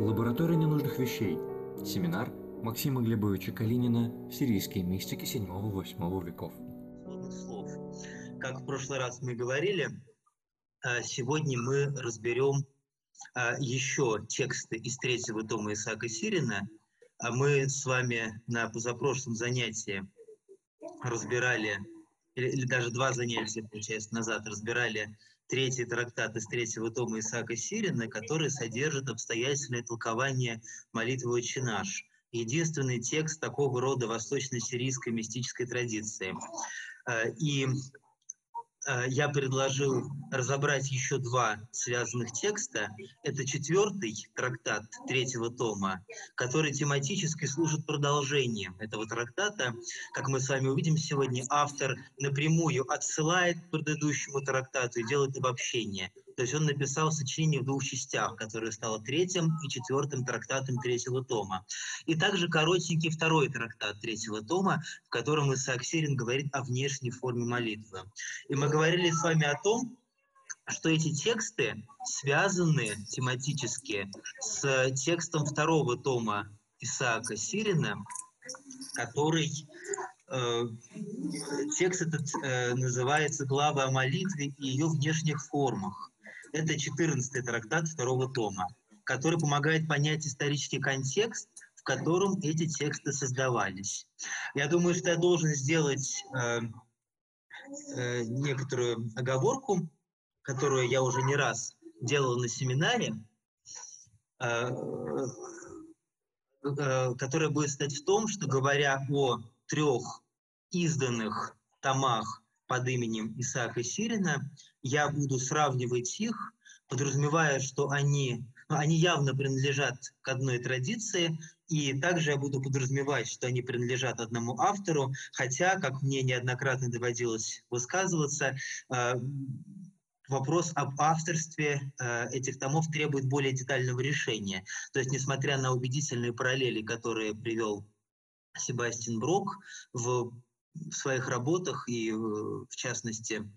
Лаборатория ненужных вещей. Семинар Максима Глебовича Калинина «Сирийские мистики 7-8 веков». слов. Как в прошлый раз мы говорили, а, сегодня мы разберем а, еще тексты из третьего тома Исаака Сирина. А мы с вами на позапрошлом занятии разбирали, или даже два занятия, получается, назад разбирали третий трактат из третьего тома Исаака Сирина, который содержит обстоятельное толкование молитвы «Отче наш», единственный текст такого рода восточно-сирийской мистической традиции. Э, и я предложил разобрать еще два связанных текста. Это четвертый трактат третьего тома, который тематически служит продолжением этого трактата. Как мы с вами увидим сегодня, автор напрямую отсылает к предыдущему трактату и делает обобщение – то есть он написал сочинение в двух частях, которое стало третьим и четвертым трактатом третьего тома. И также коротенький второй трактат третьего тома, в котором Исаак Сирин говорит о внешней форме молитвы. И мы говорили с вами о том, что эти тексты связаны тематически с текстом второго тома Исаака Сирина, который э, текст этот э, называется «Глава о молитве и ее внешних формах». Это 14 трактат второго тома, который помогает понять исторический контекст, в котором эти тексты создавались. Я думаю, что я должен сделать э, э, некоторую оговорку, которую я уже не раз делал на семинаре, э, э, которая будет стоять в том, что говоря о трех изданных томах под именем Исаака Сирина, я буду сравнивать их, подразумевая, что они, ну, они явно принадлежат к одной традиции, и также я буду подразумевать, что они принадлежат одному автору, хотя, как мне неоднократно доводилось высказываться, э, вопрос об авторстве э, этих томов требует более детального решения. То есть, несмотря на убедительные параллели, которые привел Себастьян Брок в в своих работах и, э, в частности,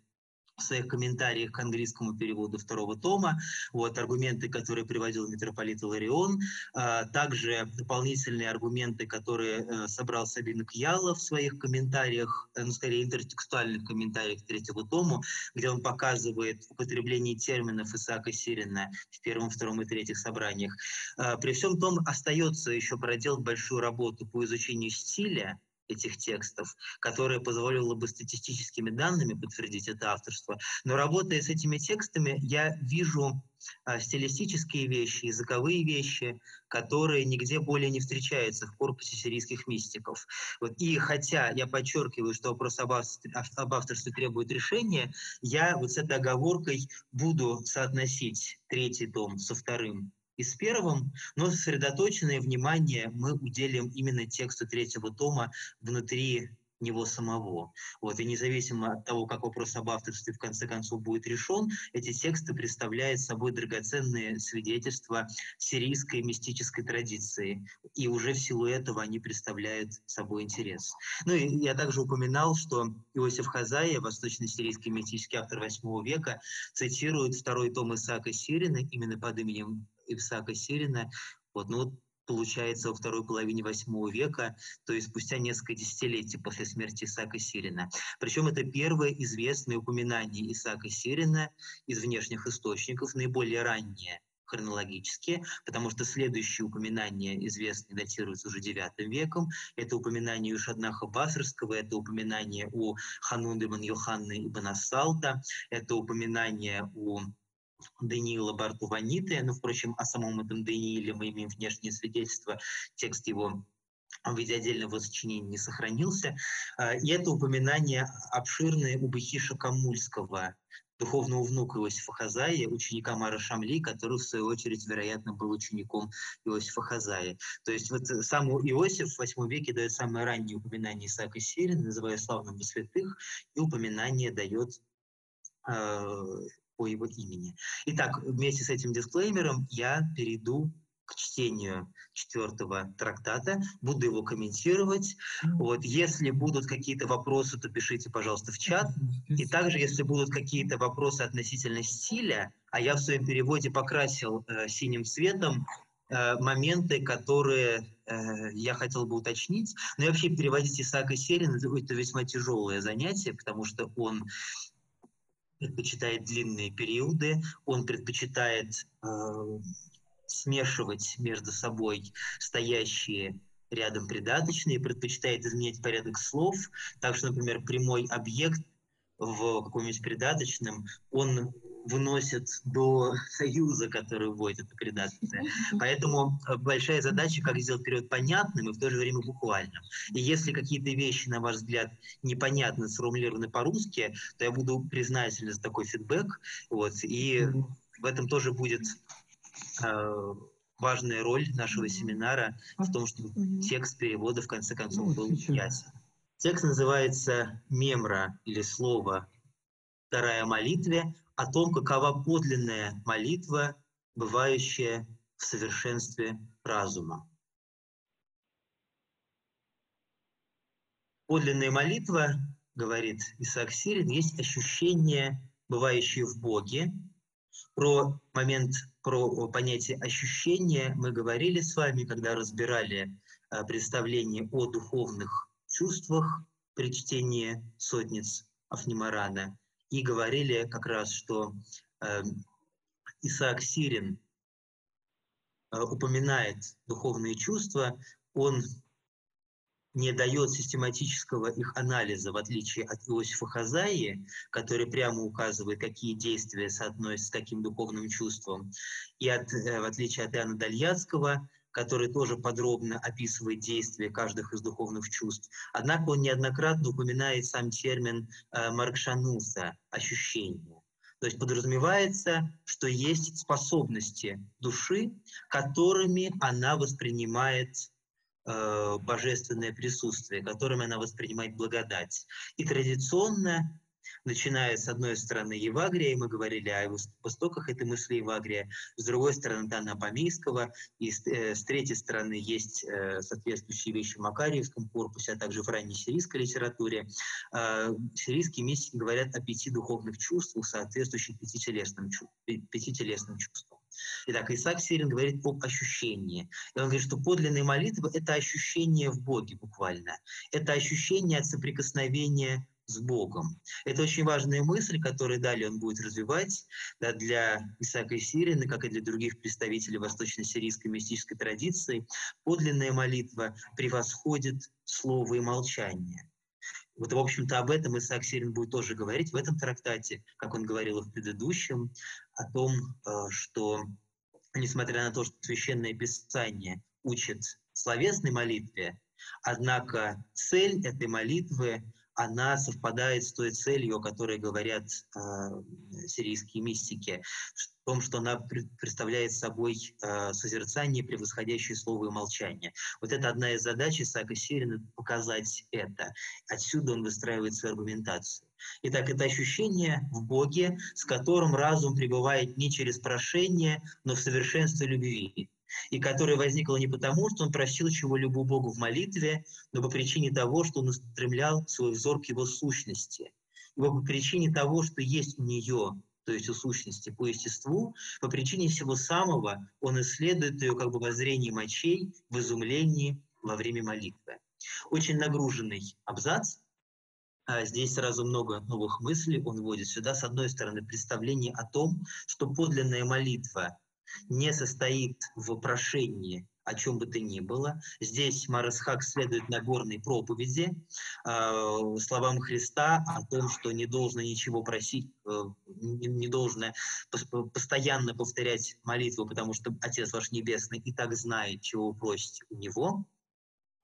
в своих комментариях к английскому переводу второго тома, вот, аргументы, которые приводил митрополит Иларион, а, также дополнительные аргументы, которые а, собрал Сабин Кьяла в своих комментариях, э, ну, скорее, интертекстуальных комментариях к третьему тому, где он показывает употребление терминов Исаака Сирина в первом, втором и третьих собраниях. А, при всем том, остается еще проделать большую работу по изучению стиля, этих текстов, которая позволила бы статистическими данными подтвердить это авторство. Но работая с этими текстами, я вижу а, стилистические вещи, языковые вещи, которые нигде более не встречаются в корпусе сирийских мистиков. Вот. И хотя я подчеркиваю, что вопрос об авторстве, об авторстве требует решения, я вот с этой оговоркой буду соотносить третий том со вторым и с первым, но сосредоточенное внимание мы уделим именно тексту третьего тома внутри него самого. Вот, и независимо от того, как вопрос об авторстве в конце концов будет решен, эти тексты представляют собой драгоценные свидетельства сирийской мистической традиции. И уже в силу этого они представляют собой интерес. Ну и я также упоминал, что Иосиф Хазая, восточно-сирийский мистический автор VIII века, цитирует второй том Исаака Сирина именно под именем Исаака Сирина. Вот, ну, вот получается, во второй половине восьмого века, то есть спустя несколько десятилетий после смерти Исаака Сирина. Причем это первое известное упоминание Исаака Сирина из внешних источников, наиболее раннее хронологически, потому что следующие упоминания известные датируются уже IX веком. Это упоминание у Шаднаха Басарского, это упоминание у Ханун ибн Йоханны ибн Ассалта, это упоминание у Даниила Бартуваниты, ну, впрочем, о самом этом Данииле мы имеем внешнее свидетельство, текст его в виде отдельного сочинения не сохранился. А, и это упоминание обширное у Бахиша Камульского, духовного внука Иосифа Хазая, ученика Мара Шамли, который, в свою очередь, вероятно, был учеником Иосифа Хазая. То есть вот сам Иосиф в VIII веке дает самое раннее упоминание Исаака Сирина, называя славным святых, и упоминание дает а, по его имени. Итак, вместе с этим дисклеймером я перейду к чтению четвертого трактата, буду его комментировать. Вот, если будут какие-то вопросы, то пишите, пожалуйста, в чат. И также, если будут какие-то вопросы относительно стиля, а я в своем переводе покрасил э, синим цветом э, моменты, которые э, я хотел бы уточнить. Ну и вообще переводить Исаака Серина это весьма тяжелое занятие, потому что он предпочитает длинные периоды, он предпочитает э, смешивать между собой стоящие рядом придаточные, предпочитает изменять порядок слов. Так что, например, прямой объект в каком-нибудь придаточном, он выносит до союза, который вводит придаточное. Поэтому э, большая задача, как сделать период понятным и в то же время буквальным. И если какие-то вещи, на ваш взгляд, непонятно сформулированы по-русски, то я буду признателен за такой фидбэк. Вот, и в этом тоже будет э, важная роль нашего семинара в том, чтобы текст перевода в конце концов был ясен. Текст называется «Мемра» или «Слово вторая молитве» о том, какова подлинная молитва, бывающая в совершенстве разума. Подлинная молитва, говорит Исаак Сирин, есть ощущение, бывающее в Боге. Про момент, про понятие ощущения мы говорили с вами, когда разбирали э, представление о духовных чувствах при чтении сотниц Афнимарана и говорили как раз, что э, Исаак Сирин э, упоминает духовные чувства, он не дает систематического их анализа, в отличие от Иосифа Хазаи, который прямо указывает, какие действия соотносятся с каким духовным чувством, и от, э, в отличие от Иоанна Дальяцкого, который тоже подробно описывает действия каждых из духовных чувств. Однако он неоднократно упоминает сам термин э, Маркшануса – ощущение. То есть подразумевается, что есть способности души, которыми она воспринимает э, божественное присутствие, которыми она воспринимает благодать. И традиционно начиная с одной стороны Евагрия, мы говорили о востоках этой мысли Евагрия, с другой стороны Дана Помейского, и э, с третьей стороны есть э, соответствующие вещи в Макарьевском корпусе, а также в ранней сирийской литературе. Э, сирийские мистики говорят о пяти духовных чувствах, соответствующих пяти телесным, пяти телесным чувствам. Итак, Исаак Сирин говорит об ощущении. И он говорит, что подлинная молитва – это ощущение в Боге буквально. Это ощущение от соприкосновения с Богом. Это очень важная мысль, которую далее он будет развивать да, для Исаака Сирина, как и для других представителей восточно-сирийской мистической традиции. Подлинная молитва превосходит слово и молчание. Вот, в общем-то, об этом Исаак Сирин будет тоже говорить в этом трактате, как он говорил в предыдущем, о том, э, что, несмотря на то, что Священное Писание учит словесной молитве, однако цель этой молитвы она совпадает с той целью, о которой говорят э, сирийские мистики, в том, что она представляет собой э, созерцание, превосходящее слово и молчание. Вот это одна из задач Исаака Сирина – показать это. Отсюда он выстраивает свою аргументацию. Итак, это ощущение в Боге, с которым разум пребывает не через прошение, но в совершенстве любви и которое возникло не потому, что он просил чего-либо Богу в молитве, но по причине того, что он устремлял свой взор к его сущности, и по причине того, что есть у нее, то есть у сущности по естеству, по причине всего самого он исследует ее как бы воззрение мочей в изумлении во время молитвы. Очень нагруженный абзац, а здесь сразу много новых мыслей он вводит сюда. С одной стороны, представление о том, что подлинная молитва не состоит в прошении о чем бы то ни было. Здесь Марасхак следует Нагорной проповеди, э, словам Христа о том, что не должно ничего просить, э, не, не должно постоянно повторять молитву, потому что Отец ваш Небесный и так знает, чего вы просите у Него.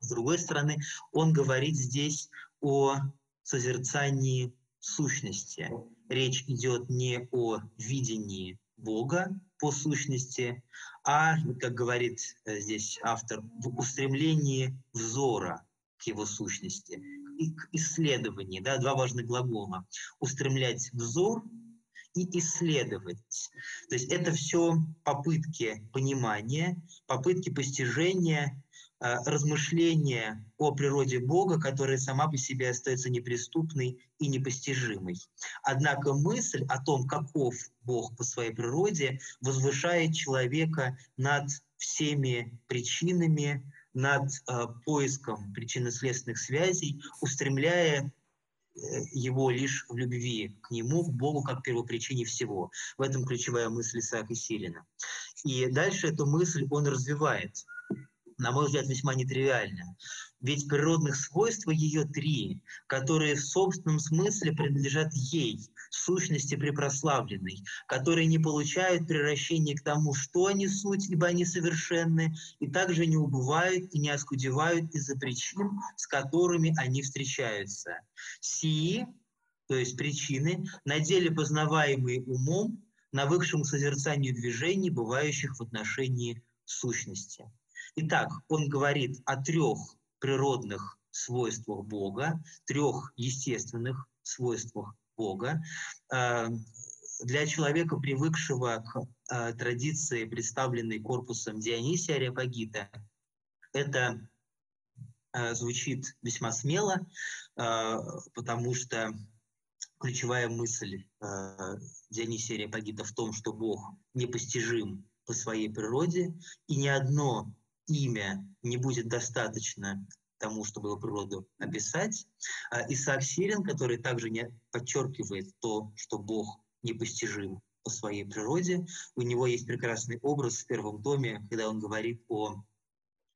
С другой стороны, он говорит здесь о созерцании сущности. Речь идет не о видении Бога по сущности, а, как говорит э, здесь автор, в устремлении взора к его сущности, и к исследованию, да, два важных глагола. Устремлять взор и исследовать. То есть это все попытки понимания, попытки постижения размышления о природе Бога, которая сама по себе остается неприступной и непостижимой. Однако мысль о том, каков Бог по своей природе, возвышает человека над всеми причинами, над э, поиском причинно-следственных связей, устремляя э, его лишь в любви к нему, к Богу, как первопричине всего. В этом ключевая мысль Исаака Сирина. И дальше эту мысль он развивает на мой взгляд, весьма нетривиальная. Ведь природных свойств ее три, которые в собственном смысле принадлежат ей, сущности препрославленной, которые не получают превращения к тому, что они суть, ибо они совершенны, и также не убывают и не оскудевают из-за причин, с которыми они встречаются. Сии, то есть причины, на деле познаваемые умом, на высшем созерцанию движений, бывающих в отношении сущности. Итак, он говорит о трех природных свойствах Бога, трех естественных свойствах Бога. Э, для человека, привыкшего к э, традиции, представленной корпусом Дионисия Ареопагита, это э, звучит весьма смело, потому что ключевая мысль Дионисия Ареопагита в том, что Бог непостижим по своей природе, и ни одно имя не будет достаточно тому, чтобы его природу описать. А Исаак Сирин, который также не подчеркивает то, что Бог непостижим по своей природе. У него есть прекрасный образ в первом томе, когда он говорит о,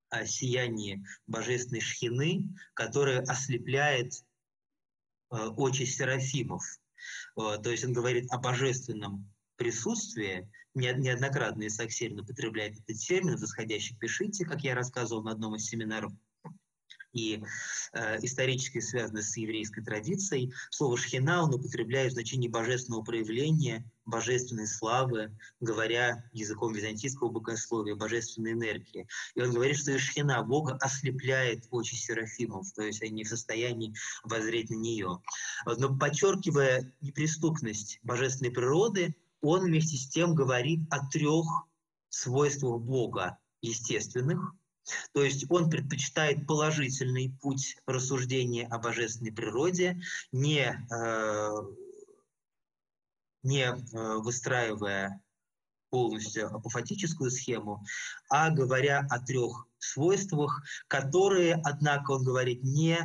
о сиянии божественной шхины, которая ослепляет э, очи серафимов. Э, то есть он говорит о божественном присутствии, неоднократно Исаак Сирин употребляет этот термин, восходящий пишите, как я рассказывал на одном из семинаров, и э, исторически связаны с еврейской традицией. Слово «шхина» он употребляет в значении божественного проявления, божественной славы, говоря языком византийского богословия, божественной энергии. И он говорит, что и шхина Бога ослепляет очи серафимов, то есть они в состоянии воззреть на нее. Но подчеркивая неприступность божественной природы, он вместе с тем говорит о трех свойствах Бога естественных, то есть он предпочитает положительный путь рассуждения о божественной природе, не, э, не э, выстраивая полностью апофатическую схему, а говоря о трех свойствах, которые, однако, он говорит, не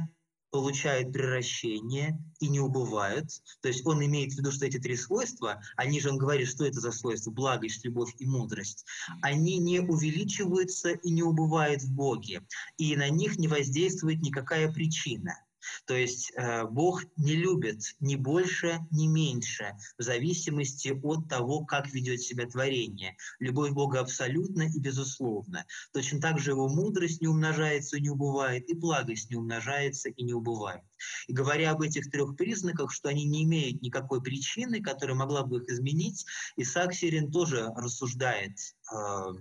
получают превращение и не убывают. То есть он имеет в виду, что эти три свойства, они же он говорит, что это за свойства, благость, любовь и мудрость, они не увеличиваются и не убывают в Боге, и на них не воздействует никакая причина. То есть э, Бог не любит ни больше, ни меньше, в зависимости от того, как ведет себя творение. Любовь Бога абсолютна и безусловна. Точно так же его мудрость не умножается и не убывает, и благость не умножается и не убывает. И говоря об этих трех признаках, что они не имеют никакой причины, которая могла бы их изменить, Исаак Сирин тоже рассуждает э,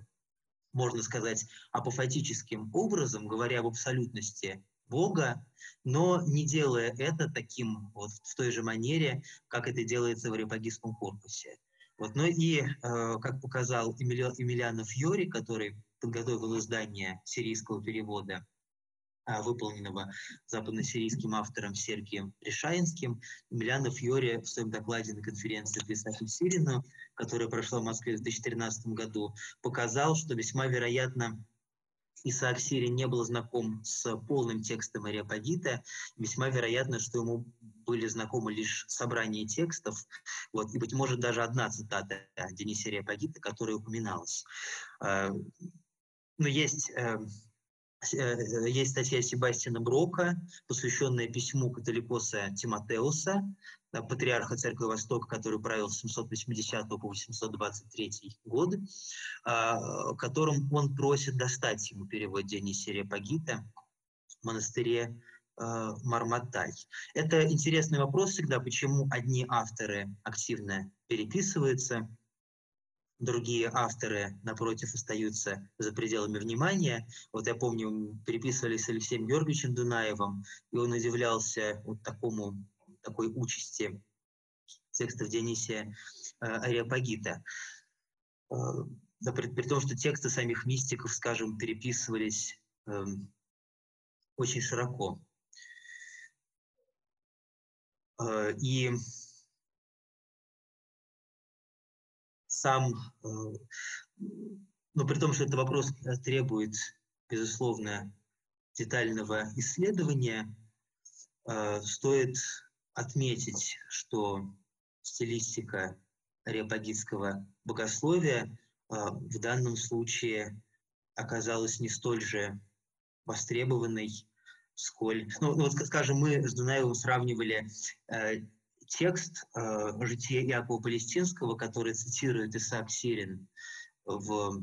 можно сказать, апофатическим образом, говоря об абсолютности Бога, но не делая это таким вот в той же манере, как это делается в Ариапагистском корпусе. Вот. Ну и, э, как показал Эмили, Эмилианов Йори, который подготовил издание сирийского перевода, э, выполненного западно-сирийским автором Сергием Решаинским, Эмилианов Йори в своем докладе на конференции «Писатель Сирину», которая прошла в Москве в 2013 году, показал, что весьма вероятно Исаак Сирин не был знаком с полным текстом Ариапагита, весьма вероятно, что ему были знакомы лишь собрания текстов, вот, и, быть может, даже одна цитата Дениса Ариапагита, которая упоминалась. Э, но есть э, э, есть статья Себастьяна Брока, посвященная письму католикоса Тимотеуса, патриарха Церкви Востока, который правил с 780 по 823 год, а, которым он просит достать ему перевод Дионисия Пагита в монастыре а, Марматай. Это интересный вопрос всегда, почему одни авторы активно переписываются, другие авторы, напротив, остаются за пределами внимания. Вот я помню, переписывались с Алексеем Георгиевичем Дунаевым, и он удивлялся вот такому такой участи текстов Дионисия э, Ариапагита. Э, при, при том, что тексты самих мистиков, скажем, переписывались э, очень широко. Э, и сам, но при том, что этот вопрос требует, безусловно, детального исследования, стоит отметить, что стилистика ареопагитского богословия в данном случае оказалась не столь же востребованной, сколь... Ну, ну вот, скажем, мы с Дунаевым сравнивали э, текст э, «Жития Иакова Палестинского», который цитирует Исаак Сирин в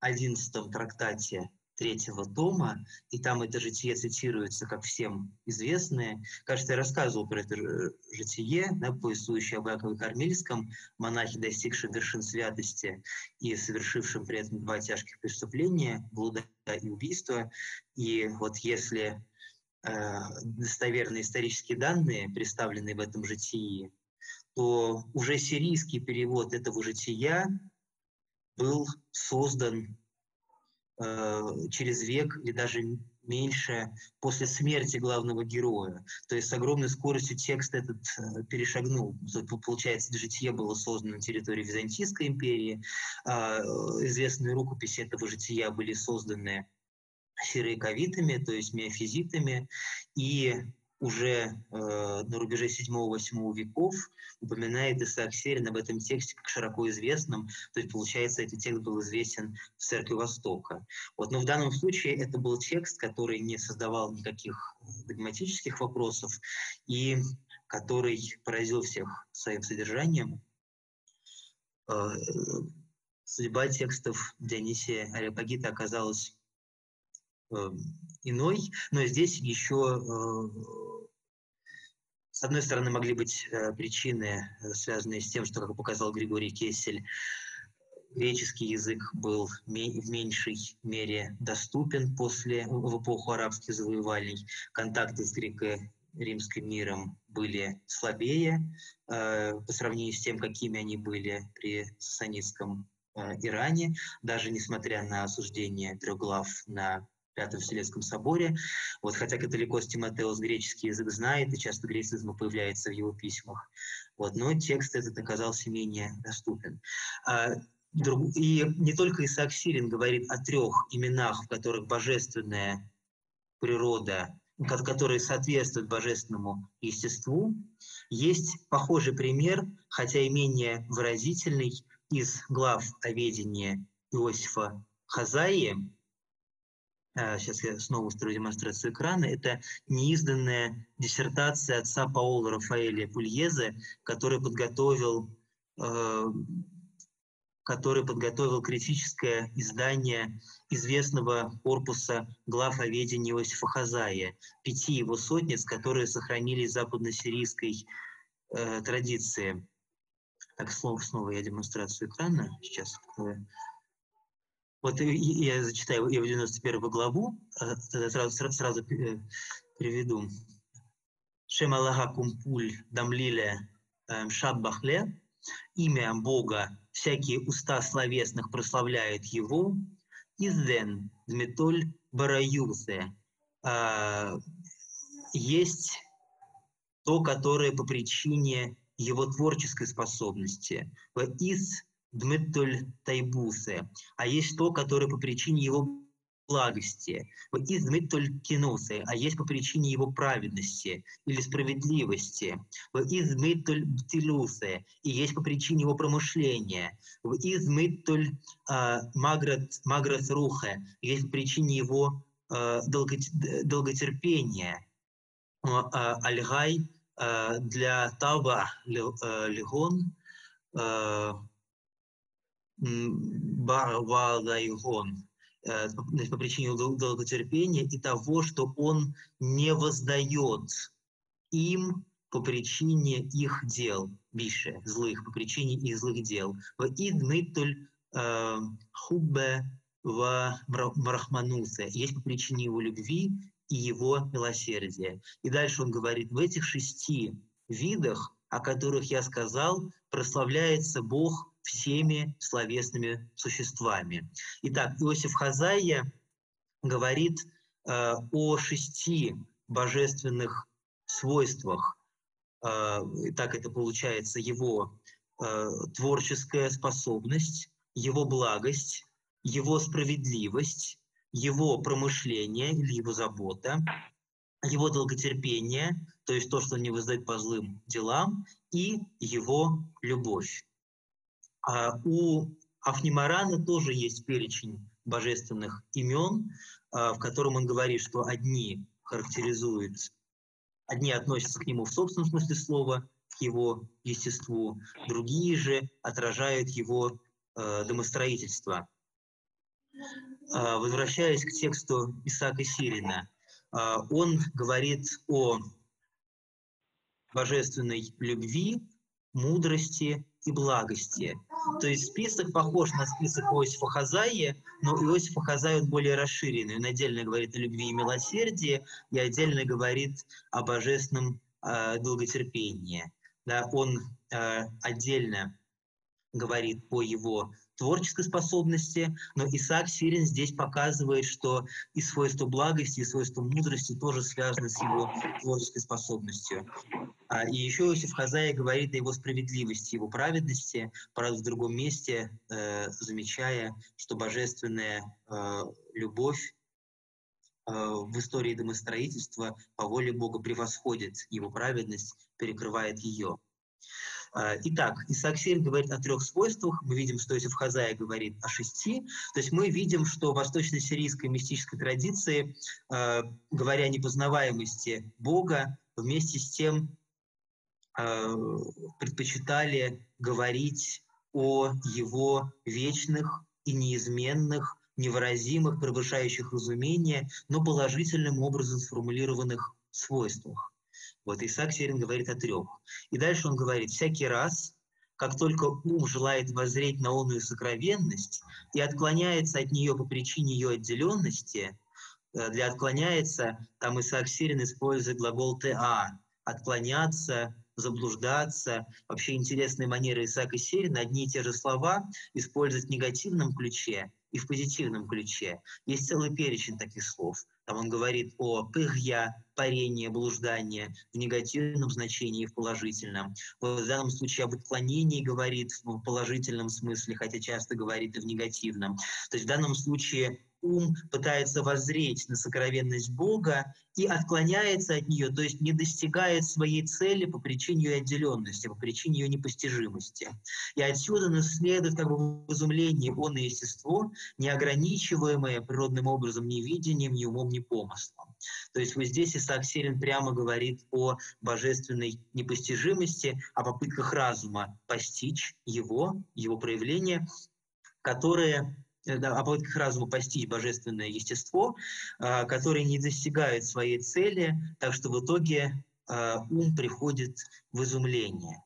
одиннадцатом трактате третьего тома, и там это житие цитируется, как всем известное. Кажется, я рассказывал про это житие, да, повествующее об Якове Кармельском, монахе, достигшем вершин святости и совершившем при этом два тяжких преступления, блуда и убийство. И вот если э, достоверные исторические данные, представленные в этом житии, то уже сирийский перевод этого жития был создан Э, через век или даже меньше после смерти главного героя. То есть с огромной скоростью текст этот э, перешагнул. Получается, житие было создано на территории Византийской империи. А, известные рукописи этого жития были созданы сироиковитами, то есть миофизитами, и уже э, на рубеже 7-8 веков упоминает Исаак Серин об этом тексте как широко известном, то есть, получается, этот текст был известен в Церкви Востока. Вот, но в данном случае это был текст, который не создавал никаких догматических вопросов и который поразил всех своим содержанием. Э, судьба текстов Дионисия Ареопагита оказалась э, иной, но здесь еще э, с одной стороны, могли быть э, причины, э, связанные с тем, что, как показал Григорий Кессель, греческий язык был в меньшей мере доступен после, в эпоху арабских завоеваний. Контакты с греко-римским миром были слабее э, по сравнению с тем, какими они были при сасанитском э, Иране, даже несмотря на осуждение трех глав на Пятом Вселенском соборе. Вот, хотя католикос Тимотеус греческий язык знает, и часто гречизм появляется в его письмах. Вот, но текст этот оказался менее доступен. А, и не только Исаак Сирин говорит о трех именах, в которых божественная природа, которые соответствуют божественному естеству. Есть похожий пример, хотя и менее выразительный, из глав о ведении Иосифа Хазаи, сейчас а, я снова устрою демонстрацию экрана, это неизданная диссертация отца Паула Рафаэля Пульезе, который подготовил, э, который подготовил критическое издание известного корпуса глав о Иосифа Хазая, пяти его сотниц, которые сохранились в западно-сирийской э, традиции. Так, снова, снова я демонстрацию экрана сейчас открою. Вот я зачитаю его 91 главу, а, сразу, сразу э, приведу. Шем Аллаха Кумпуль Дамлиле эм, Шаббахле, имя Бога, всякие уста словесных прославляют Его, Изден Дметоль Бараюсе, а, есть то, которое по причине его творческой способности. Из Дмиттуль Тайбусе, а есть то, которое по причине его благости, из Дмиттуль Кинусе, а есть по причине его праведности или справедливости, из Дмиттуль Птилусе, и есть по причине его промышления, из Дмиттуль а, Маграт Рухе, есть по причине его а, долготерпения, а, Альгай для Таба Легон, Барвалайгон, э, по причине долготерпения и того, что он не воздает им по причине их дел, бише, злых, по причине их злых дел. В идмитуль э, хуббе в мрахманусе, есть по причине его любви и его милосердия. И дальше он говорит, в этих шести видах, о которых я сказал, прославляется Бог всеми словесными существами. Итак, Иосиф Хазайя говорит э, о шести божественных свойствах. Э, так это получается его э, творческая способность, его благость, его справедливость, его промышление или его забота, его долготерпение, то есть то, что не воздает по злым делам, и его любовь. А у Афнимарана тоже есть перечень божественных имен, а, в котором он говорит, что одни характеризуют, одни относятся к нему в собственном смысле слова, к его естеству, другие же отражают его э, домостроительство. Э, возвращаясь к тексту Исаака Сирина, он говорит о божественной любви, мудрости и благости. То есть список похож на список Иосифа Хазаи, но Иосиф Хазаи более расширенный. Он отдельно говорит о любви и милосердии, и отдельно говорит о божественном э, долготерпении. Да, он э, отдельно говорит о его творческой способности, но Исаак Сирин здесь показывает, что и свойство благости, и свойство мудрости тоже связаны с его творческой способностью. А, и еще Иосиф Хазая говорит о его справедливости, его праведности, правда, в другом месте, э, замечая, что божественная э, любовь э, в истории домостроительства по воле Бога превосходит его праведность, перекрывает ее. А, итак, Исаак Сирин говорит о трех свойствах. Мы видим, что Иосиф Хазая говорит о шести. То есть мы видим, что в восточно-сирийской мистической традиции, а, говоря о непознаваемости Бога, вместе с тем а, предпочитали говорить о его вечных и неизменных, невыразимых, превышающих разумение, но положительным образом сформулированных свойствах. Вот Исаак Сирин говорит о трех. И дальше он говорит, всякий раз, как только ум желает воззреть на онную сокровенность и отклоняется от нее по причине ее отделенности, э, для отклоняется, там Исаак Сирин использует глагол «та», отклоняться, заблуждаться. Вообще интересные манеры Исаака Сирина, одни и те же слова использовать в негативном ключе и в позитивном ключе. Есть целый перечень таких слов. Там он говорит о пыхья, парение, блуждание в негативном значении и в положительном. Вот в данном случае об отклонении говорит в положительном смысле, хотя часто говорит и в негативном. То есть в данном случае ум пытается воззреть на сокровенность Бога и отклоняется от нее, то есть не достигает своей цели по причине ее отделенности, по причине ее непостижимости. И отсюда нас следует как бы в изумлении он и естество, неограничиваемое природным образом ни видением, ни умом, ни помыслом. То есть вот здесь Исаак Сирин прямо говорит о божественной непостижимости, о попытках разума постичь его, его проявление, которые Э, о попытках разума постичь божественное естество, а, которые не достигают своей цели, так что в итоге а, ум приходит в изумление.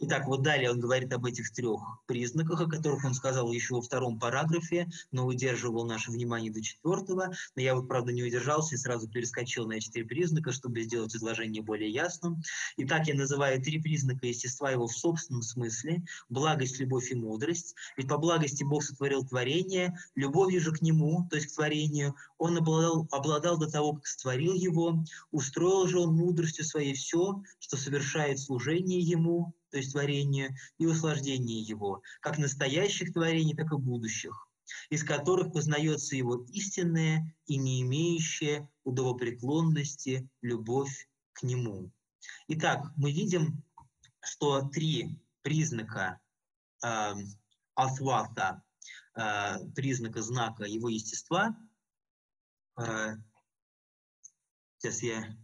Итак, вот далее он говорит об этих трех признаках, о которых он сказал еще во втором параграфе, но удерживал наше внимание до четвертого. Но я вот, правда, не удержался и сразу перескочил на три признака, чтобы сделать изложение более ясным. Итак, я называю три признака естества его в собственном смысле. Благость, любовь и мудрость. Ведь по благости Бог сотворил творение, любовью же к нему, то есть к творению, он обладал, обладал до того, как створил его, устроил же он мудростью своей все, что совершает служение ему, то есть творение, и услаждение его, как настоящих творений, так и будущих, из которых познается его истинная и не имеющая удовопреклонности любовь к нему. Итак, мы видим, что три признака э, асвата, э, признака знака его естества, э, сейчас я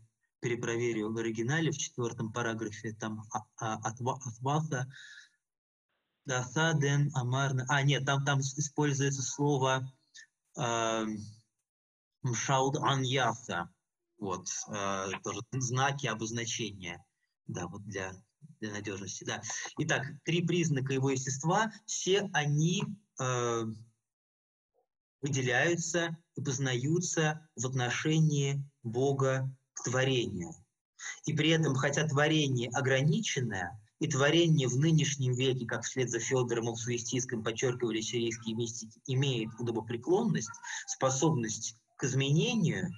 перепроверю в оригинале, в четвертом параграфе, там от Ваха, Дасаден, Амарна. А, нет, там, там используется слово э, Мшауд Аньяса. Вот, э, тоже знаки обозначения. Да, вот для, для надежности. Да. Итак, три признака его естества, все они э, выделяются и познаются в отношении Бога творению. И при этом, хотя творение ограниченное, и творение в нынешнем веке, как вслед за Федором Алсуистийским подчеркивали сирийские мистики, имеет удобопреклонность, способность к изменению,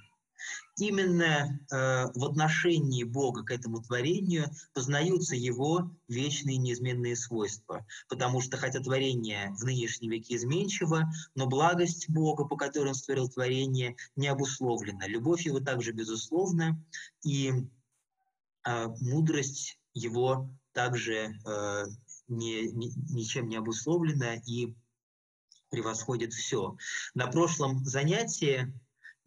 Именно э, в отношении Бога к этому творению познаются его вечные неизменные свойства. Потому что хотя творение в нынешнем веке изменчиво, но благость Бога, по которой он створил творение, не обусловлена. Любовь его также безусловна, и э, мудрость его также э, не, ни, ничем не обусловлена и превосходит все. На прошлом занятии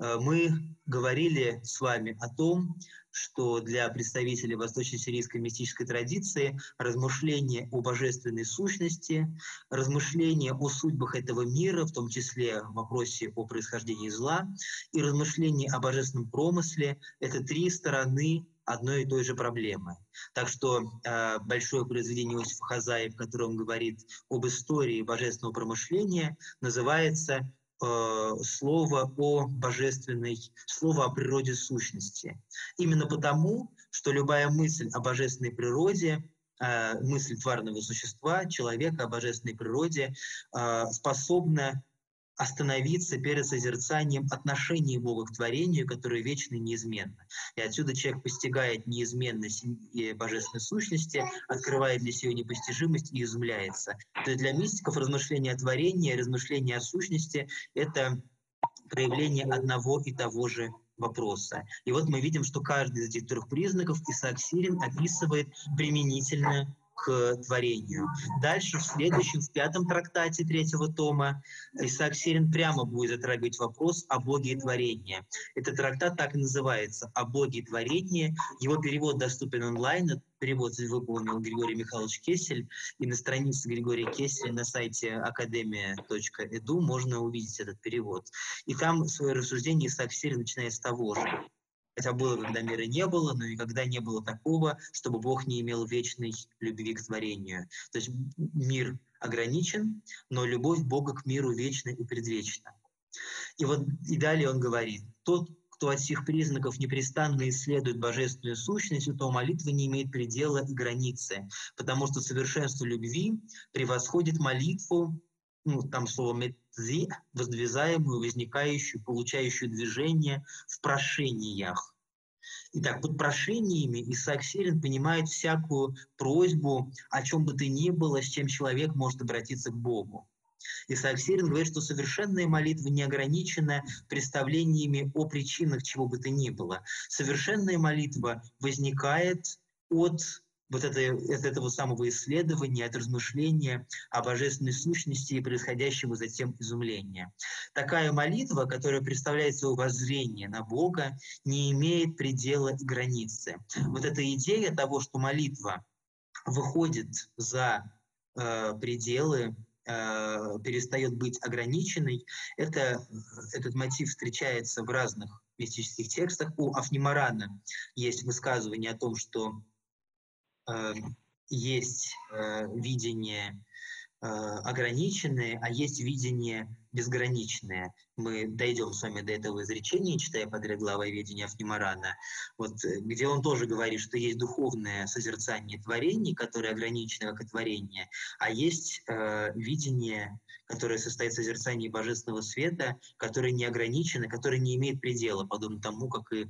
мы говорили с вами о том, что для представителей восточно-сирийской мистической традиции размышление о божественной сущности, размышление о судьбах этого мира, в том числе в вопросе о происхождении зла, и размышление о божественном промысле – это три стороны одной и той же проблемы. Так что э, большое произведение Иосифа Хазаи, в котором он говорит об истории божественного промышления, называется Э, слово о божественной, слово о природе сущности. Именно потому, что любая мысль о божественной природе, э, мысль тварного существа, человека о божественной природе э, способна остановиться перед созерцанием отношений Бога к творению, которое вечно и неизменно. И отсюда человек постигает неизменность божественной сущности, открывает для себя непостижимость и изумляется. То есть для мистиков размышление о творении, размышление о сущности — это проявление одного и того же вопроса. И вот мы видим, что каждый из этих трех признаков Исаак Сирин описывает применительно к творению. Дальше, в следующем, в пятом трактате третьего тома, Исаак Сирин прямо будет затрагивать вопрос о Боге и творении. Этот трактат так и называется «О Боге и творении». Его перевод доступен онлайн. Перевод выполнил Григорий Михайлович Кесель. И на странице Григория Кеселя на сайте академия.эду можно увидеть этот перевод. И там свое рассуждение Исаак Сирин начинает с того же. Хотя было, когда мира не было, но никогда не было такого, чтобы Бог не имел вечной любви к творению. То есть мир ограничен, но любовь Бога к миру вечна и предвечна. И вот и далее он говорит, тот, кто от всех признаков непрестанно исследует божественную сущность, то молитва не имеет предела и границы, потому что совершенство любви превосходит молитву, ну, там слово «метзи», воздвизаемую, возникающую, получающую движение в прошениях. Итак, под прошениями Исаак Сирин понимает всякую просьбу, о чем бы то ни было, с чем человек может обратиться к Богу. Исаак Сирин говорит, что совершенная молитва не ограничена представлениями о причинах чего бы то ни было. Совершенная молитва возникает от вот это, от этого самого исследования, от размышления о божественной сущности и происходящего затем изумления. Такая молитва, которая представляет свое воззрение на Бога, не имеет предела и границы. Вот эта идея того, что молитва выходит за э, пределы э, перестает быть ограниченной, это, этот мотив встречается в разных мистических текстах. У Афнимарана есть высказывание о том, что есть э, видение э, ограниченное, а есть видение безграничное. Мы дойдем с вами до этого изречения, читая подряд глава видения Афнимарана, вот, э, где он тоже говорит, что есть духовное созерцание творений, которое ограничено как творение, а есть э, видение, которое состоит в созерцании божественного света, которое не ограничено, которое не имеет предела, подобно тому, как и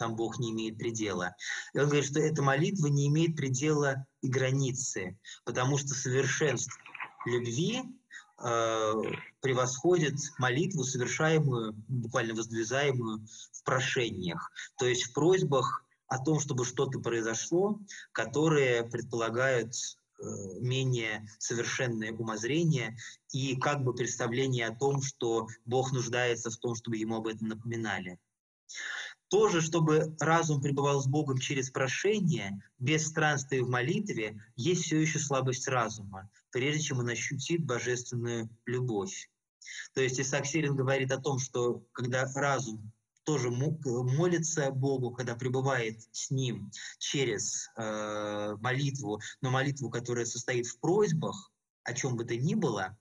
сам Бог не имеет предела. И он говорит, что эта молитва не имеет предела и границы, потому что совершенство любви э, превосходит молитву, совершаемую, буквально воздвизаемую в прошениях, то есть в просьбах о том, чтобы что-то произошло, которые предполагают э, менее совершенное умозрение и как бы представление о том, что Бог нуждается в том, чтобы ему об этом напоминали. Тоже, чтобы разум пребывал с Богом через прошение, без странствия в молитве, есть все еще слабость разума, прежде чем он ощутит божественную любовь. То есть Исаак Сирин говорит о том, что когда разум тоже молится Богу, когда пребывает с Ним через э, молитву, но молитву, которая состоит в просьбах, о чем бы то ни было,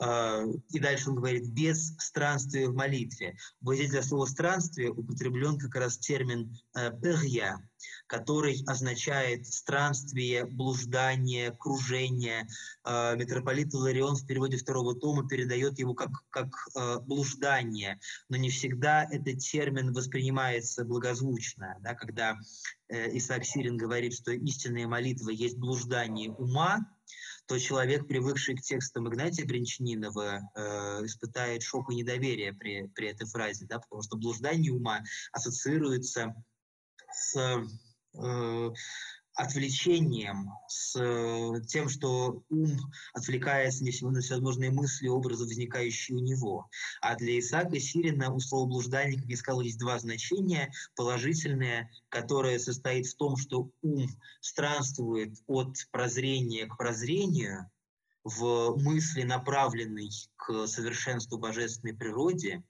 и дальше он говорит, без странствия в молитве. Вот здесь для слова «странствие» употреблен как раз термин «перья», который означает странствие, блуждание, кружение. А, митрополит Иларион в переводе второго тома передает его как, как а, блуждание, но не всегда этот термин воспринимается благозвучно. Да, когда э, Исаак Сирин говорит, что истинная молитва есть блуждание ума, то человек, привыкший к текстам Игнатия Бринчанинова, э, испытает шок и недоверие при, при этой фразе, да, потому что блуждание ума ассоциируется с э, отвлечением, с э, тем, что ум отвлекается на всевозможные мысли, образы, возникающие у него. А для Исаака Сирина у слова блуждание, как я сказал, есть два значения. Положительное, которое состоит в том, что ум странствует от прозрения к прозрению, в мысли, направленной к совершенству божественной природе,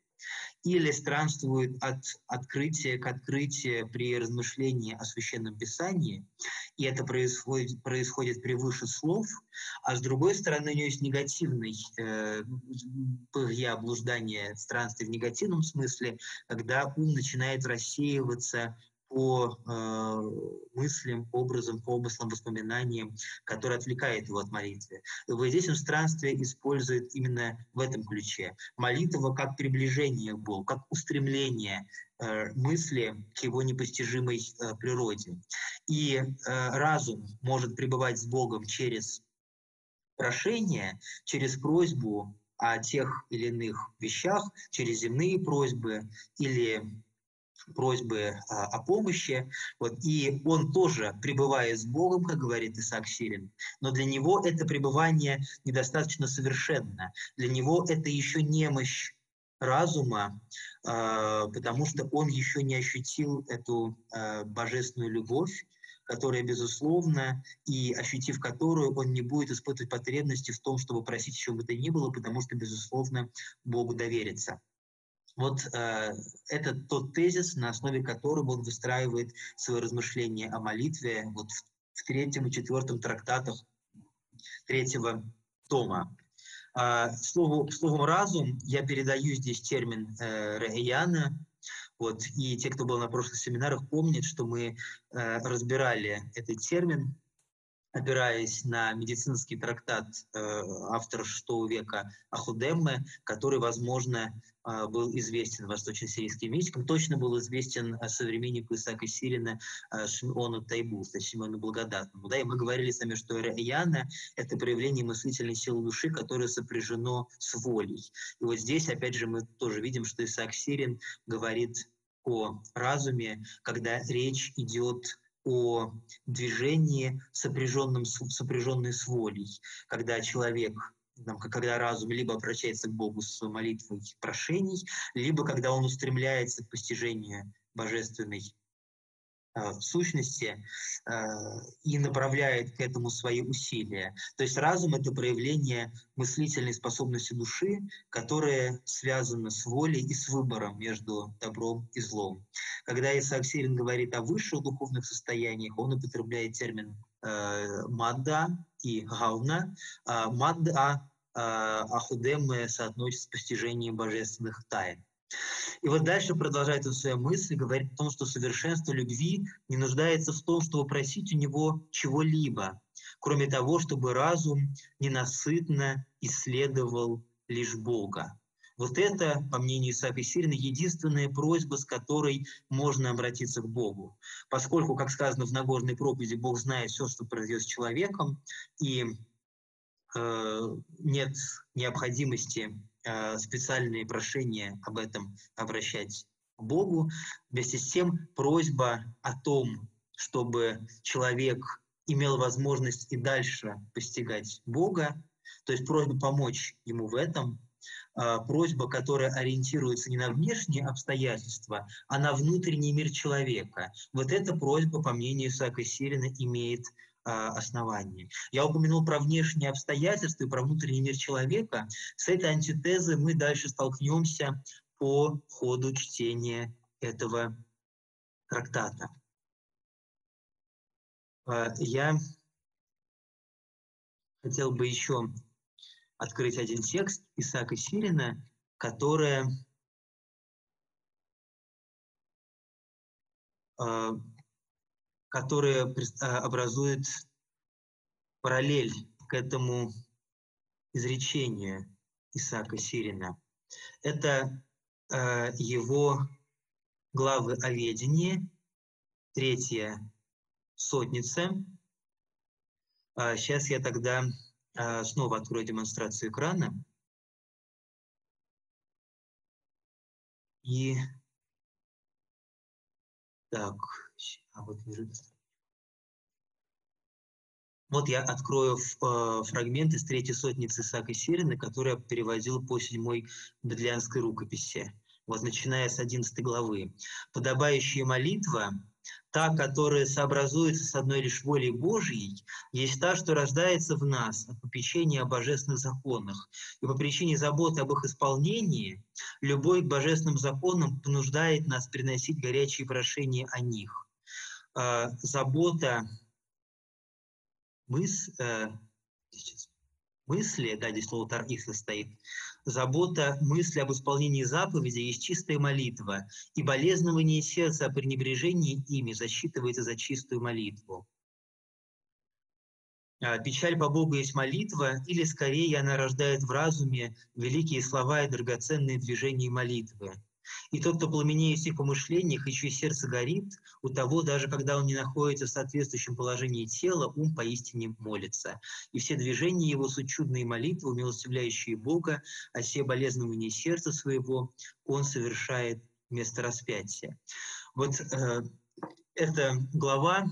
или странствует от открытия к открытию при размышлении о Священном Писании, и это происходит, происходит превыше слов, а с другой стороны у нее есть негативный э, я блуждание странствия в негативном смысле, когда ум начинает рассеиваться по э, мыслям, образам, помыслам, воспоминаниям, которые отвлекают его от молитвы. Вот здесь он странствие использует именно в этом ключе. Молитва как приближение к Богу, как устремление э, мысли к его непостижимой э, природе. И э, разум может пребывать с Богом через прошение, через просьбу о тех или иных вещах, через земные просьбы или просьбы а, о помощи. Вот, и он тоже пребывает с Богом, как говорит Исаак Сирин, но для него это пребывание недостаточно совершенно. Для него это еще немощь разума, э, потому что он еще не ощутил эту э, божественную любовь, которая безусловно, и ощутив которую, он не будет испытывать потребности в том, чтобы просить еще бы то ни было, потому что, безусловно, Богу доверится. Вот э, это тот тезис, на основе которого он выстраивает свое размышление о молитве вот в, в третьем и четвертом трактатах третьего тома. Э, слову, словом «разум» я передаю здесь термин э, «раяна», вот, и те, кто был на прошлых семинарах, помнят, что мы э, разбирали этот термин опираясь на медицинский трактат э, автора VI века Ахудемме, который, возможно, был известен восточно-сирийским мистикам, точно был известен э, современнику Исаака Сирина э, Шимону Тайбу, Шимону Благодатному. Да, и мы говорили с вами, что Яна — это проявление мыслительной силы души, которое сопряжено с волей. И вот здесь, опять же, мы тоже видим, что Исаак Сирин говорит о разуме, когда речь идет о движении, сопряженном, сопряженной с волей, когда человек когда разум либо обращается к Богу с молитвой прошений, либо когда он устремляется к постижению божественной Э, сущности э, и направляет к этому свои усилия. То есть разум — это проявление мыслительной способности души, которая связана с волей и с выбором между добром и злом. Когда Исаак Сирин говорит о высших духовных состояниях, он употребляет термин э, «мадда» и «гауна». Э, «Мадда» э, Ахудем соотносится с постижением божественных тайн. И вот дальше продолжает он свою мысль, говорит о том, что совершенство любви не нуждается в том, чтобы просить у него чего-либо, кроме того, чтобы разум ненасытно исследовал лишь Бога. Вот это, по мнению Исаака Сирина, единственная просьба, с которой можно обратиться к Богу. Поскольку, как сказано в Нагорной проповеди, Бог знает все, что произойдет с человеком, и нет необходимости Э, специальные прошения об этом обращать к Богу. Вместе с тем просьба о том, чтобы человек имел возможность и дальше постигать Бога, то есть просьба помочь ему в этом, э, просьба, которая ориентируется не на внешние обстоятельства, а на внутренний мир человека. Вот эта просьба, по мнению Исаака Сирина, имеет основании. Я упомянул про внешние обстоятельства и про внутренний мир человека. С этой антитезой мы дальше столкнемся по ходу чтения этого трактата. А, я хотел бы еще открыть один текст Исаака Сирина, которая которая а, образует параллель к этому изречению Исаака Сирина. Это э, его главы о ведении, третья сотница. А сейчас я тогда э, снова открою демонстрацию экрана. И так, а вот вижу вот я открою э, фрагмент из третьей сотницы Исаака Сирина, который я переводил по седьмой бедлянской рукописи. Вот начиная с 11 главы. «Подобающая молитва, та, которая сообразуется с одной лишь волей Божьей, есть та, что рождается в нас от попечения о божественных законах. И по причине заботы об их исполнении, любой к божественным законам понуждает нас приносить горячие прошения о них. Э, забота мыс, э, мысли, да, здесь слово тариф стоит, забота мысли об исполнении заповеди есть чистая молитва, и болезнование сердца о пренебрежении ими засчитывается за чистую молитву. А, печаль по Богу есть молитва, или скорее она рождает в разуме великие слова и драгоценные движения молитвы. И тот, кто пламенеет в всех помышлениях, еще и сердце горит, у того, даже когда он не находится в соответствующем положении тела, ум поистине молится. И все движения его суть чудные молитвы, умилостивляющие Бога, а все болезненные сердца своего он совершает вместо распятия. Вот э, эта глава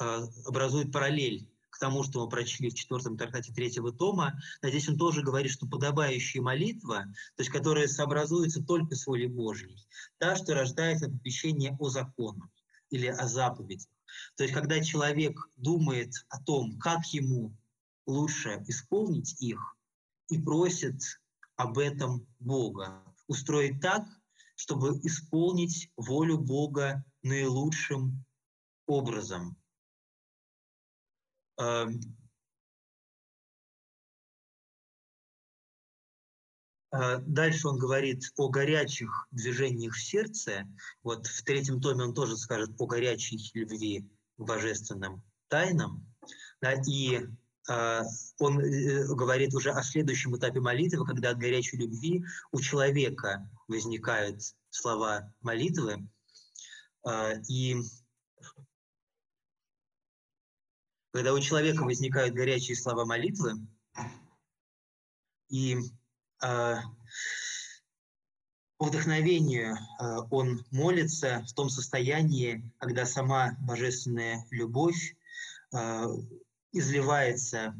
э, образует параллель к тому, что мы прочли в четвертом трактате третьего тома, здесь он тоже говорит, что подобающая молитва, то есть которая сообразуется только с волей Божьей, та, что рождается попечение о законах или о заповедях. То есть когда человек думает о том, как ему лучше исполнить их, и просит об этом Бога, устроить так, чтобы исполнить волю Бога наилучшим образом. Э, дальше он говорит о горячих движениях в сердце. Вот в третьем томе он тоже скажет о горячей любви к божественным тайнам. Да, и э, он говорит уже о следующем этапе молитвы, когда от горячей любви у человека возникают слова молитвы. Э, и когда у человека возникают горячие слова молитвы, и э, по вдохновению э, он молится в том состоянии, когда сама божественная любовь э, изливается,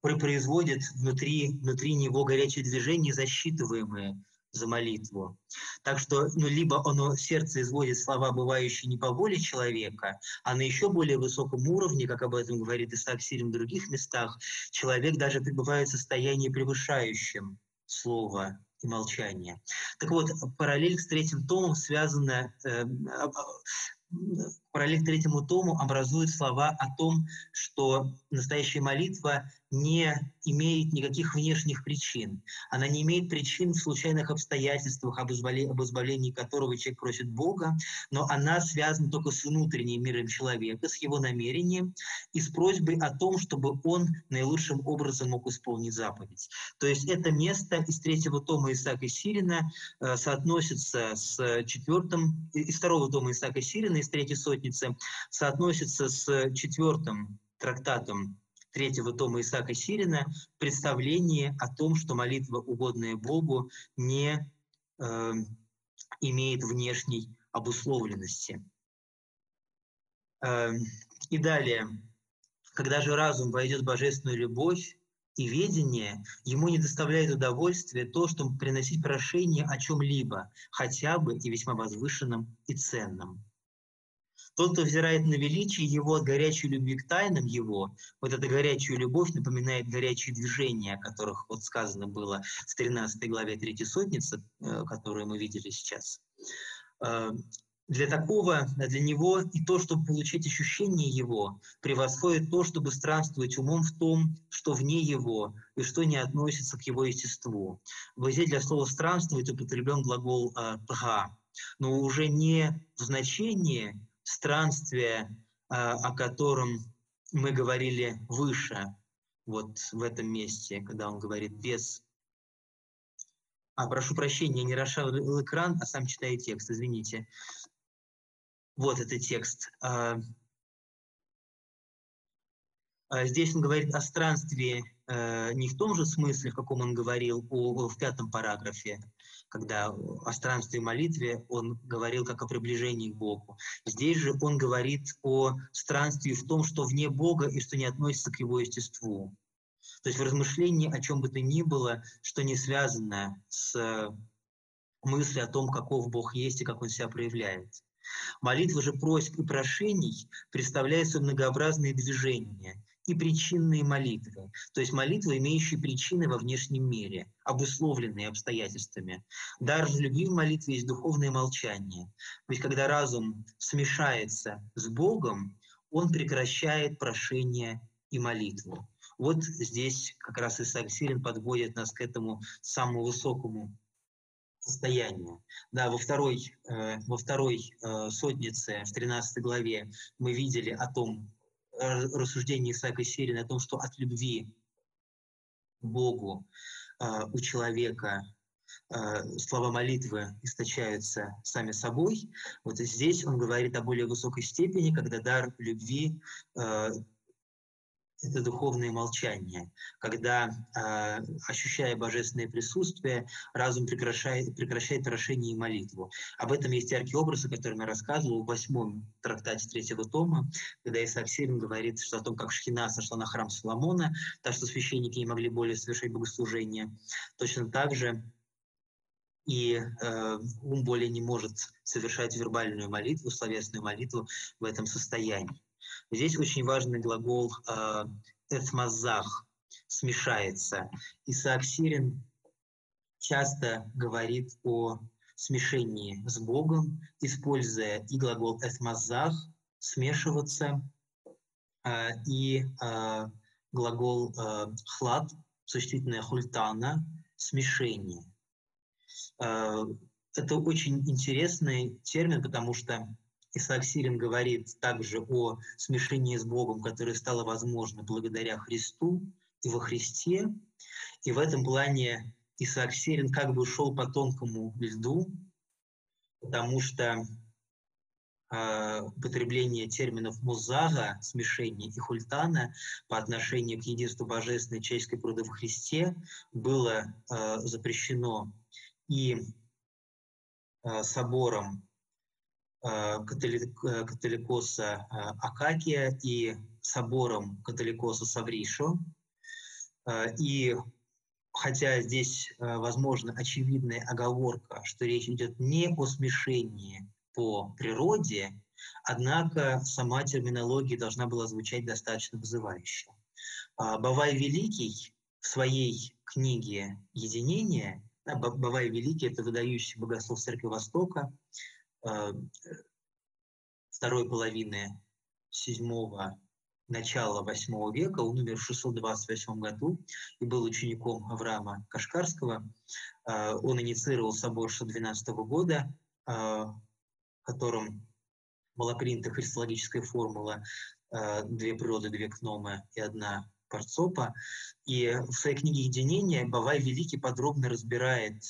производит внутри, внутри него горячее движение, засчитываемое за молитву. Так что ну, либо оно сердце изводит слова, бывающие не по воле человека, а на еще более высоком уровне, как об этом говорит Исаак Сирин в других местах, человек даже пребывает в состоянии превышающем слово и молчание. Так вот, параллель с третьим томом связана, э, параллель третьему тому образует слова о том, что настоящая молитва не имеет никаких внешних причин. Она не имеет причин в случайных обстоятельствах, об избавлении, которого человек просит Бога, но она связана только с внутренним миром человека, с его намерением и с просьбой о том, чтобы он наилучшим образом мог исполнить заповедь. То есть это место из третьего тома Исаака Сирина э, соотносится с четвертым, из второго тома Исаака Сирина, из третьей сотницы, соотносится с четвертым трактатом третьего тома Исаака Сирина представление о том, что молитва, угодная Богу, не э, имеет внешней обусловленности. Э, и далее, когда же разум войдет в божественную любовь и ведение, ему не доставляет удовольствия то, что приносить прошение о чем-либо, хотя бы и весьма возвышенном и ценном. Тот, кто взирает на величие его от горячей любви к тайнам его, вот эта горячая любовь напоминает горячие движения, о которых вот сказано было в 13 главе 3 сотницы, э, которую мы видели сейчас. Э, для такого, для него и то, чтобы получить ощущение его, превосходит то, чтобы странствовать умом в том, что вне его и что не относится к его естеству. В для слова «странствовать» употреблен глагол э, «тга», но уже не в значении странствия, э, о котором мы говорили выше, вот в этом месте, когда он говорит без а, прошу прощения, не расширил экран, а сам читаю текст, извините. Вот этот текст. А, а, здесь он говорит о странстве э, не в том же смысле, в каком он говорил о, в пятом параграфе, когда о странстве молитве он говорил как о приближении к Богу. Здесь же он говорит о странстве в том, что вне Бога и что не относится к его естеству. То есть в размышлении о чем бы то ни было, что не связано с мыслью о том, каков Бог есть и как Он себя проявляет. Молитва же просьб и прошений представляет собой многообразные движения и причинные молитвы, то есть молитвы, имеющие причины во внешнем мире, обусловленные обстоятельствами. Дар же любви в молитве есть духовное молчание. Ведь когда разум смешается с Богом, он прекращает прошение и молитву. Вот здесь как раз Исаак Сирин подводит нас к этому самому высокому состоянию. Да, во второй, э, во второй э, сотнице, в 13 главе, мы видели о том, э, рассуждении Исаака Сирина о том, что от любви Богу э, у человека э, слова молитвы источаются сами собой. Вот здесь он говорит о более высокой степени, когда дар любви это духовное молчание, когда, э, ощущая божественное присутствие, разум прекращает, прекращает прошение и молитву. Об этом есть яркий образ, о котором я рассказывал в восьмом трактате третьего тома, когда Исаак Сирин говорит что о том, как Шхина сошла на храм Соломона, так что священники не могли более совершать богослужение. Точно так же и э, ум более не может совершать вербальную молитву, словесную молитву в этом состоянии. Здесь очень важный глагол э, «эцмазах» — «смешается». Исаак Сирин часто говорит о смешении с Богом, используя и глагол «эцмазах» — «смешиваться», э, и э, глагол э, «хлад» — существительное «хультана» — «смешение». Это очень интересный термин, потому что Исаак Сирин говорит также о смешении с Богом, которое стало возможно благодаря Христу и во Христе. И в этом плане Исаак Сирин как бы шел по тонкому льду, потому что э, употребление терминов музага, смешение и хультана по отношению к единству Божественной человеческой природы в Христе было э, запрещено и э, собором католикоса э, Акакия и собором католикоса Савришо. И хотя здесь, возможно, очевидная оговорка, что речь идет не о смешении по природе, однако сама терминология должна была звучать достаточно вызывающе. Бавай Великий в своей книге «Единение», Бавай Великий – это выдающий богослов Церкви Востока, Э, второй половины седьмого начала восьмого века, он умер в 628 году и был учеником Авраама Кашкарского. Э, он инициировал собор 612 года, э, в котором была принята христологическая формула «две природы, две гномы и одна парцопа». И в своей книге «Единение» Бавай Великий подробно разбирает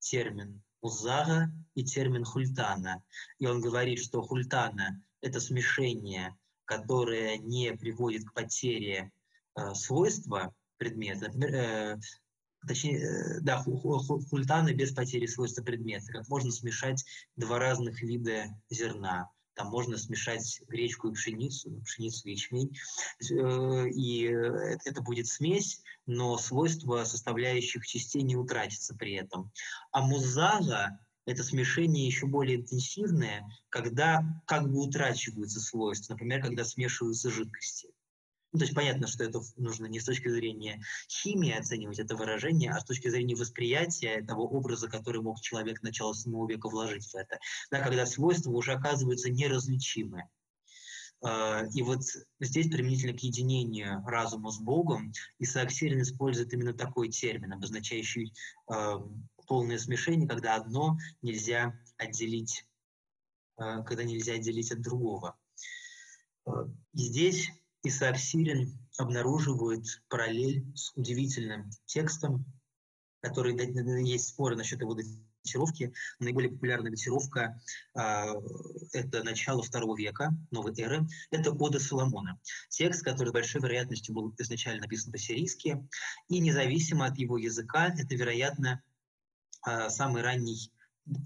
термин Узага и термин хультана. И он говорит, что хультана – это смешение, которое не приводит к потере э, свойства предмета. Например, э, точнее, э, да, хультана без потери свойства предмета. Как можно смешать два разных вида зерна – там можно смешать гречку и пшеницу, пшеницу и ячмень, э, и это будет смесь, но свойства составляющих частей не утратится при этом. А музага – это смешение еще более интенсивное, когда как бы утрачиваются свойства, например, когда смешиваются жидкости. Ну, то есть понятно, что это нужно не с точки зрения химии оценивать это выражение, а с точки зрения восприятия того образа, который мог человек начала 7 века вложить в это. Да, когда свойства уже оказываются неразличимы. А, и вот здесь применительно к единению разума с Богом Исаак Сирин использует именно такой термин, обозначающий э, полное смешение, когда одно нельзя отделить, э, когда нельзя отделить от другого. И здесь Исаак Сирин обнаруживает параллель с удивительным текстом, который есть споры насчет его датировки. Наиболее популярная датировка э, – это начало второго века, новой эры. Это Ода Соломона. Текст, который с большой вероятностью был изначально написан по-сирийски. И независимо от его языка, это, вероятно, э, самый ранний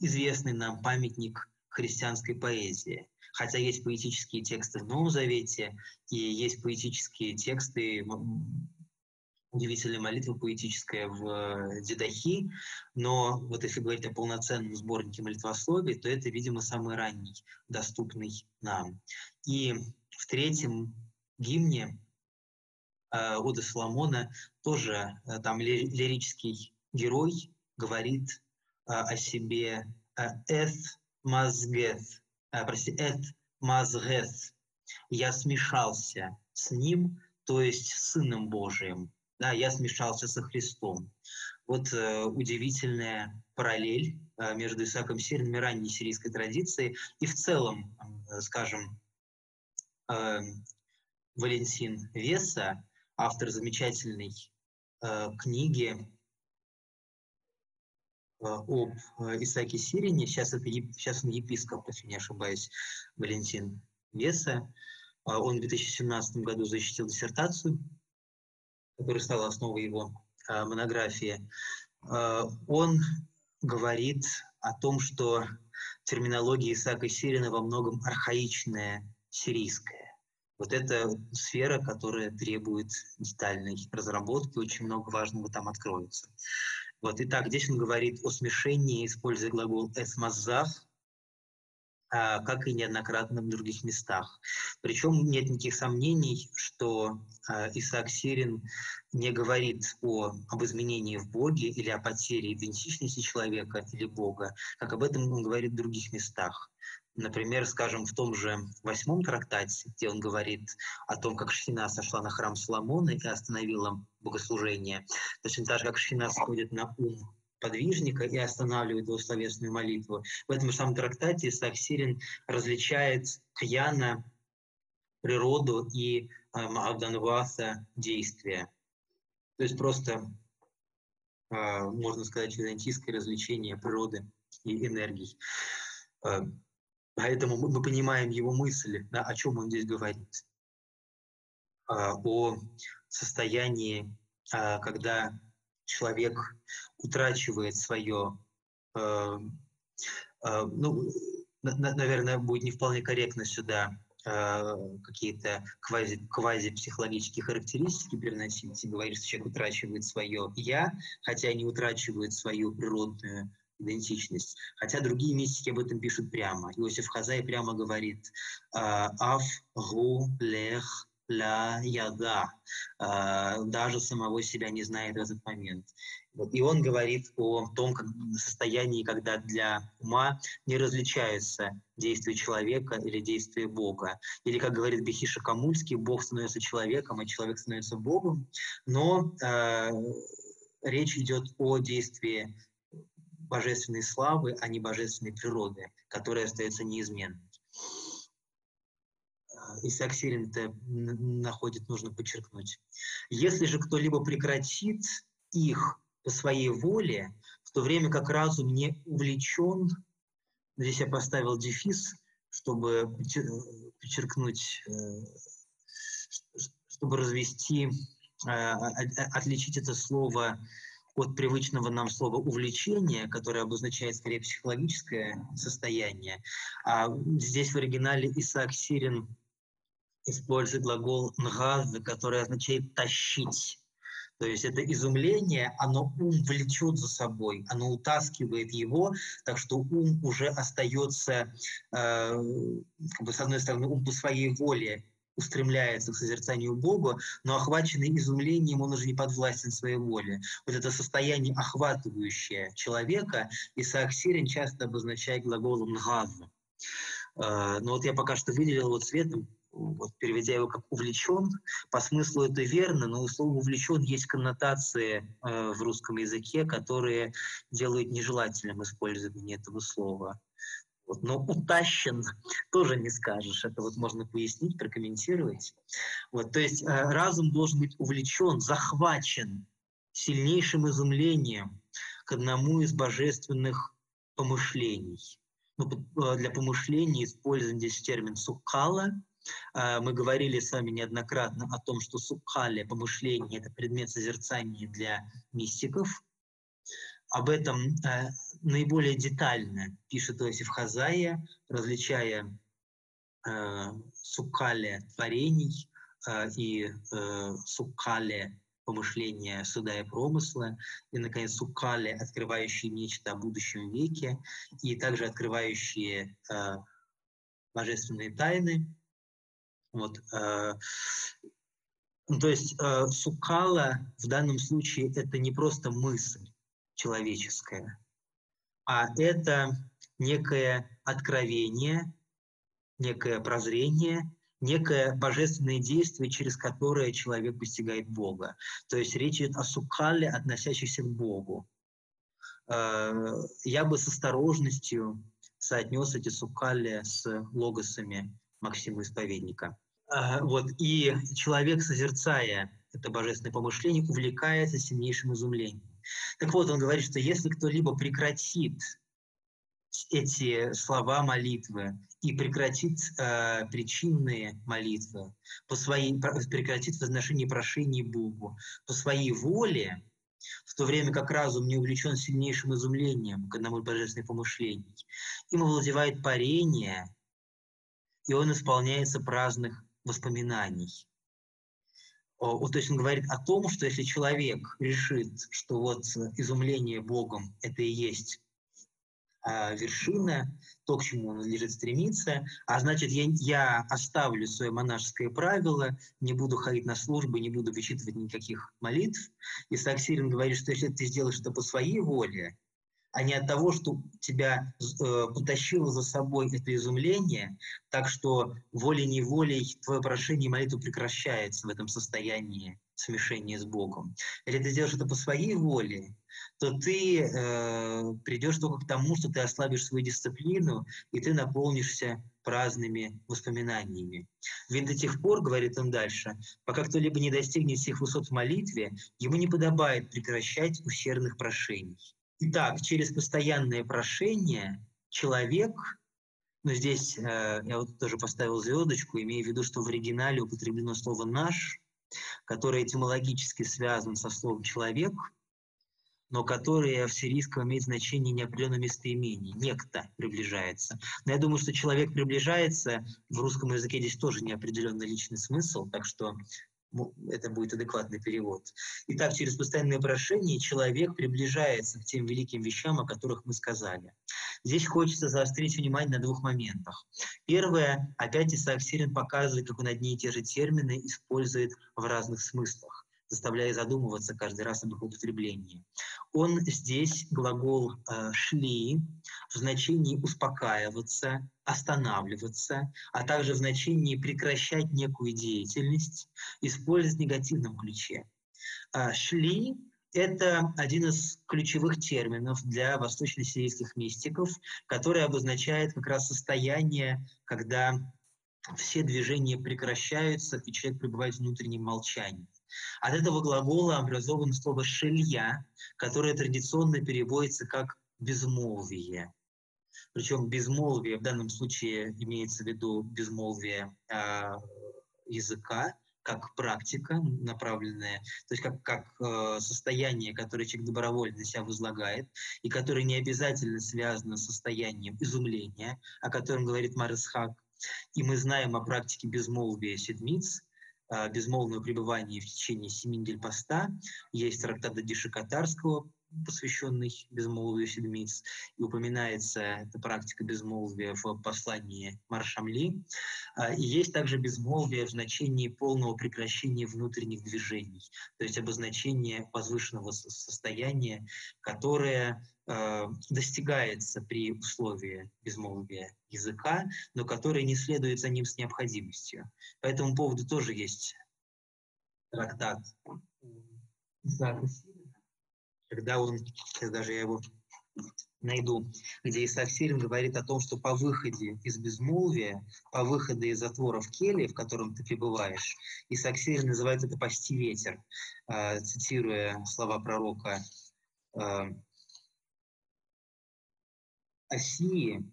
известный нам памятник христианской поэзии. Хотя есть поэтические тексты в Новом Завете, и есть поэтические тексты, удивительная молитва поэтическая в э, Дедахи, но вот если говорить о полноценном сборнике молитвословий, то это, видимо, самый ранний, доступный нам. И в третьем гимне э, Ода Соломона тоже э, там лирический герой говорит о себе «эт мазгет», прости, «эт мазгет», «я смешался с ним», то есть с Сыном Божиим да, я смешался со Христом. Вот э, удивительная параллель э, между Исааком Сириным и ранней сирийской традицией. И в целом, э, скажем, э, Валентин Веса, автор замечательной э, книги об э, Исааке Сирине, сейчас, это, сейчас он епископ, если не ошибаюсь, Валентин Веса, э, он в 2017 году защитил диссертацию который стал основой его а, монографии, а, он говорит о том, что терминология Исаака Сирина во многом архаичная сирийская. Вот это сфера, которая требует детальной разработки, очень много важного там откроется. Вот, итак, здесь он говорит о смешении, используя глагол «эсмазах», а, как и неоднократно в других местах. Причем нет никаких сомнений, что а, Исаак Сирин не говорит о, об изменении в Боге или о потере идентичности человека или Бога, как об этом он говорит в других местах. Например, скажем, в том же восьмом трактате, где он говорит о том, как Шхина сошла на храм Соломона и остановила богослужение, точно так же, как Шхина сходит на ум подвижника и останавливает его словесную молитву. В этом же самом трактате Исаак Сирин различает кьяна, природу и э, Маагданваса действия. То есть просто, э, можно сказать, византийское развлечение природы и энергий. Э, поэтому мы, понимаем его мысли, да, о чем он здесь говорит. Э, о состоянии, э, когда человек утрачивает свое, э, э, ну, на, наверное, будет не вполне корректно сюда какие-то квази, квази-психологические характеристики переносить и говорить, что человек утрачивает свое «я», хотя не утрачивает свою природную идентичность. Хотя другие мистики об этом пишут прямо. Иосиф Хазай прямо говорит «Аф гу лех ля яда, а, даже самого себя не знает в этот момент. И он говорит о том как состоянии, когда для ума не различаются действия человека или действия Бога. Или, как говорит Бехиша Камульский, Бог становится человеком, а человек становится Богом. Но э, речь идет о действии божественной славы, а не божественной природы, которая остается неизменной. Исаак Сирин это находит, нужно подчеркнуть. Если же кто-либо прекратит их по своей воле, в то время как разум не увлечен, здесь я поставил дефис, чтобы подчеркнуть, э, чтобы развести, э, отличить это слово от привычного нам слова увлечение, которое обозначает скорее психологическое состояние. А здесь в оригинале Исаак Сирин использует глагол «нгаз», который означает «тащить». То есть это изумление, оно ум влечет за собой, оно утаскивает его, так что ум уже остается, э, как бы, с одной стороны, ум по своей воле устремляется к созерцанию Бога, но охваченный изумлением, он уже не подвластен своей воле. Вот это состояние, охватывающее человека, Исаак Сирин часто обозначает глаголом «нгаза». А, но вот я пока что выделил вот цветом, вот, переведя его как «увлечен», по смыслу это верно, но у слова «увлечен» есть коннотации э, в русском языке, которые делают нежелательным использование этого слова. Вот, но утащен тоже не скажешь. Это вот можно пояснить, прокомментировать. Вот, то есть э, разум должен быть увлечен, захвачен сильнейшим изумлением к одному из божественных помышлений. Ну, э, для помышления используем здесь термин «суккала». Э, мы говорили с вами неоднократно о том, что суккале, помышление – это предмет созерцания для мистиков. Об этом э, наиболее детально пишет Иосиф Хазая, различая э, суккале творений э, и э, суккале помышления суда и промысла, и, наконец, суккале, открывающие нечто о будущем веке, и также открывающие э, божественные тайны. Вот, э, ну, то есть э, суккала в данном случае это не просто мысль, человеческое, а это некое откровение, некое прозрение, некое божественное действие, через которое человек постигает Бога. То есть речь идет о сукале, относящейся к Богу. Э, я бы с осторожностью соотнес эти сукали с логосами Максима Исповедника. Э, вот. И человек, созерцая это божественное помышление, увлекается сильнейшим изумлением. Так вот, он говорит, что если кто-либо прекратит эти слова молитвы и прекратит э, причинные молитвы, по своей, прекратит возношение прошений Богу по своей воле, в то время как разум не увлечен сильнейшим изумлением к одному божественных помышлений, им овладевает парение, и он исполняется праздных воспоминаний. Вот, то есть он говорит о том, что если человек решит, что вот изумление Богом – это и есть а, вершина, то, к чему он надлежит стремиться, а значит, я, я оставлю свое монашеское правило, не буду ходить на службы, не буду вычитывать никаких молитв. И Саксирин говорит, что если ты сделаешь это по своей воле, а не от того, что тебя э, потащило за собой это изумление, так что волей-неволей твое прошение и молитва прекращается в этом состоянии смешения с Богом. Если ты сделаешь это по своей воле, то ты э, придешь только к тому, что ты ослабишь свою дисциплину, и ты наполнишься праздными воспоминаниями. Ведь до тех пор, говорит он дальше, пока кто-либо не достигнет всех высот в молитве, ему не подобает прекращать усердных прошений. Итак, через постоянное прошение человек, ну здесь э, я вот тоже поставил звездочку, имея в виду, что в оригинале употреблено слово «наш», которое этимологически связано со словом «человек», но которое в сирийском имеет значение неопределенного местоимения. Некто приближается. Но я думаю, что человек приближается, в русском языке здесь тоже неопределенный личный смысл, так что это будет адекватный перевод. Итак, через постоянное прошение человек приближается к тем великим вещам, о которых мы сказали. Здесь хочется заострить внимание на двух моментах. Первое, опять Исаак Сирин показывает, как он одни и те же термины использует в разных смыслах заставляя задумываться каждый раз об их употреблении. Он здесь глагол э, «шли» в значении успокаиваться, останавливаться, а также в значении прекращать некую деятельность, использовать в негативном ключе. Э, «Шли» — это один из ключевых терминов для восточно-сирийских мистиков, который обозначает как раз состояние, когда все движения прекращаются, и человек пребывает в внутреннем молчании. От этого глагола образовано слово «шелья», которое традиционно переводится как «безмолвие». Причем безмолвие в данном случае имеется в виду безмолвие э, языка, как практика направленная, то есть как, как э, состояние, которое человек добровольно себя возлагает, и которое не обязательно связано с состоянием изумления, о котором говорит Марисхак. И мы знаем о практике безмолвия седмиц, безмолвного пребывания в течение семи недель поста. Есть трактат Диши Катарского посвященный безмолвию седмиц, и упоминается эта практика безмолвия в послании Маршамли. А, и есть также безмолвие в значении полного прекращения внутренних движений, то есть обозначение возвышенного состояния, которое а, достигается при условии безмолвия языка, но которое не следует за ним с необходимостью. По этому поводу тоже есть трактат когда он, сейчас даже я его найду, где Исаак Сирин говорит о том, что по выходе из безмолвия, по выходу из затвора в келе, в котором ты пребываешь, Исаак Сирин называет это «пасти ветер», э, цитируя слова пророка Осии,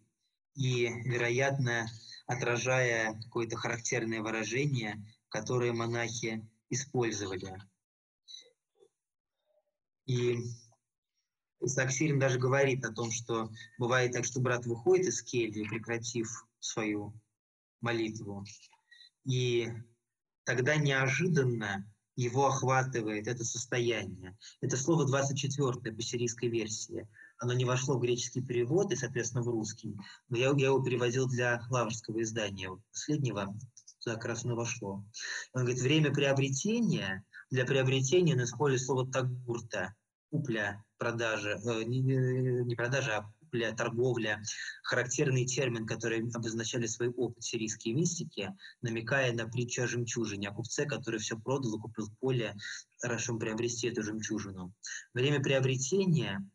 и, вероятно, отражая какое-то характерное выражение, которое монахи использовали. И Исаак даже говорит о том, что бывает так, что брат выходит из кельи, прекратив свою молитву, и тогда неожиданно его охватывает это состояние. Это слово 24 по сирийской версии. Оно не вошло в греческий перевод и, соответственно, в русский. Но я, я его переводил для лаврского издания последнего, туда как раз оно вошло. Он говорит, время приобретения для приобретения он использует слово «тагурта», купля, продажа, э, не, не продажа, а купля, торговля, характерный термин, который обозначали свой опыт сирийские мистики, намекая на притчу о жемчужине, о купце, который все продал и купил поле, хорошо приобрести эту жемчужину. Время приобретения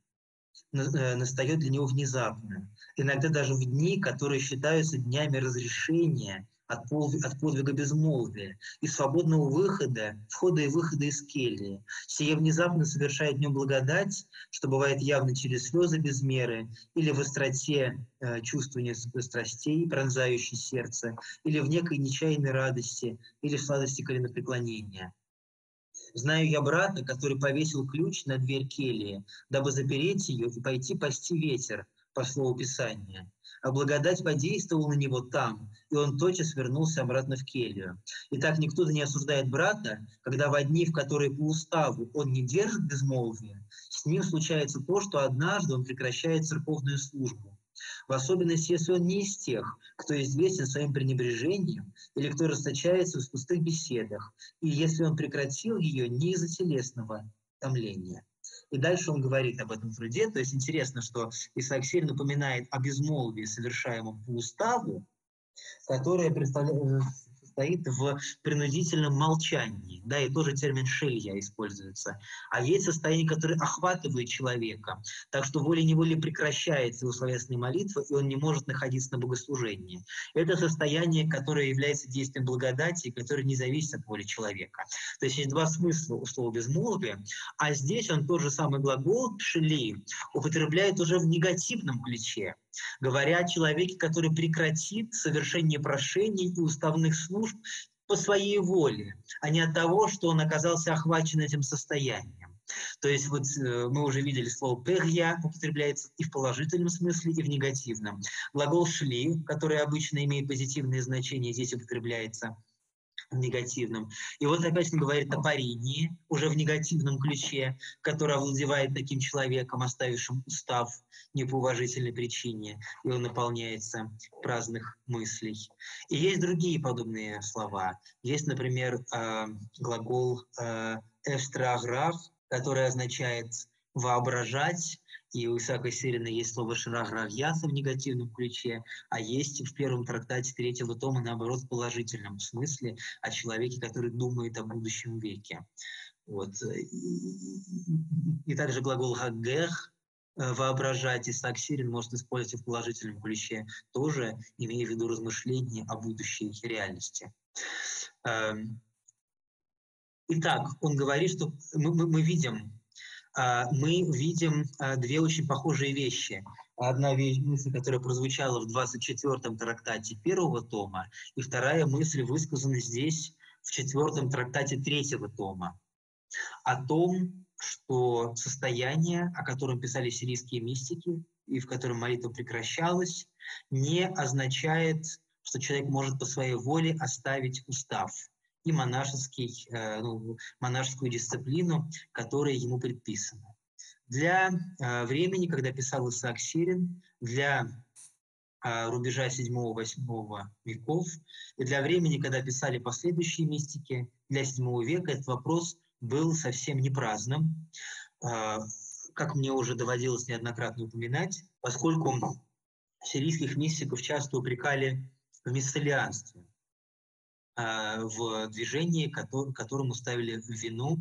настает для него внезапно. Иногда даже в дни, которые считаются днями разрешения от, подвига безмолвия и свободного выхода, входа и выхода из кельи. Сие внезапно совершает в нем благодать, что бывает явно через слезы без меры, или в остроте э, чувствования страстей, пронзающей сердце, или в некой нечаянной радости, или в сладости коленопреклонения. Знаю я брата, который повесил ключ на дверь кельи, дабы запереть ее и пойти пасти ветер, по слову Писания а благодать подействовала на него там, и он тотчас вернулся обратно в келью. Итак, никто не осуждает брата, когда в дни, в которые по уставу он не держит безмолвия, с ним случается то, что однажды он прекращает церковную службу. В особенности, если он не из тех, кто известен своим пренебрежением или кто расточается в пустых беседах, и если он прекратил ее не из-за телесного томления. И дальше он говорит об этом труде. То есть интересно, что Исаак Сирь напоминает о безмолвии, совершаемом по уставу, которое представляет, состоит в принудительном молчании. Да, и тоже термин «шелья» используется. А есть состояние, которое охватывает человека, так что волей-неволей прекращается его словесная молитва, и он не может находиться на богослужении. Это состояние, которое является действием благодати, которое не зависит от воли человека. То есть есть два смысла у слова «безмолвие», а здесь он тот же самый глагол «шели» употребляет уже в негативном ключе говоря о человеке, который прекратит совершение прошений и уставных служб по своей воле, а не от того, что он оказался охвачен этим состоянием. То есть вот э, мы уже видели слово «перья» употребляется и в положительном смысле, и в негативном. Глагол «шли», который обычно имеет позитивное значение, здесь употребляется в негативном. И вот опять он говорит о парении, уже в негативном ключе, который овладевает таким человеком, оставившим устав не по уважительной причине, и он наполняется праздных мыслей. И есть другие подобные слова. Есть, например, э, глагол э, «эстраграф», который означает «воображать», и у Исаака Сирина есть слово «шираграгьяса» в негативном ключе, а есть в первом трактате третьего тома, наоборот, в положительном смысле о человеке, который думает о будущем веке. Вот. И, также глагол «хагех» э, воображать Исаак Сирин может использовать в положительном ключе, тоже имея в виду размышления о будущей реальности. Эм. Итак, он говорит, что мы, мы, мы видим мы видим а, две очень похожие вещи. Одна мысль, которая прозвучала в 24-м трактате первого тома, и вторая мысль высказана здесь в четвертом трактате третьего тома. О том, что состояние, о котором писали сирийские мистики, и в котором молитва прекращалась, не означает, что человек может по своей воле оставить устав – и монашеский, э, ну, монашескую дисциплину, которая ему предписана. Для э, времени, когда писал Исаак Сирин, для э, рубежа 7-8 веков, и для времени, когда писали последующие мистики, для 7 века этот вопрос был совсем не праздным. Как мне уже доводилось неоднократно упоминать, поскольку сирийских мистиков часто упрекали в миссалианстве, в движении, которому ставили вину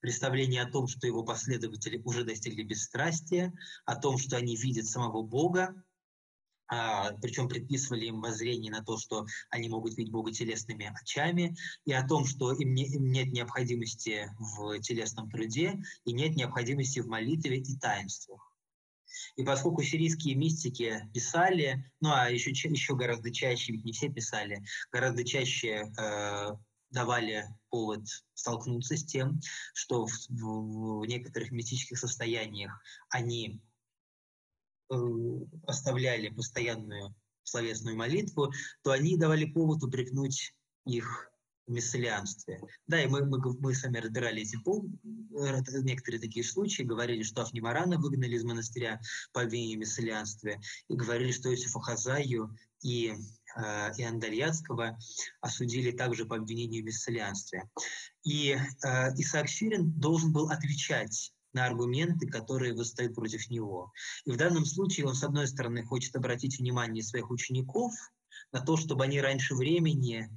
представление о том, что его последователи уже достигли бесстрастия, о том, что они видят самого Бога, а, причем предписывали им воззрение на то, что они могут видеть Бога телесными очами, и о том, что им, не, им нет необходимости в телесном труде и нет необходимости в молитве и таинствах. И поскольку сирийские мистики писали, ну а еще, еще гораздо чаще, ведь не все писали, гораздо чаще э, давали повод столкнуться с тем, что в, в, в некоторых мистических состояниях они э, оставляли постоянную словесную молитву, то они давали повод упрекнуть их в мессалианстве. Да, и мы, мы, мы сами разбирали эти э, некоторые такие случаи, говорили, что Афнимарана выгнали из монастыря по обвинению в мессалианстве, и говорили, что Иосифа Хазаю и Э, и Андальятского осудили также по обвинению в бесцелианстве. И э, Исаак Сирин должен был отвечать на аргументы, которые восстают против него. И в данном случае он, с одной стороны, хочет обратить внимание своих учеников на то, чтобы они раньше времени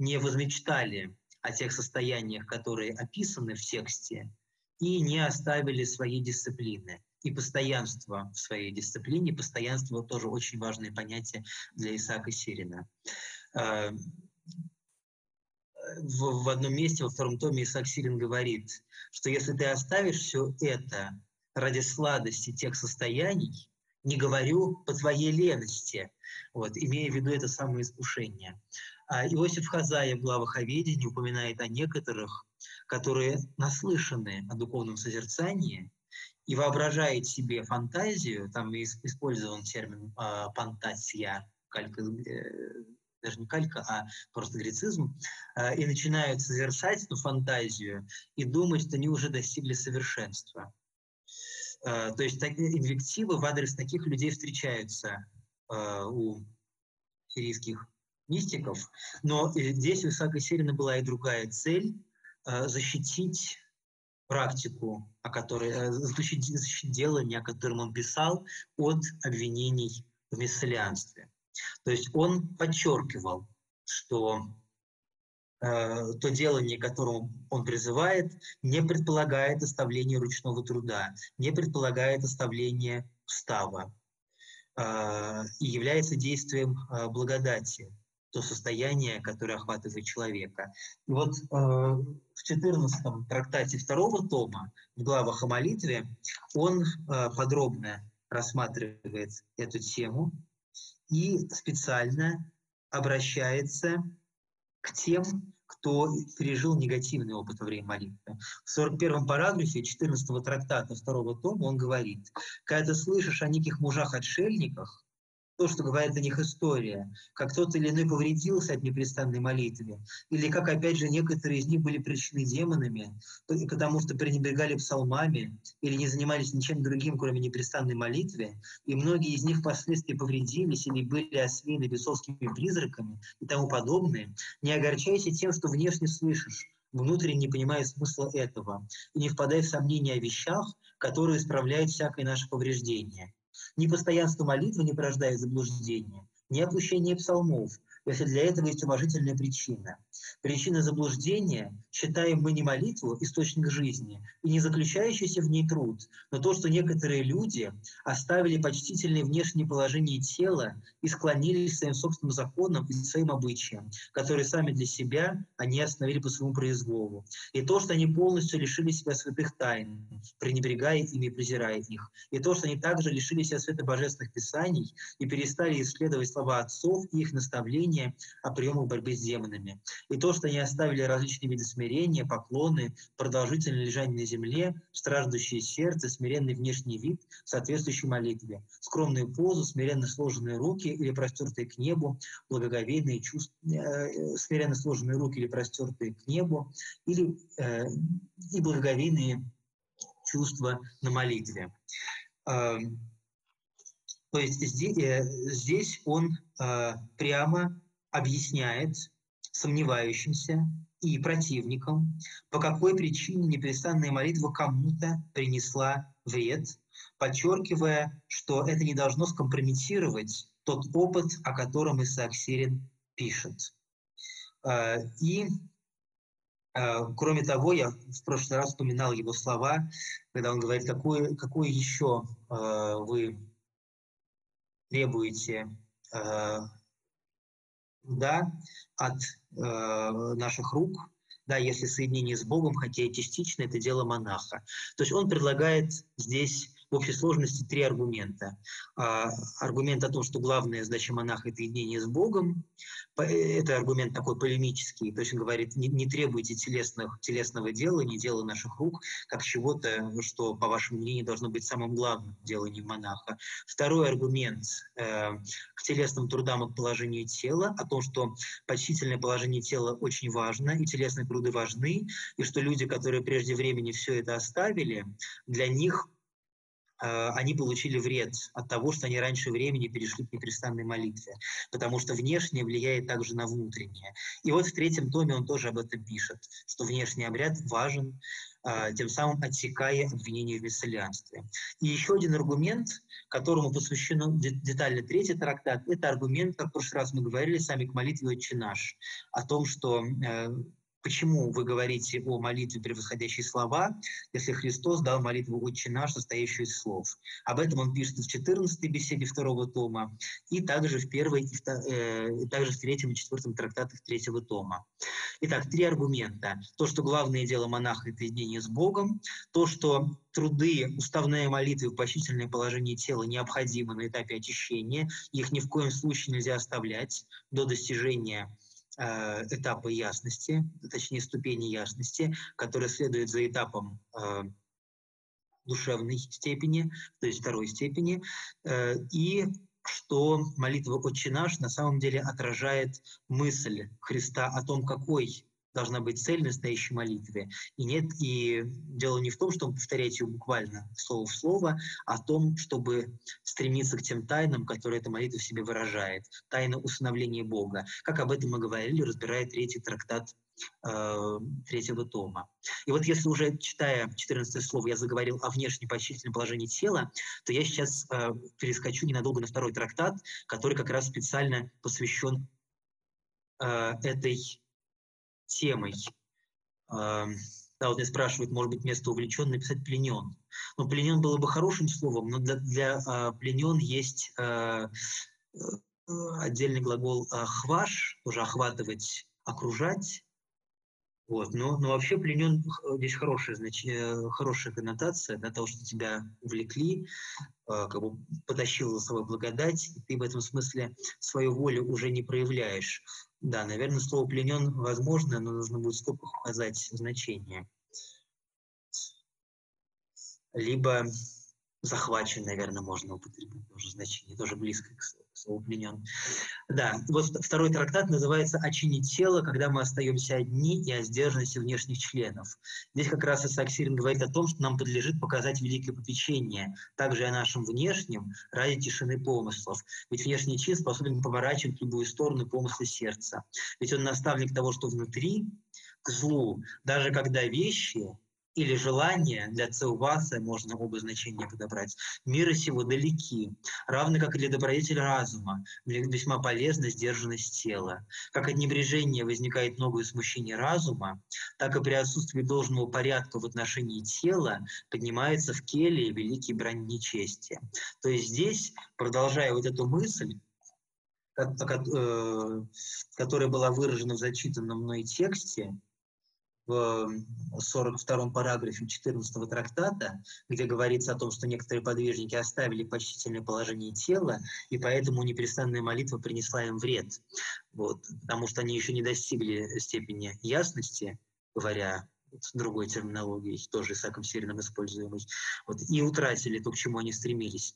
не возмечтали о тех состояниях, которые описаны в тексте, и не оставили своей дисциплины и постоянство в своей дисциплине. Постоянство тоже очень важное понятие для Исаака Сирина. Э, в, в одном месте, во втором томе, Исаак Сирин говорит, что если ты оставишь все это ради сладости тех состояний, не говорю по твоей лености, вот, имея в виду это самое искушение. А Иосиф Хазая в главах о ведении упоминает о некоторых, которые наслышаны о духовном созерцании и воображает себе фантазию, там использован термин э, фантазия, калька, э, даже не калька, а просто грецизм, э, и начинают созерцать эту фантазию и думать, что они уже достигли совершенства. То есть так, инвективы в адрес таких людей встречаются у сирийских мистиков, но здесь у Исаака Сирина была и другая цель э, – защитить практику, о которой, э, защитить, защитить делание, о котором он писал, от обвинений в мессалианстве. То есть он подчеркивал, что э, то делание, к которому он призывает, не предполагает оставление ручного труда, не предполагает оставление устава и является действием благодати то состояние, которое охватывает человека. И вот э, в 14 трактате второго тома, в главах о молитве, он э, подробно рассматривает эту тему и специально обращается к тем, кто пережил негативный опыт во время молитвы. В 41 параграфе 14 трактата второго тома он говорит, когда ты слышишь о неких мужах-отшельниках, то, что говорит о них история, как тот или иной повредился от непрестанной молитвы, или как, опять же, некоторые из них были причины демонами, потому что пренебрегали псалмами или не занимались ничем другим, кроме непрестанной молитвы, и многие из них впоследствии повредились или были освеяны бесовскими призраками и тому подобное, не огорчайся тем, что внешне слышишь, внутренне не понимая смысла этого, и не впадай в сомнения о вещах, которые исправляют всякое наше повреждение. Ни постоянство молитвы не порождает заблуждения, ни опущение псалмов, если для этого есть уважительная причина. Причина заблуждения считаем мы не молитву, источник жизни, и не заключающийся в ней труд, но то, что некоторые люди оставили почтительное внешнее положение тела и склонились своим собственным законам и своим обычаям, которые сами для себя они остановили по своему произволу. И то, что они полностью лишили себя святых тайн, пренебрегая ими и презирая их. И то, что они также лишили себя света божественных писаний и перестали исследовать слова отцов и их наставления о приемах борьбы с демонами. И то, что они оставили различные виды смирения, поклоны, продолжительное лежание на земле, страждущее сердце, смиренный внешний вид, соответствующий молитве, скромную позу, смиренно сложенные руки или простертые к небу, благоговейные чувства, э, смиренно сложенные руки или простертые к небу, или э, и благоговейные чувства на молитве. Эм, то есть здесь, э, здесь он э, прямо объясняет сомневающимся и противникам, по какой причине непрестанная молитва кому-то принесла вред, подчеркивая, что это не должно скомпрометировать тот опыт, о котором Исаак Сирин пишет. Э, и кроме того, я в прошлый раз вспоминал его слова, когда он говорит, какое, какое еще вы требуете да, от наших рук, да, если соединение с Богом, хотя и частично, это дело монаха. То есть он предлагает здесь в общей сложности три аргумента. А, аргумент о том, что главная задача монаха – это единение с Богом. Это аргумент такой полемический. То есть он говорит, не, не требуйте телесных, телесного дела, не дела наших рук, как чего-то, что, по вашему мнению, должно быть самым главным в делании монаха. Второй аргумент э, к телесным трудам от положения тела, о том, что почтительное положение тела очень важно, и телесные труды важны, и что люди, которые прежде времени все это оставили, для них Э, они получили вред от того, что они раньше времени перешли к непрестанной молитве, потому что внешнее влияет также на внутреннее. И вот в третьем томе он тоже об этом пишет, что внешний обряд важен, э, тем самым отсекая обвинение в мессалианстве. И еще один аргумент, которому посвящен детально третий трактат, это аргумент, как в прошлый раз мы говорили, сами к молитве «Отче наш», о том, что э, Почему вы говорите о молитве превосходящей слова, если Христос дал молитву «Отче наш», состоящую из слов? Об этом он пишет в 14 беседе второго тома, и также в, первой, и, э, также в третьем и четвертом трактатах третьего тома. Итак, три аргумента. То, что главное дело монаха – это единение с Богом, то, что труды, уставная молитва и поощрительное положение тела необходимы на этапе очищения, их ни в коем случае нельзя оставлять до достижения Э, этапы ясности, точнее ступени ясности, которые следуют за этапом э, душевной степени, то есть второй степени, э, и что молитва «Отче наш» на самом деле отражает мысль Христа о том, какой должна быть цель настоящей молитвы. И нет, и дело не в том, чтобы повторять ее буквально слово в слово, а в том, чтобы стремиться к тем тайнам, которые эта молитва в себе выражает. Тайна усыновления Бога. Как об этом мы говорили, разбирая третий трактат э, третьего тома. И вот если уже, читая 14 слово, я заговорил о внешнем почтительном положении тела, то я сейчас э, перескочу ненадолго на второй трактат, который как раз специально посвящен э, этой темой. Да, вот меня спрашивают, может быть, вместо увлечен написать пленен. Ну, пленен было бы хорошим словом, но для, для а, пленен есть а, э, отдельный глагол а, хваш, тоже охватывать, окружать. Вот. Но, но вообще пленен здесь хорошая, значит, э, хорошая коннотация для того, что тебя увлекли, как бы потащил за собой благодать, и ты в этом смысле свою волю уже не проявляешь. Да, наверное, слово «пленен» возможно, но нужно будет скобках указать значение. Либо захвачен, наверное, можно употребить тоже значение, тоже близко к слову пленен. Да, вот второй трактат называется «О чине тела, когда мы остаемся одни и о сдержанности внешних членов». Здесь как раз Исаак Сирин говорит о том, что нам подлежит показать великое попечение, также и о нашем внешнем, ради тишины помыслов. Ведь внешний чин способен поворачивать любую сторону помыслы сердца. Ведь он наставник того, что внутри, к злу, даже когда вещи или желание для цеуваса, можно оба значения подобрать, мира сего далеки, равно как и для добродетеля разума, весьма полезна сдержанность тела. Как от небрежения возникает многое смущение разума, так и при отсутствии должного порядка в отношении тела поднимается в келе великий брань нечестия. То есть здесь, продолжая вот эту мысль, э, которая была выражена в зачитанном мной тексте, в 42-м параграфе 14 трактата, где говорится о том, что некоторые подвижники оставили почтительное положение тела, и поэтому непрестанная молитва принесла им вред, вот, потому что они еще не достигли степени ясности, говоря другой терминологией, тоже Исаком Сирином используемой, вот, и утратили то, к чему они стремились.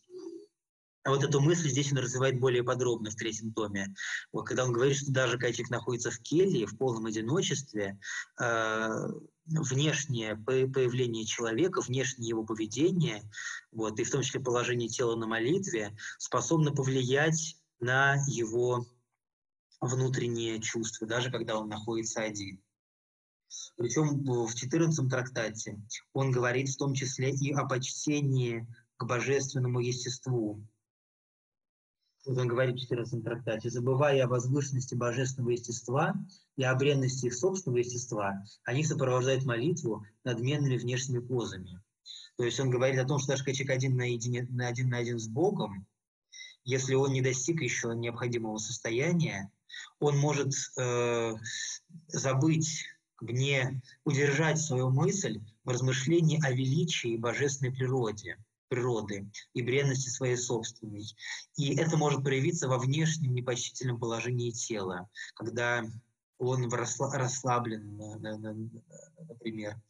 А вот эту мысль здесь он развивает более подробно в третьем томе. Вот, когда он говорит, что даже когда человек находится в келье, в полном одиночестве, э, внешнее появление человека, внешнее его поведение, вот, и в том числе положение тела на молитве, способно повлиять на его внутренние чувства, даже когда он находится один. Причем в 14 трактате он говорит в том числе и о почтении к божественному естеству. Вот он говорит в 14 трактате, забывая о возвышенности божественного естества и о бренности их собственного естества, они сопровождают молитву надменными внешними позами. То есть он говорит о том, что даже человек один на, едине, на один на один с Богом, если он не достиг еще необходимого состояния, он может э, забыть, не удержать свою мысль в размышлении о величии божественной природе, природы и бренности своей собственной. И это может проявиться во внешнем непочтительном положении тела, когда он расслаблен, например,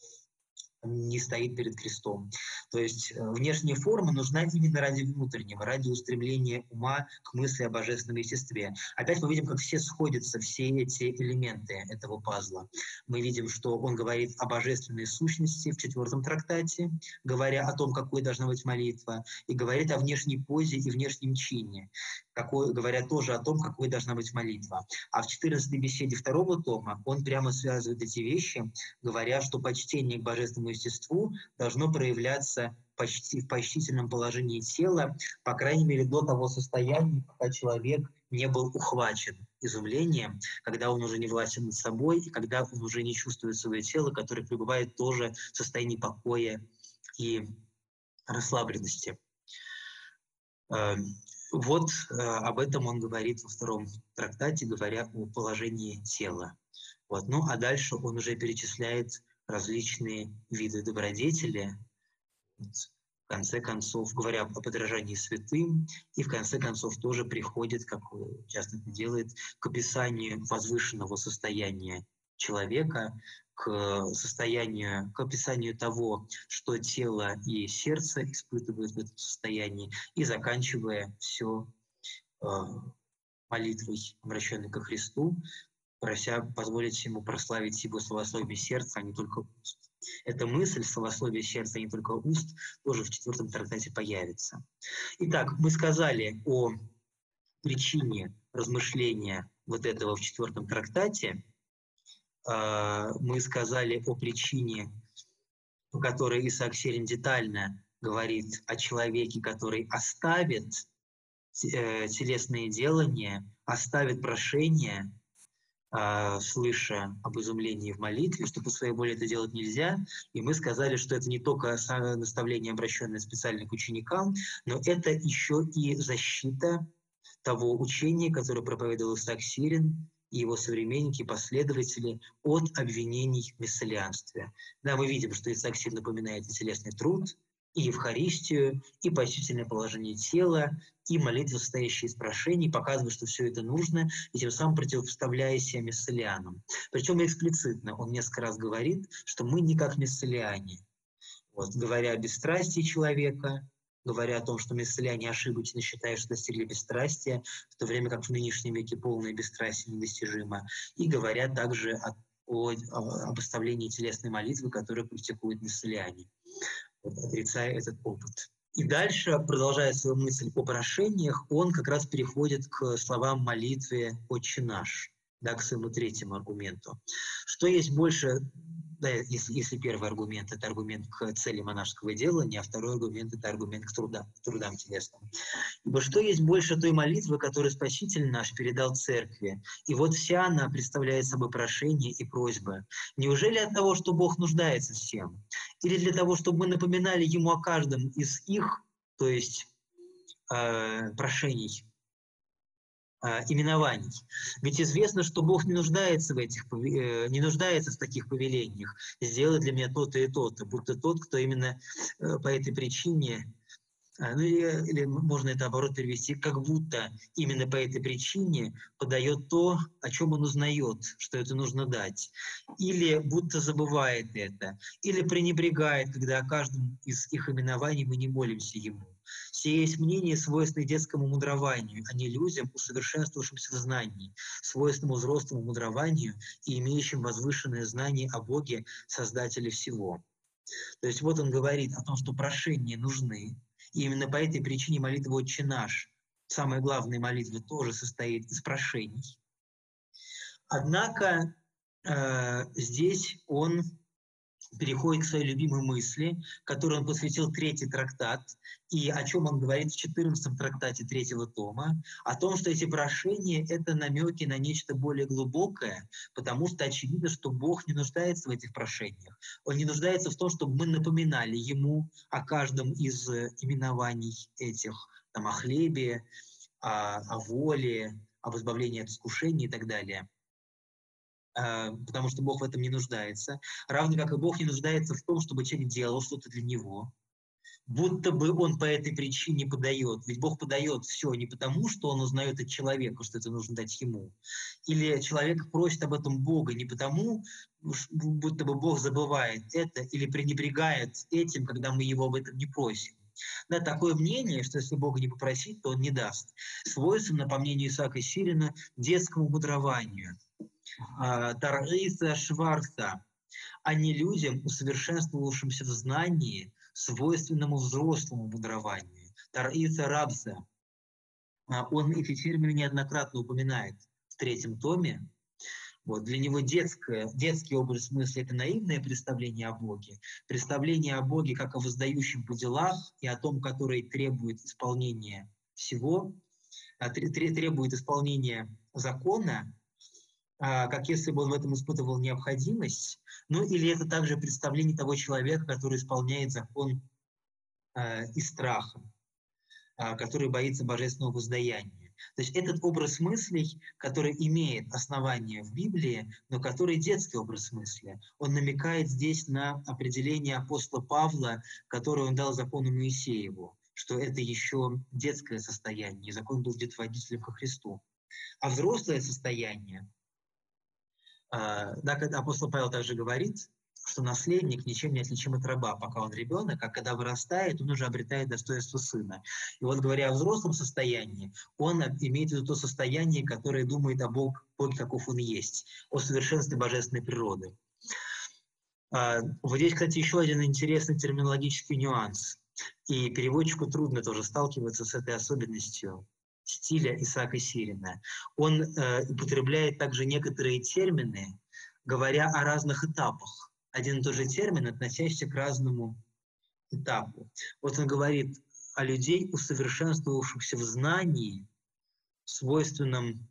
не стоит перед крестом. То есть э, внешняя форма нужна именно ради внутреннего, ради устремления ума к мысли о божественном естестве. Опять мы видим, как все сходятся, все эти элементы этого пазла. Мы видим, что он говорит о божественной сущности в четвертом трактате, говоря о том, какой должна быть молитва, и говорит о внешней позе и внешнем чине какой, говорят тоже о том, какой должна быть молитва. А в 14 беседе второго тома он прямо связывает эти вещи, говоря, что почтение к божественному естеству должно проявляться почти в почтительном положении тела, по крайней мере, до того состояния, пока человек не был ухвачен изумлением, когда он уже не властен над собой, и когда он уже не чувствует свое тело, которое пребывает тоже в состоянии покоя и расслабленности. Эм, вот э, об этом он говорит во втором трактате, говоря о положении тела. Вот. Ну а дальше он уже перечисляет различные виды добродетели, в конце концов, говоря о подражании святым, и в конце концов тоже приходит, как часто это делает, к описанию возвышенного состояния человека, к состоянию, к описанию того, что тело и сердце испытывают в этом состоянии, и заканчивая все э, молитвой, обращенной ко Христу, прося позволить ему прославить его словословие сердца, а не только уст. Эта мысль словословие сердца, а не только уст, тоже в четвертом трактате появится. Итак, мы сказали о причине размышления вот этого в четвертом трактате, а, мы сказали о причине, по которой Исаак Серин детально говорит о человеке, который оставит э, телесные делания, оставит прошение, слыша об изумлении в молитве, что по своей воле это делать нельзя. И мы сказали, что это не только наставление, обращенное специально к ученикам, но это еще и защита того учения, которое проповедовал Исаак Сирин, и его современники, последователи от обвинений в мессалианстве. Да, мы видим, что Исаак сильно напоминает и телесный труд, и Евхаристию, и почтительное положение тела, и молитвы, состоящие из прошений, показывая, что все это нужно, и тем самым противопоставляя себя мессалианам. Причем эксплицитно он несколько раз говорит, что мы не как мессалиане. Вот, говоря о бесстрастии человека, говоря о том, что мессаляне ошибочно считают, что достигли бесстрастия, в то время как в нынешнем веке полное бесстрастие недостижимо, и говорят также о, о, о обоставлении телесной молитвы, которую практикуют мессаляне, вот, отрицая этот опыт. И дальше, продолжая свою мысль о прошениях, он как раз переходит к словам молитвы «Отче наш», да, к своему третьему аргументу. Что есть больше да, если, если первый аргумент – это аргумент к цели монашеского делания, а второй аргумент – это аргумент к, труда, к трудам телесным. Ибо что есть больше той молитвы, которую Спаситель наш передал церкви? И вот вся она представляет собой прошение и просьбы. Неужели от того, что Бог нуждается всем? Или для того, чтобы мы напоминали Ему о каждом из их, то есть э, прошений, именований. Ведь известно, что Бог не нуждается в этих, э, не нуждается в таких повелениях. Сделай для меня то-то и то-то, будто тот, кто именно э, по этой причине А, ну, или можно это оборот перевести, как будто именно по этой причине подает то, о чем он узнает, что это нужно дать. Или будто забывает это, или пренебрегает, когда о каждом из их именований мы не молимся ему. Все есть мнение, свойственное детскому мудрованию, а не людям, усовершенствовавшимся в знании, свойственному взрослому мудрованию и имеющим возвышенное знание о Боге, Создателе всего. То есть вот он говорит о том, что прошения нужны, и именно по этой причине молитва «Отче наш», самая главная молитва, тоже состоит из прошений. Однако э, здесь он переходит к своей любимой мысли, которой он посвятил третий трактат, и о чем он говорит в 14 трактате третьего тома, о том, что эти прошения — это намеки на нечто более глубокое, потому что очевидно, что Бог не нуждается в этих прошениях. Он не нуждается в том, чтобы мы напоминали Ему о каждом из э, именований этих, там, о хлебе, о, о воле, об избавлении от искушений и так далее. А, потому что Бог в этом не нуждается. Равно как и Бог не нуждается в том, чтобы человек делал что-то для него. Будто бы он по этой причине подает. Ведь Бог подает все не потому, что он узнает от человека, что это нужно дать ему. Или человек просит об этом Бога не потому, будто бы Бог забывает это или пренебрегает этим, когда мы его об этом не просим. Да, такое мнение, что если Бога не попросить, то Он не даст. Свойственно, по мнению Исаака Сирина, детскому мудрованию. А, Таргиса Шварца, а не людям, усовершенствовавшимся в знании, свойственному взрослому мудрованию. Тараиса Рабса, а, он эти термины неоднократно упоминает в третьем томе. Вот. Для него детское, детский образ мысли – это наивное представление о Боге, представление о Боге как о воздающем по делах и о том, который требует исполнения всего, а, требует исполнения закона, как если бы он в этом испытывал необходимость, ну или это также представление того человека, который исполняет закон э, из страха, э, который боится божественного воздаяния. То есть этот образ мыслей, который имеет основание в Библии, но который детский образ мысли, он намекает здесь на определение апостола Павла, которое он дал закону Моисееву, что это еще детское состояние, закон был где-то водителем ко Христу. А взрослое состояние а, да, когда апостол Павел также говорит, что наследник ничем не отличим от раба, пока он ребенок, а когда вырастает, он уже обретает достоинство сына. И вот говоря о взрослом состоянии, он имеет в виду то состояние, которое думает о Боге, Боге каков он есть, о совершенстве божественной природы. А, вот здесь, кстати, еще один интересный терминологический нюанс. И переводчику трудно тоже сталкиваться с этой особенностью стиля Исаака Сирина. Он э, употребляет также некоторые термины, говоря о разных этапах. Один и тот же термин, относящийся к разному этапу. Вот он говорит о людей, усовершенствовавшихся в знании, свойственном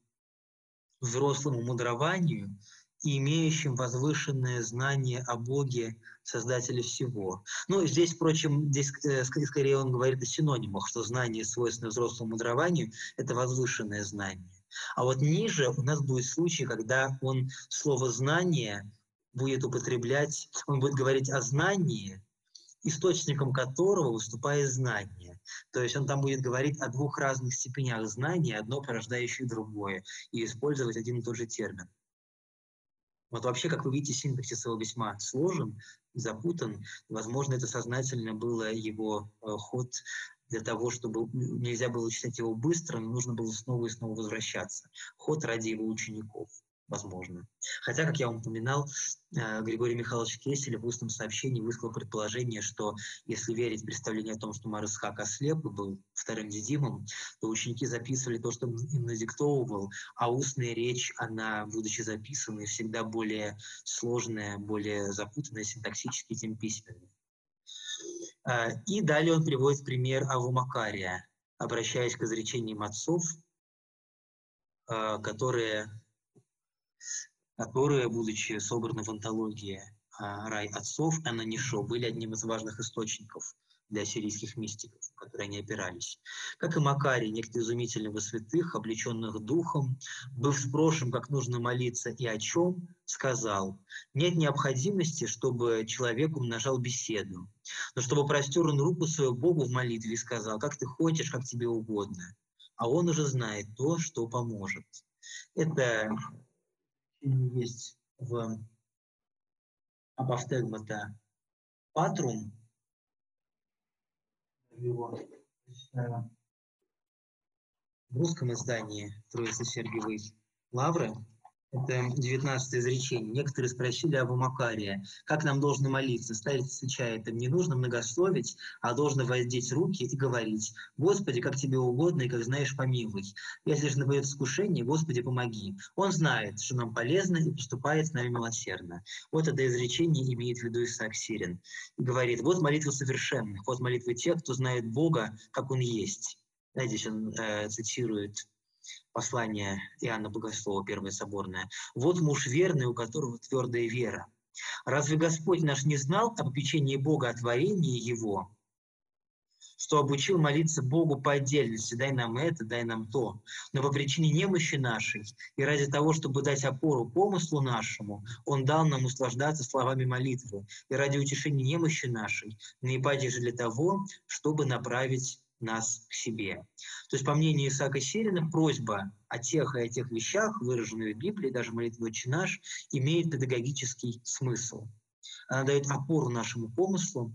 взрослому мудрованию, и имеющим возвышенное знание о Боге, Создателе всего. Ну, здесь, впрочем, здесь э, скорее он говорит о синонимах, что знание, свойственное взрослому мудрованию, это возвышенное знание. А вот ниже у нас будет случай, когда он слово «знание» будет употреблять, он будет говорить о знании, источником которого выступает знание. То есть он там будет говорить о двух разных степенях знания, одно порождающее другое, и использовать один и тот же термин. Вот вообще, как вы видите, синтаксис его весьма сложен, запутан. Возможно, это сознательно было его э, ход для того, чтобы нельзя было читать его быстро, но нужно было снова и снова возвращаться. Ход ради его учеников возможно. Хотя, как я вам упоминал, э, Григорий Михайлович Кеселев в устном сообщении высказал предположение, что если верить представлению о том, что Марысхак ослеп и был вторым дедимом, то ученики записывали то, что им надиктовывал, а устная речь, она, будучи записанной, всегда более сложная, более запутанная синтаксически, тем письменной. Э, и далее он приводит пример Авумакария, обращаясь к изречениям отцов, э, которые которые, будучи собраны в антологии а, «Рай отцов» Анна Нишо, были одним из важных источников для сирийских мистиков, которые они опирались. Как и Макарий, некто изумительного святых, облеченных духом, быв спрошен, как нужно молиться и о чем, сказал, нет необходимости, чтобы человек умножал беседу, но чтобы простер он руку свою Богу в молитве и сказал, как ты хочешь, как тебе угодно, а он уже знает то, что поможет. Это есть в апофтегмата патрум, его в русском издании Троицы Сергиевой Лавры это 19 изречение. Некоторые спросили об Макария, как нам должно молиться. Старец отвечает им, не нужно многословить, а должно воздеть руки и говорить, «Господи, как тебе угодно и как знаешь, помилуй. Если же нападет искушение, Господи, помоги». Он знает, что нам полезно и поступает с нами милосердно. Вот это изречение имеет в виду Исаак Сирин. И говорит, вот молитва совершенных, вот молитва тех, кто знает Бога, как Он есть. Здесь он э, цитирует послание Иоанна Богослова, Первое Соборное. «Вот муж верный, у которого твердая вера. Разве Господь наш не знал об попечении Бога о творении Его, что обучил молиться Богу по отдельности, дай нам это, дай нам то. Но по причине немощи нашей и ради того, чтобы дать опору помыслу нашему, Он дал нам услаждаться словами молитвы, и ради утешения немощи нашей, наипаде же для того, чтобы направить нас к себе. То есть, по мнению Исаака Сирина, просьба о тех и о тех вещах, выраженную в Библии, даже молитва «Отче наш», имеет педагогический смысл. Она дает опору нашему помыслу,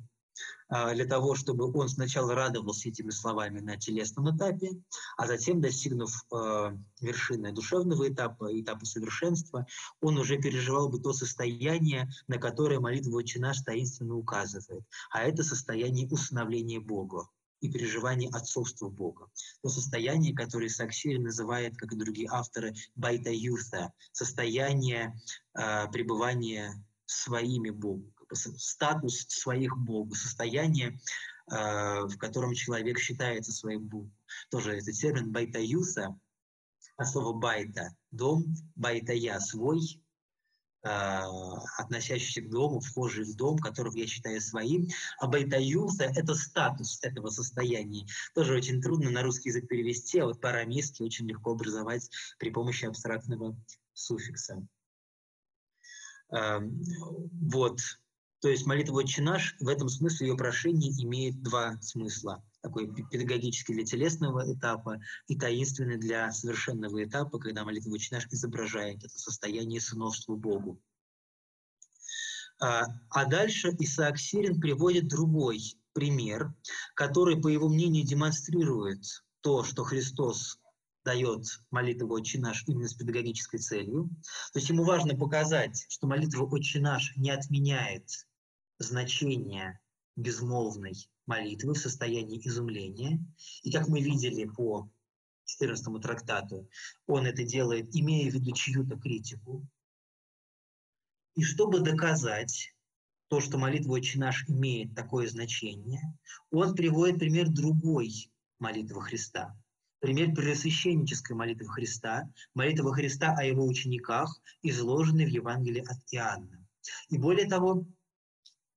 а, для того, чтобы он сначала радовался этими словами на телесном этапе, а затем, достигнув э, вершины душевного этапа, этапа совершенства, он уже переживал бы то состояние, на которое молитва «Отче наш» таинственно указывает. А это состояние усыновления Бога и переживание отцовства Бога. То состояние, которое Саксири называет, как и другие авторы, байта юрта, состояние э, пребывания своими Богом, статус своих Богу, состояние, э, в котором человек считается своим Богом. Тоже этот термин байта юса, а слово байта – дом, байта я – свой, относящийся к дому, вхожий в дом, которого я считаю своим. А байтаюса – это статус этого состояния. Тоже очень трудно на русский язык перевести, а вот по-арамейски очень легко образовать при помощи абстрактного суффикса. Вот. То есть молитва «Отче наш» в этом смысле ее прошение имеет два смысла. Такой педагогический для телесного этапа и таинственный для совершенного этапа, когда молитва «Отче наш» изображает это состояние сыновства Богу. А, а дальше Исаак Сирин приводит другой пример, который, по его мнению, демонстрирует то, что Христос дает молитву «Отче наш» именно с педагогической целью. То есть ему важно показать, что молитва «Отче наш» не отменяет значение безмолвной молитвы в состоянии изумления. И как мы видели по 14 трактату, он это делает, имея в виду чью-то критику. И чтобы доказать то, что молитва «Отче наш» имеет такое значение, он приводит пример другой молитвы Христа. Пример пресвященнической молитвы Христа, молитва Христа о его учениках, изложенной в Евангелии от Иоанна. И более того,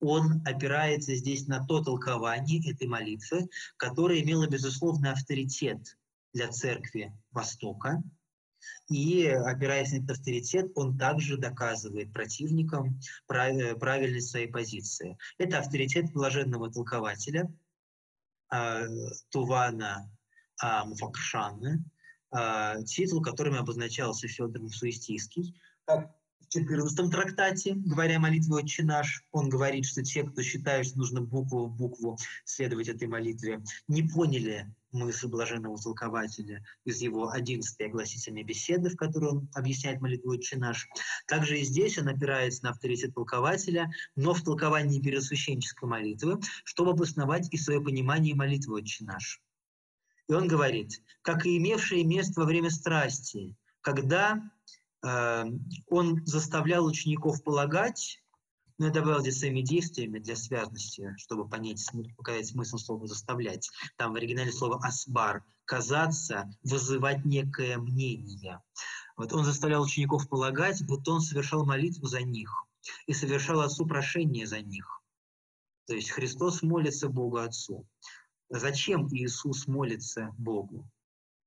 он опирается здесь на то толкование этой молитвы, которое имело, безусловно, авторитет для церкви Востока. И, опираясь на этот авторитет, он также доказывает противникам правильность своей позиции. Это авторитет блаженного толкователя э, Тувана э, Муфакшана, э, титул, которым обозначался Федор Мусуистийский, как 14 трактате, говоря о молитве «Отче наш», он говорит, что те, кто считают, что нужно букву в букву следовать этой молитве, не поняли мысль блаженного толкователя из его 11 огласительной беседы, в которой он объясняет молитву «Отче наш». Также и здесь он опирается на авторитет толкователя, но в толковании первосвященнической молитвы, чтобы обосновать и свое понимание молитвы «Отче наш». И он говорит, как и имевшее место во время страсти, когда он заставлял учеников полагать, но я добавил здесь своими действиями для связности, чтобы понять, показать смысл слова «заставлять». Там в оригинале слово «асбар» – «казаться», «вызывать некое мнение». Вот он заставлял учеников полагать, будто он совершал молитву за них и совершал Отцу прошение за них. То есть Христос молится Богу Отцу. зачем Иисус молится Богу?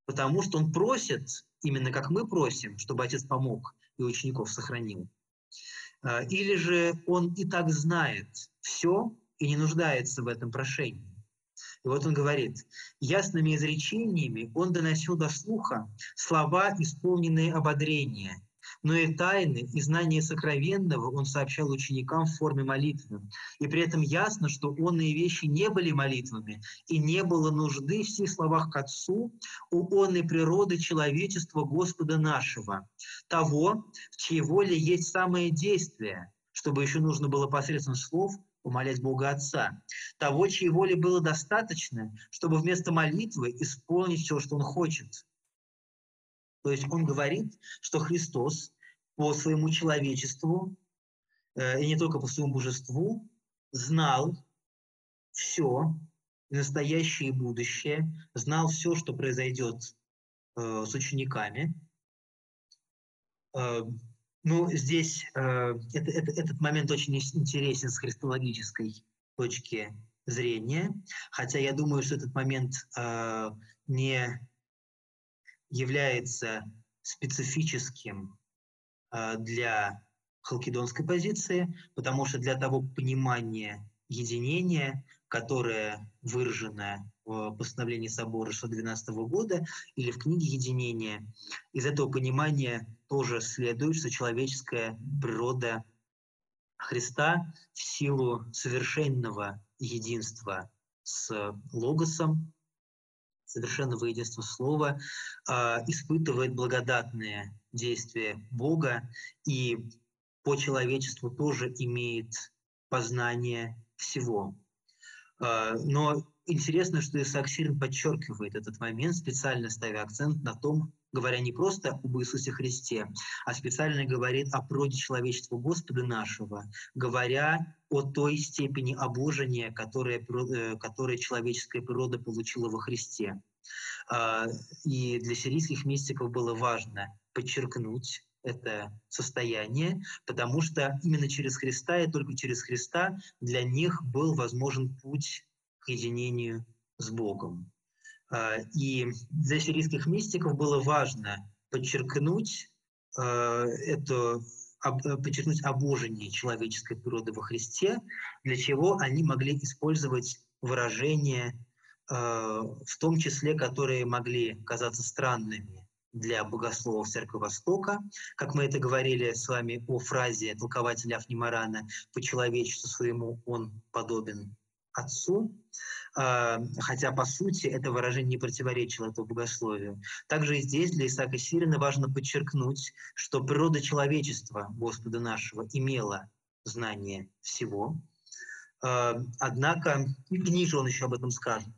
Потому что Он просит, именно как мы просим, чтобы Отец помог и учеников сохранил. А, или же Он и так знает все и не нуждается в этом прошении. И вот он говорит, ясными изречениями он доносил до слуха слова, исполненные ободрения, но и тайны, и знания сокровенного он сообщал ученикам в форме молитвы. И при этом ясно, что онные вещи не были молитвами, и не было нужды в сих словах к Отцу у онной природы человечества Господа нашего, того, в чьей воле есть самое действие, чтобы еще нужно было посредством слов умолять Бога Отца, того, чьей воли было достаточно, чтобы вместо молитвы исполнить все, что Он хочет. То есть он говорит, что Христос по своему человечеству, э, и не только по своему божеству, знал все, настоящее и будущее, знал все, что произойдет э, с учениками. Э, ну, здесь э, это, это, этот момент очень интересен с христологической точки зрения, хотя я думаю, что этот момент э, не является специфическим а, для халкидонской позиции, потому что для того понимания единения, которое выражено в постановлении собора 612 года или в книге «Единение», из этого понимания тоже следует, что человеческая природа Христа в силу совершенного единства с Логосом, совершенного единства Слова, а, испытывает благодатные действия Бога и по человечеству тоже имеет познание всего. А, но интересно, что Исаак Сирин подчеркивает этот момент, специально ставя акцент на том, говоря не просто об Иисусе Христе, а специально говорит о проде человечества Господа нашего, говоря о той степени обожения, которое, э, которое человеческая природа получила во Христе. А, и для сирийских мистиков было важно подчеркнуть это состояние, потому что именно через Христа и только через Христа для них был возможен путь к единению с Богом. А, и для сирийских мистиков было важно подчеркнуть а, это подчеркнуть обожение человеческой природы во Христе, для чего они могли использовать выражение, а, в том числе, которые могли казаться странными для богословов Церкви Востока, как мы это говорили с вами о фразе толкователя Афнимарана «по человечеству своему он подобен отцу», а, хотя по сути это выражение не противоречило этому богословию. Также и здесь для Исаака Сирина важно подчеркнуть, что природа человечества Господа нашего имела знание всего, а, однако и ниже он еще об этом скажет.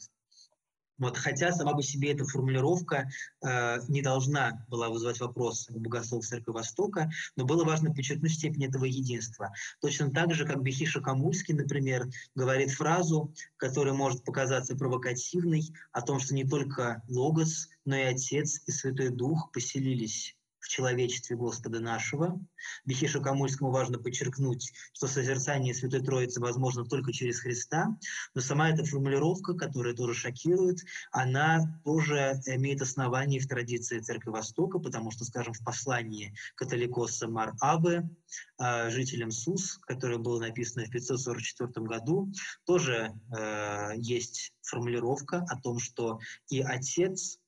Вот, хотя сама по себе эта формулировка э, не должна была вызывать вопрос у богослов Церкви Востока, но было важно подчеркнуть степень этого единства. Точно так же, как Бехиша Камульский, например, говорит фразу, которая может показаться провокативной, о том, что не только Логос, но и Отец и Святой Дух поселились в человечестве Господа нашего. Бехишу Камульскому важно подчеркнуть, что созерцание Святой Троицы возможно только через Христа, но сама эта формулировка, которая тоже шокирует, она тоже имеет основание в традиции Церкви Востока, потому что, скажем, в послании католикоса Мар Абе, а, жителям Сус, которое было написано в 544 году, тоже э, есть формулировка о том, что и Отец,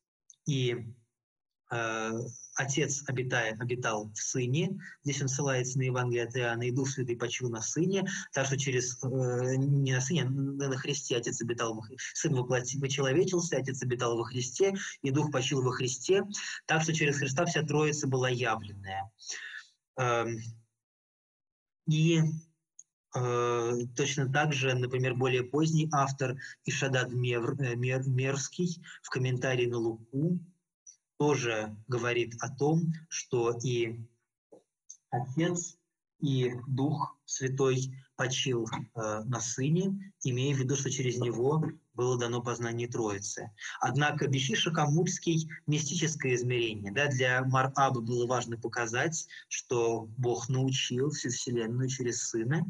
и э, Отец обитает, обитал в Сыне, здесь он ссылается на Евангелие от Иоанна, и Дух Святый почил на Сыне, так что через, э, не на Сыне, а на Христе Отец обитал, Сын воплоти, вычеловечился, Отец обитал во Христе, и Дух почил во Христе, так что через Христа вся Троица была явленная. Э, и точно так же, например, более поздний автор Ишадад Мер, э, Мер, Мерский в комментарии на Луку тоже говорит о том, что и Отец, и Дух Святой почил э, на Сыне, имея в виду, что через Него было дано познание Троицы. Однако Бехиша Камульский – мистическое измерение. Да, для Мар-Аба было важно показать, что Бог научил всю Вселенную через Сына,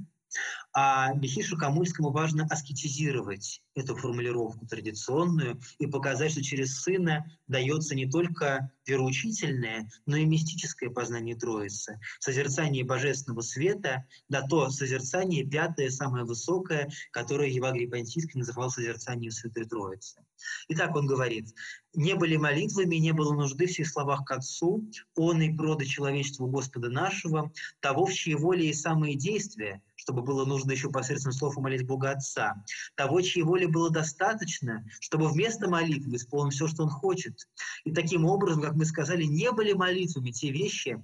А Бехишу Камульскому важно аскетизировать эту формулировку традиционную и показать, что через сына дается не только вероучительное, но и мистическое познание Троицы, созерцание божественного света, да то созерцание пятое, самое высокое, которое Евагрий Понтийский называл созерцанием Святой Троицы. Итак, он говорит, «Не были молитвами, не было нужды в всех словах к Отцу, Он и прода человечеству Господа нашего, того, в чьей воле и самые действия, чтобы было нужно еще посредством слов умолить Бога Отца, того, чьей воли было достаточно, чтобы вместо молитвы исполнить все, что Он хочет. И таким образом, как мы сказали, не были молитвами те вещи,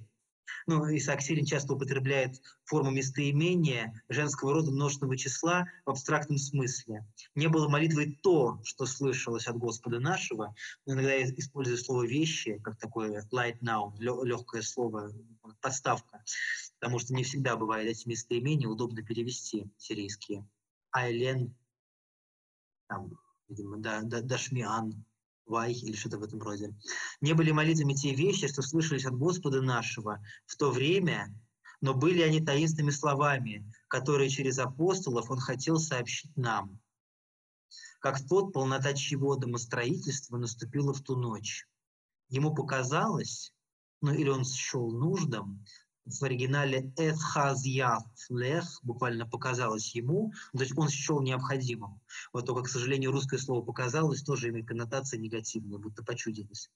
ну, Исаак Сирин часто употребляет форму местоимения женского рода множественного числа в абстрактном смысле. Не было молитвы то, что слышалось от Господа нашего, но иногда я использую слово «вещи», как такое light noun, легкое слово, подставка, потому что не всегда бывает эти местоимения удобно перевести сирийские. Айлен, там, видимо, да, да, Дашмиан, Вай или что-то в этом роде. Не были молитвами те вещи, что слышались от Господа нашего в то время, но были они таинственными словами, которые через апостолов он хотел сообщить нам. Как тот, полнота чьего домостроительства наступила в ту ночь. Ему показалось, ну или он счел нуждом, в оригинале «эсхазьяфлех» буквально показалось ему, то есть он счел необходимым. Вот только, к сожалению, русское слово «показалось» тоже имеет коннотация негативную, будто почудилось.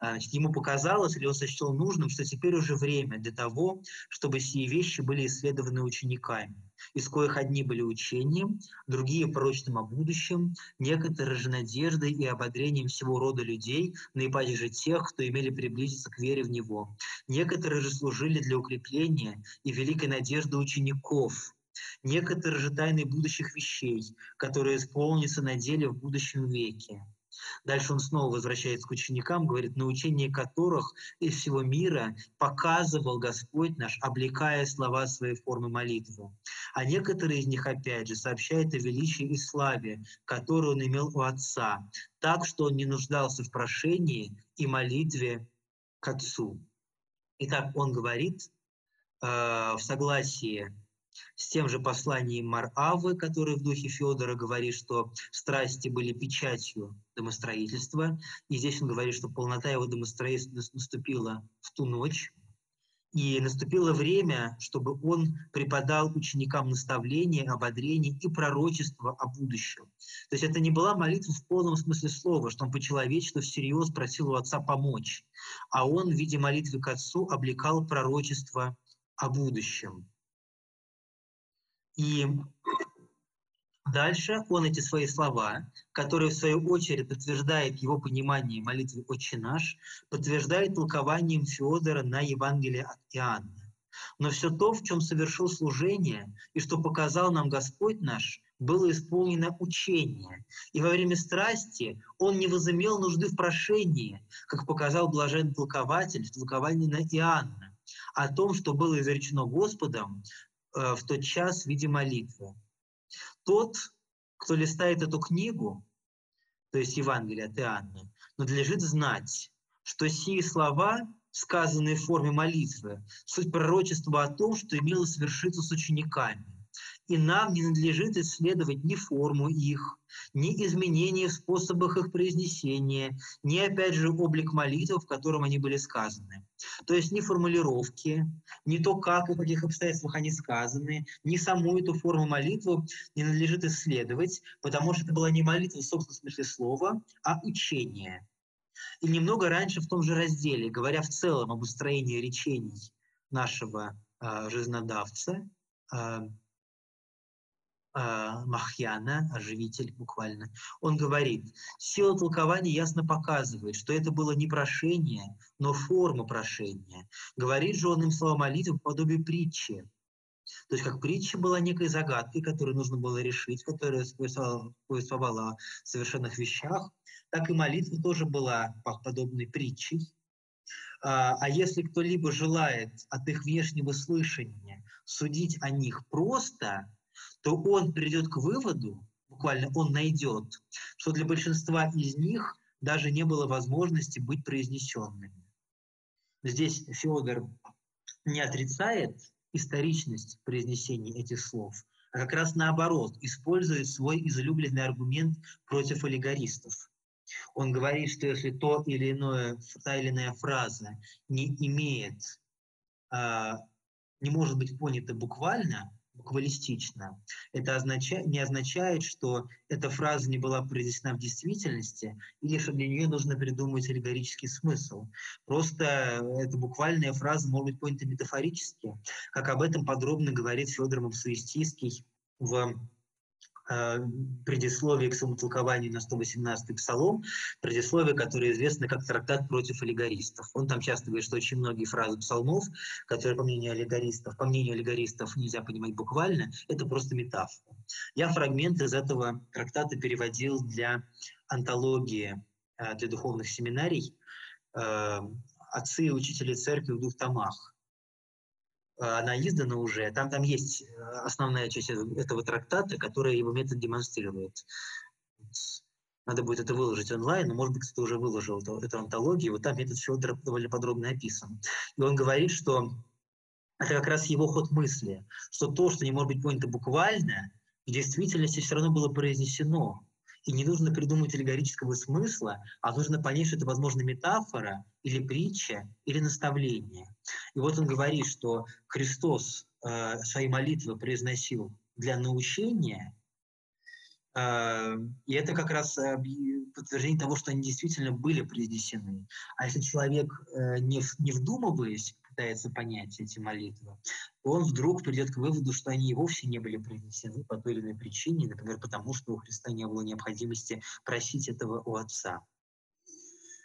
А, значит, ему показалось, или он сочтел нужным, что теперь уже время для того, чтобы сие вещи были исследованы учениками из коих одни были учением, другие пророчеством о будущем, некоторые же надеждой и ободрением всего рода людей, наипаче же тех, кто имели приблизиться к вере в Него. Некоторые же служили для укрепления и великой надежды учеников, некоторые же тайны будущих вещей, которые исполнятся на деле в будущем веке. Дальше он снова возвращается к ученикам, говорит, на учение которых из всего мира показывал Господь наш, облекая слова своей формы молитвы. А некоторые из них, опять же, сообщают о величии и славе, которую он имел у Отца, так что он не нуждался в прошении и молитве к Отцу. Итак, он говорит э, в согласии с тем же посланием Маравы, который в духе Федора говорит, что страсти были печатью домостроительства. И здесь он говорит, что полнота его домостроительства наступила в ту ночь. И наступило время, чтобы он преподал ученикам наставления, ободрение и пророчество о будущем. То есть это не была молитва в полном смысле слова, что он по-человечески всерьез просил у отца помочь, а он в виде молитвы к отцу облекал пророчество о будущем. И дальше он эти свои слова, которые в свою очередь подтверждает его понимание молитвы «Отче наш», подтверждает толкованием Феодора на Евангелие от Иоанна. Но все то, в чем совершил служение и что показал нам Господь наш, было исполнено учение. И во время страсти он не возымел нужды в прошении, как показал блаженный толкователь в толковании на Иоанна, о том, что было изречено Господом Э, в тот час в виде молитвы. Тот, кто листает эту книгу, то есть Евангелие от Иоанна, надлежит знать, что сие слова, сказанные в форме молитвы, суть пророчества о том, что имело свершиться с учениками и нам не надлежит исследовать ни форму их, ни изменения в способах их произнесения, ни, опять же, облик молитв, в котором они были сказаны. То есть ни формулировки, ни то, как и в каких обстоятельствах они сказаны, ни саму эту форму молитвы не надлежит исследовать, потому что это была не молитва в собственном смысле слова, а учение. И немного раньше в том же разделе, говоря в целом об устроении речений нашего э, жизнодавца, э, Махьяна, оживитель буквально, он говорит, сила толкования ясно показывает, что это было не прошение, но форма прошения. Говорит же он им слова молитвы по подобию притчи. То есть как притча была некой загадкой, которую нужно было решить, которая повествовала о совершенных вещах, так и молитва тоже была подобной притчей. А, а если кто-либо желает от их внешнего слышания судить о них просто, то он придет к выводу, буквально он найдет, что для большинства из них даже не было возможности быть произнесенными. Здесь Федор не отрицает историчность произнесения этих слов, а как раз наоборот, использует свой излюбленный аргумент против аллегористов. Он говорит, что если то или иное, та или иная фраза не имеет, а, не может быть понята буквально, буквалистично, это означает, не означает, что эта фраза не была произнесена в действительности или что для нее нужно придумать аллегорический смысл. Просто эта буквальная фраза может быть понята метафорически, как об этом подробно говорит Федор Мапсуистийский в Э, предисловие к своему толкованию на 118-й псалом, предисловие, которое известно как трактат против аллегористов. Он там часто говорит, что очень многие фразы псалмов, которые, по мнению аллегористов, по мнению аллегористов нельзя понимать буквально, это просто метафора. Я фрагмент из этого трактата переводил для антологии, э, для духовных семинарий э, «Отцы и учители церкви в двух томах». Э, она издана уже, там, там есть э, основная часть этого трактата, которая его метод демонстрирует. Надо будет это выложить онлайн, но, может быть, кто-то уже выложил эту, эту антологию. Вот там метод Федора довольно подробно описан. И он говорит, что это как раз его ход мысли, что то, что не может быть понято буквально, в действительности все равно было произнесено. И не нужно придумать аллегорического смысла, а нужно понять, что это, возможно, метафора или притча или наставление. И вот он говорит, что Христос э, свои молитвы произносил для научения, э, и это как раз подтверждение того, что они действительно были произнесены. А если человек, э, не, не вдумываясь, пытается понять эти молитвы, он вдруг придет к выводу, что они и вовсе не были принесены по той или иной причине, например, потому что у Христа не было необходимости просить этого у Отца.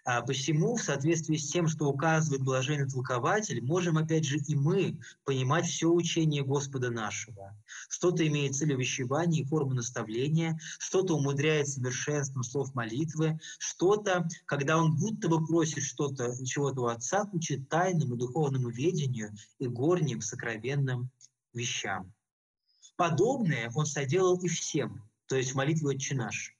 А посему, в соответствии с тем, что указывает блаженный толкователь, можем опять же и мы понимать все учение Господа нашего. Что-то имеет цель увещевания и форму наставления, что-то умудряет совершенством слов молитвы, что-то, когда он будто бы просит что-то, чего-то у Отца, учит тайному духовному ведению и горним сокровенным вещам. Подобное он соделал и всем, то есть в молитве «Отче наш»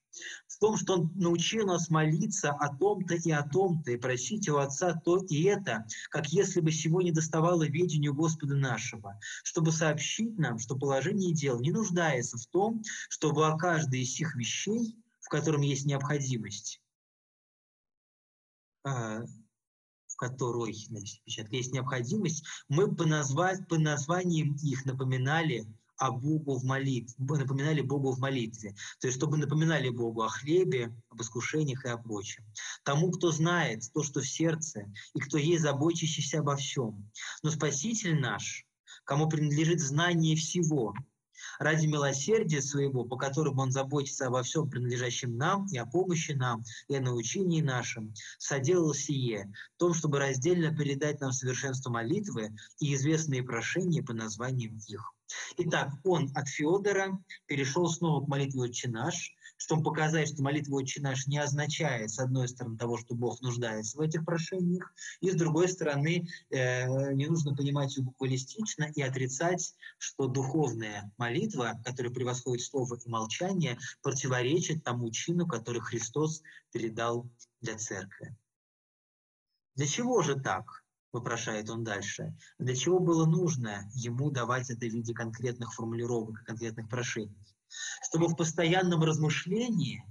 в том, что Он научил нас молиться о том-то и о том-то, и просить у Отца то и это, как если бы сегодня доставало ведению Господа нашего, чтобы сообщить нам, что положение дел не нуждается в том, чтобы о каждой из всех вещей, в котором есть необходимость, а, в которой значит, есть необходимость, мы по, назвать, по названиям их напоминали о Богу в молитве, напоминали Богу в молитве. То есть, чтобы напоминали Богу о хлебе, об искушениях и о прочем. Тому, кто знает то, что в сердце, и кто есть заботящийся обо всем. Но Спаситель наш, кому принадлежит знание всего, ради милосердия своего, по которому Он заботится обо всем принадлежащем нам и о помощи нам, и о научении нашем, соделал сие, в том, чтобы раздельно передать нам совершенство молитвы и известные прошения по названиям их. Итак, он от Федора перешел снова к молитве «Отче наш», чтобы показать, что молитва «Отче наш» не означает, с одной стороны, того, что Бог нуждается в этих прошениях, и с другой стороны, э, не нужно понимать ее буквалистично и отрицать, что духовная молитва, которая превосходит слово и молчание, противоречит тому чину, который Христос передал для церкви. Для чего же так? Вопрошает он дальше. Для чего было нужно ему давать это в виде конкретных формулировок, конкретных прошений? Чтобы в постоянном размышлении,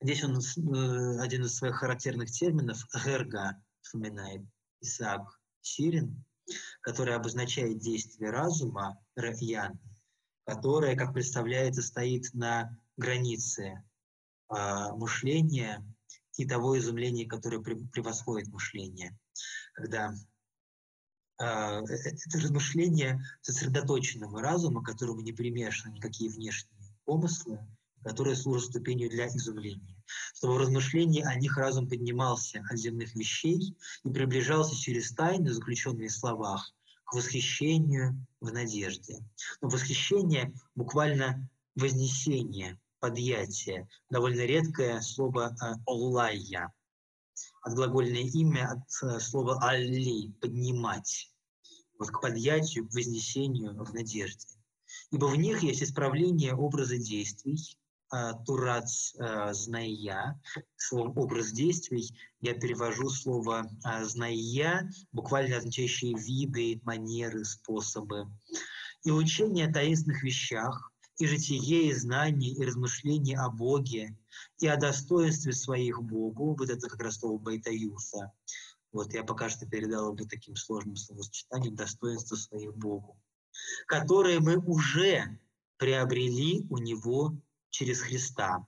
здесь он э, один из своих характерных терминов, герга, вспоминает Исаак Сирин, который обозначает действие разума, раян, которое, как представляется, стоит на границе э, мышления и того изумления, которое превосходит мышление когда а, э, это размышление сосредоточенного разума, которому не примешаны никакие внешние помыслы, которые служат ступенью для изумления. Чтобы в размышлении о них разум поднимался от земных вещей и приближался через тайны, заключенные в словах, к восхищению в надежде. Но восхищение буквально вознесение, подъятие, довольно редкое слово «оллая», от глагольное имя, от э, слова «алли» – «поднимать», вот к подъятию, к вознесению в надежде. Ибо в них есть исправление образа действий, э, турац э, зная, словом образ действий, я перевожу слово зная, буквально означающие виды, манеры, способы. И учение о таинственных вещах, и житие, и знание, и размышление о Боге, и о достоинстве своих Богу, вот это как раз слово Байтаюса, вот я пока что передал его таким сложным словосочетанием достоинство своих Богу, которые мы уже приобрели у него через Христа.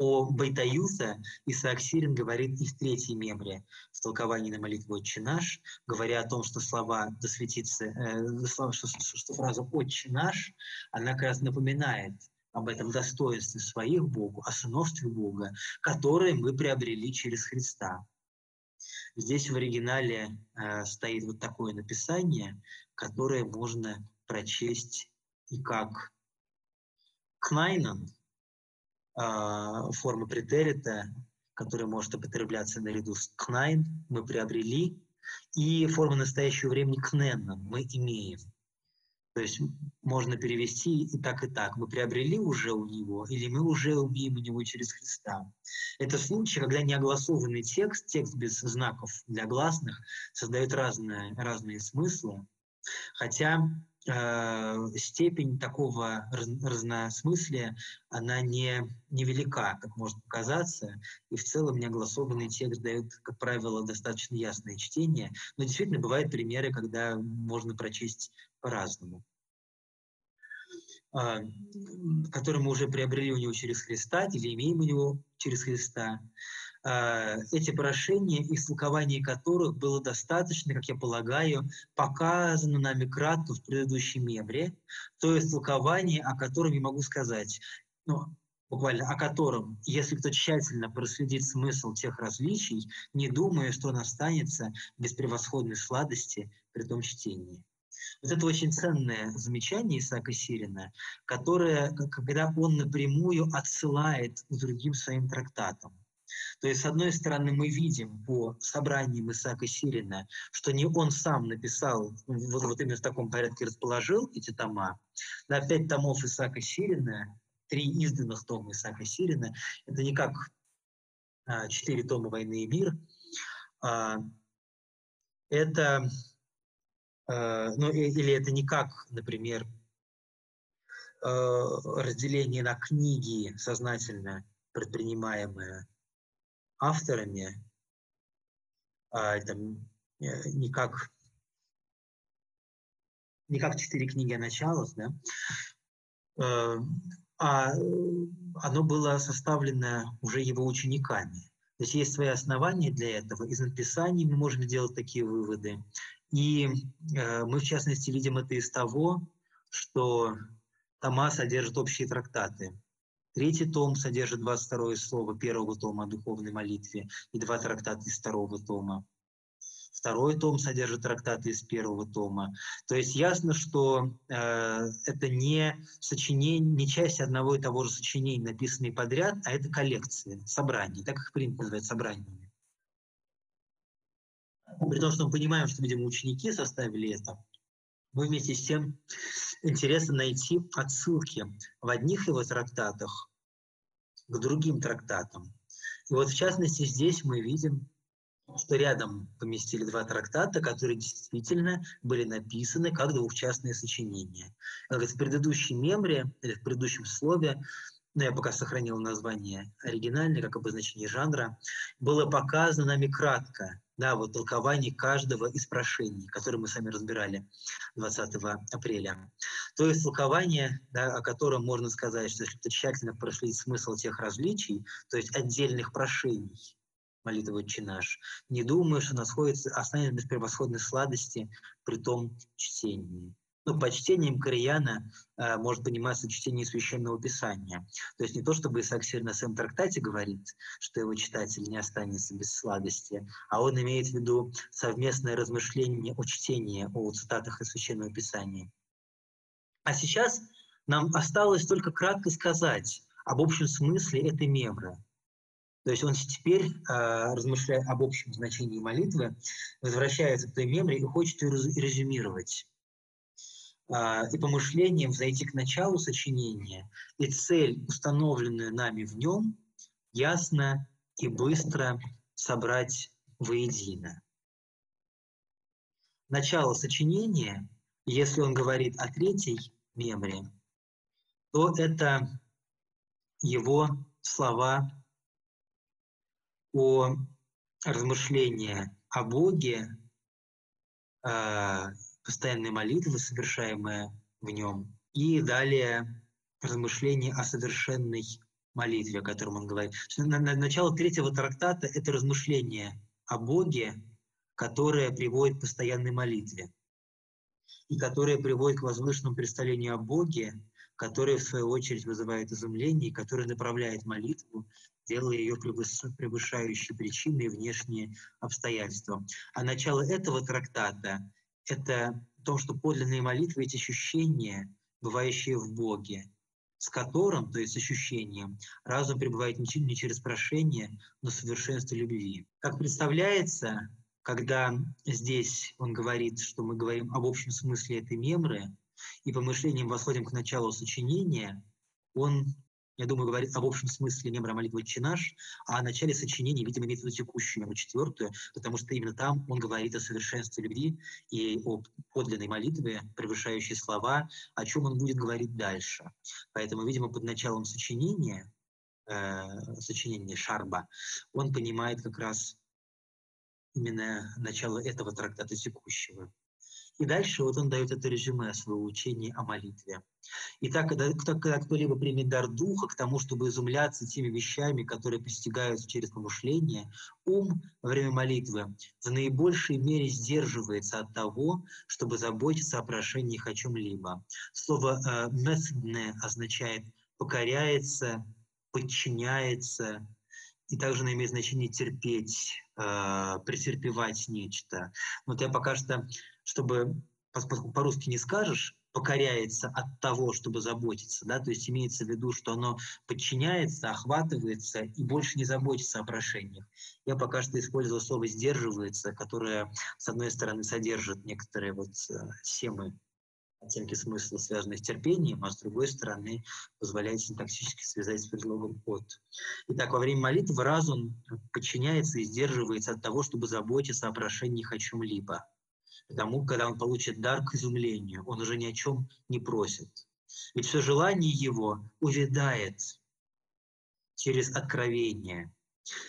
О Байтаюса Исаак Сирин говорит и в третьей мемре в толковании на молитву «Отче наш», говоря о том, что слова «да светится», э, что, что, что фраза «Отче наш», она как раз напоминает об этом достоинстве своих Богу, о сыновстве Бога, которое мы приобрели через Христа. Здесь в оригинале э, стоит вот такое написание, которое можно прочесть и как Кнайнан, э, форма претерита, которая может употребляться наряду с Кнайн, мы приобрели, и форма настоящего времени Кненнан мы имеем. То есть можно перевести и так, и так. Мы приобрели уже у него, или мы уже умеем у него через Христа. Это случай, когда неогласованный текст, текст без знаков для гласных, создает разные, разные смыслы. Хотя степень такого раз, разносмыслия, она не, невелика, как может показаться, и в целом неогласованный текст дает, как правило, достаточно ясное чтение, но действительно бывают примеры, когда можно прочесть по-разному. А, который мы уже приобрели у него через Христа или имеем у него через Христа. А, эти прошения, истолкование которых было достаточно, как я полагаю, показано нами кратко в предыдущем мемре, то есть толкование, о котором я могу сказать, ну, буквально о котором, если кто тщательно проследит смысл тех различий, не думая, что он останется без превосходной сладости при том чтении. Вот это очень ценное замечание Исаака Сирина, которое, когда он напрямую отсылает к другим своим трактатам. То есть, с одной стороны, мы видим по собраниям Исаака Сирина, что не он сам написал, вот, вот именно в таком порядке расположил эти тома. На пять томов Исаака Сирина, три изданных тома Исаака Сирина, это не как а, четыре тома «Войны и мир», а, это Э, ну, или это не как, например, э, разделение на книги сознательно предпринимаемые авторами, а это не как не как четыре книги о началах, да, э, а оно было составлено уже его учениками. То есть есть свои основания для этого. Из написаний мы можем делать такие выводы. И э, мы, в частности, видим это из того, что тома содержит общие трактаты. Третий том содержит 22 слово первого тома о духовной молитве и два трактата из второго тома. Второй том содержит трактаты из первого тома. То есть ясно, что э, это не сочинение, не часть одного и того же сочинения, написанные подряд, а это коллекция, собрание, так их принято называть собраниями. При том, что мы понимаем, что, видимо, ученики составили это, мы вместе с тем интересно найти отсылки в одних его трактатах к другим трактатам. И вот, в частности, здесь мы видим, что рядом поместили два трактата, которые действительно были написаны как двухчастные сочинения. В предыдущем мемре, или в предыдущем слове но я пока сохранил название оригинальное, как обозначение жанра, было показано нами кратко, да, вот толкование каждого из прошений, которые мы сами разбирали 20 апреля. То есть толкование, да, о котором можно сказать, что если тщательно прошли смысл тех различий, то есть отдельных прошений, молитвы «Отче наш», не думаю, что находится, останется без превосходной сладости при том чтении. Ну, по чтениям Корияна э, может пониматься чтение Священного Писания. То есть не то, чтобы Исаак Сир на своем трактате говорит, что его читатель не останется без сладости, а он имеет в виду совместное размышление о чтении, о цитатах из Священного Писания. А сейчас нам осталось только кратко сказать об общем смысле этой мемры. То есть он теперь, э, размышляя об общем значении молитвы, возвращается к той мемре и хочет ее резюмировать. А, и помышлением зайти к началу сочинения, и цель, установленную нами в нем, ясно и быстро собрать воедино. Начало сочинения, если он говорит о третьей мемре, то это его слова о размышлении о Боге, постоянной молитвы, совершаемые в нем, и далее размышление о совершенной молитве, о котором он говорит. Начало третьего трактата – это размышление о Боге, которое приводит к постоянной молитве и которое приводит к возвышенному представлению о Боге, которое, в свою очередь, вызывает изумление и которое направляет молитву, делая ее превышающей причины внешние обстоятельства. А начало этого трактата – это то, что подлинные молитвы – эти ощущения, бывающие в Боге, с которым, то есть с ощущением, разум пребывает не через прошение, но совершенство любви. Как представляется, когда здесь он говорит, что мы говорим об общем смысле этой мемры, и помышлением восходим к началу сочинения, он, я думаю, говорит об общем смысле мемра молитвы «Чинаш», а о начале сочинения, видимо, имеет в виду текущую мемру четвертую, потому что именно там он говорит о совершенстве любви и о подлинной молитве, превышающей слова, о чем он будет говорить дальше. Поэтому, видимо, под началом сочинения, э, сочинения Шарба, он понимает как раз именно начало этого трактата текущего. И дальше вот он дает это резюме своего учения о молитве. Итак, когда, когда кто-либо примет дар духа к тому, чтобы изумляться теми вещами, которые постигаются через помышление, ум во время молитвы в наибольшей мере сдерживается от того, чтобы заботиться о прошениях о чем-либо. Слово э, «месдне» означает «покоряется», «подчиняется», и также она имеет значение терпеть, э, претерпевать нечто. Вот я пока что, чтобы, поскольку по-русски не скажешь, покоряется от того, чтобы заботиться, да, то есть имеется в виду, что оно подчиняется, охватывается и больше не заботится о прошениях. Я пока что использовал слово «сдерживается», которое, с одной стороны, содержит некоторые вот э, семы оттенки смысла, связанные с терпением, а с другой стороны позволяет синтаксически связать с предлогом «от». Итак, во время молитвы разум подчиняется и сдерживается от того, чтобы заботиться о прошениях о чем-либо. Потому, когда он получит дар к изумлению, он уже ни о чем не просит. Ведь все желание его увядает через откровение.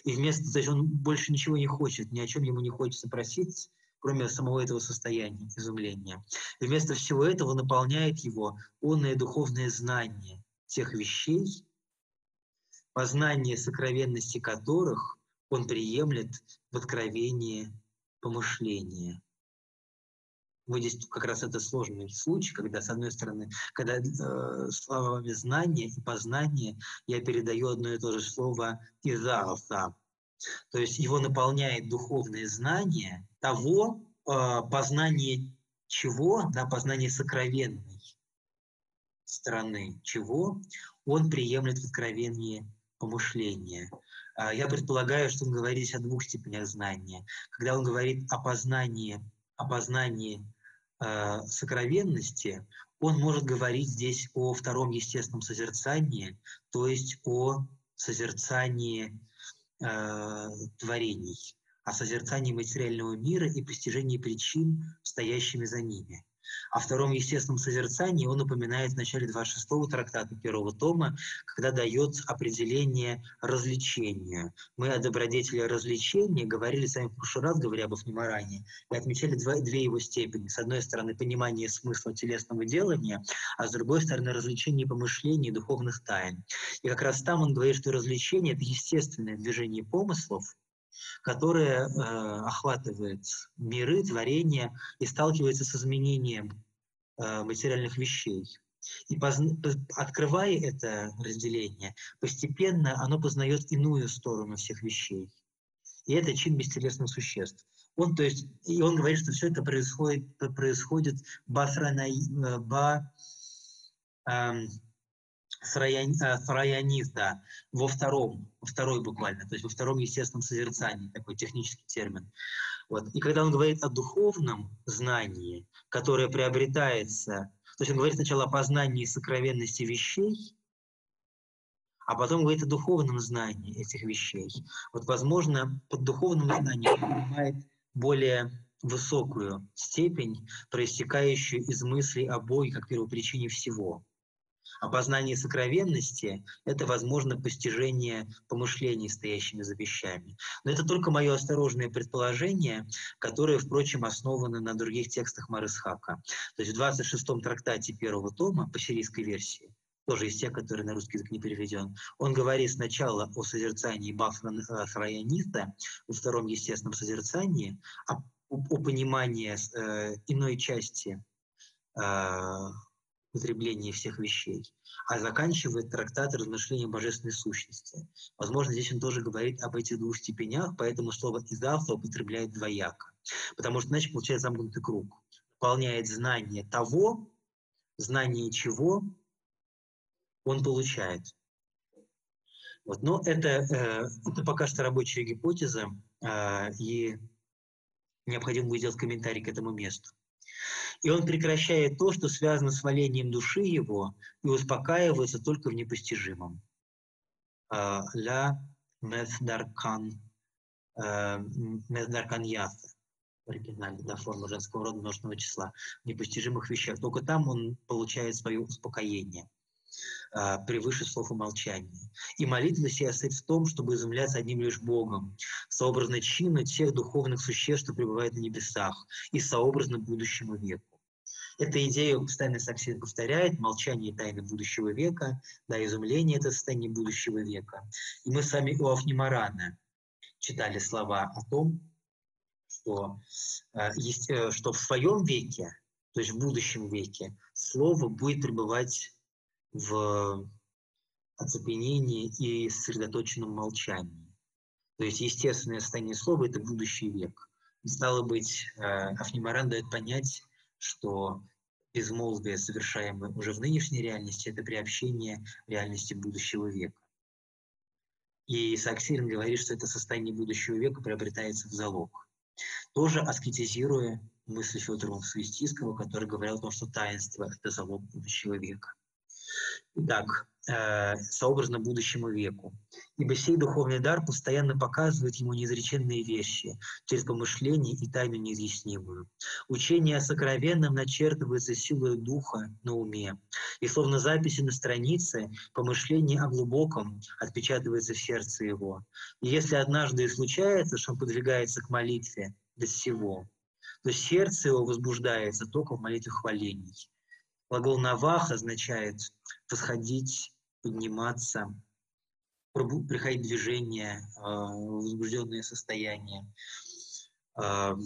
И вместо, то есть он больше ничего не хочет, ни о чем ему не хочется просить, кроме самого этого состояния изумления. И вместо всего этого наполняет его онное духовное знание тех вещей, познание сокровенности которых он приемлет в откровении помышления. Вот здесь как раз это сложный случай, когда, с одной стороны, когда э, словами знания и познания я передаю одно и то же слово «изалса», то есть его наполняет духовное знание того, э, познание чего, да, познание сокровенной стороны чего он приемлет в откровении помышления. А, я предполагаю, что он говорит о двух степенях знания. Когда он говорит о познании, о познании э, сокровенности, он может говорить здесь о втором естественном созерцании, то есть о созерцании э, творений, о созерцании материального мира и постижении причин, стоящими за ними. О втором естественном созерцании он упоминает в начале 26-го трактата первого тома, когда дает определение развлечения. Мы о добродетели развлечения говорили с вами в прошлый раз, говоря об Афнимаране, и отмечали два, две его степени. С одной стороны, понимание смысла телесного делания, а с другой стороны, развлечение помышлений и духовных тайн. И как раз там он говорит, что развлечение – это естественное движение помыслов, которая э, охватывает миры, творения и сталкивается с изменением э, материальных вещей. И позна- открывая это разделение, постепенно оно познает иную сторону всех вещей. И это чин бестелесных существ. Он, то есть, и он говорит, что все это происходит, происходит басрана, э, ба, э, сраянизда во втором, второй буквально, то есть во втором естественном созерцании, такой технический термин. Вот. И когда он говорит о духовном знании, которое приобретается, То есть он говорит сначала о познании сокровенности вещей, а потом говорит о духовном знании этих вещей. Вот, возможно, под духовным знанием он понимает более высокую степень, проистекающую из мыслей о Боге как первопричине всего. А познание сокровенности – это, возможно, постижение помышлений, стоящими за вещами. Но это только мое осторожное предположение, которое, впрочем, основано на других текстах Марысхака. То есть в 26-м трактате первого тома по сирийской версии тоже из тех, который на русский язык не переведен, он говорит сначала о созерцании Бахраяниста, во втором естественном созерцании, о, о понимании э, иной части э, потребления всех вещей, а заканчивает трактат размышления божественной сущности. Возможно, здесь он тоже говорит об этих двух степенях, поэтому слово «изавса» употребляет двояко. Потому что, иначе получается замкнутый круг. Выполняет знание того, знание чего он получает. Вот. Но это, э, это пока что рабочая гипотеза, э, и необходимо будет сделать комментарий к этому месту. И он прекращает то, что связано с валением души его, и успокаивается только в непостижимом. Э, ля мездаркан, мездаркан яса в оригинале, да, форма женского рода множественного числа, в непостижимых вещах. Только там он получает свое успокоение – а, превыше слов и молчания. И молитва сия стоит в том, чтобы изумляться одним лишь Богом, сообразно чину тех духовных существ, что пребывают на небесах, и сообразно будущему веку. Эта идея постоянно Саксин повторяет, молчание тайны будущего века, да, изумление – это состояние будущего века. И мы с вами у Афнимарана читали слова о том, что, э, есть, э, что в своем веке, то есть в будущем веке, слово будет пребывать в оцепенении и сосредоточенном молчании. То есть естественное состояние слова – это будущий век. Стало быть, э, Афнимаран дает понять, что безмолвие, совершаемое уже в нынешней реальности, это приобщение реальности будущего века. И Саксирин говорит, что это состояние будущего века приобретается в залог. Тоже аскетизируя мысли Федора Свистиского, который говорил о том, что таинство – это залог будущего века. Итак, э, сообразно будущему веку. Ибо сей духовный дар постоянно показывает ему неизреченные вещи через помышление и тайну неизъяснимую. Учение о сокровенном начертывается силой духа на уме, и словно записи на странице, помышление о глубоком отпечатывается в сердце его. И если однажды и случается, что он подвигается к молитве без всего, то сердце его возбуждается только в молитве хвалений. Глагол «навах» означает восходить, подниматься, приходить движение, а, возбужденное состояние. А,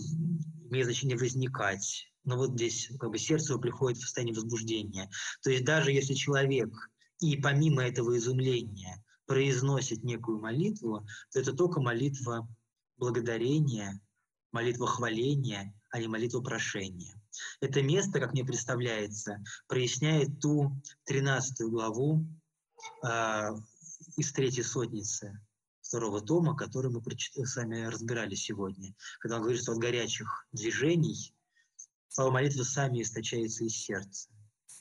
имеет значение возникать. Но вот здесь как бы сердце приходит в состояние возбуждения. То есть даже если человек и помимо этого изумления произносит некую молитву, то это только молитва благодарения, молитва хваления, а не молитва прошения. Это место, как мне представляется, проясняет ту 13 главу э, из третьей сотницы второго тома, который мы с вами разбирали сегодня, когда он говорит, что от горячих движений слова молитвы сами источаются из сердца.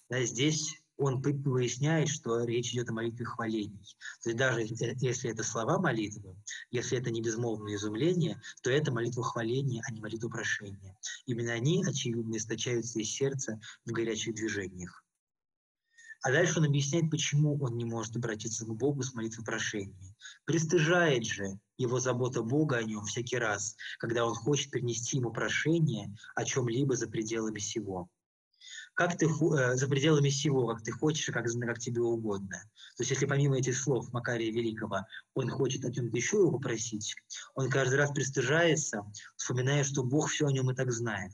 Да, здесь он выясняет, что речь идет о молитве хвалений. То есть даже если это слова молитвы, если это не безмолвное изумление, то это молитва хваления, а не молитва прошения. Именно они, очевидно, источаются из сердца в горячих движениях. А дальше он объясняет, почему он не может обратиться к Богу с молитвой прошения. Пристыжает же его забота Бога о нем всякий раз, когда он хочет принести ему прошение о чем-либо за пределами сего как ты э, за пределами всего, как ты хочешь, как, как тебе угодно. То есть если помимо этих слов Макария Великого он хочет о чем-то еще его попросить, он каждый раз пристыжается, вспоминая, что Бог все о нем и так знает.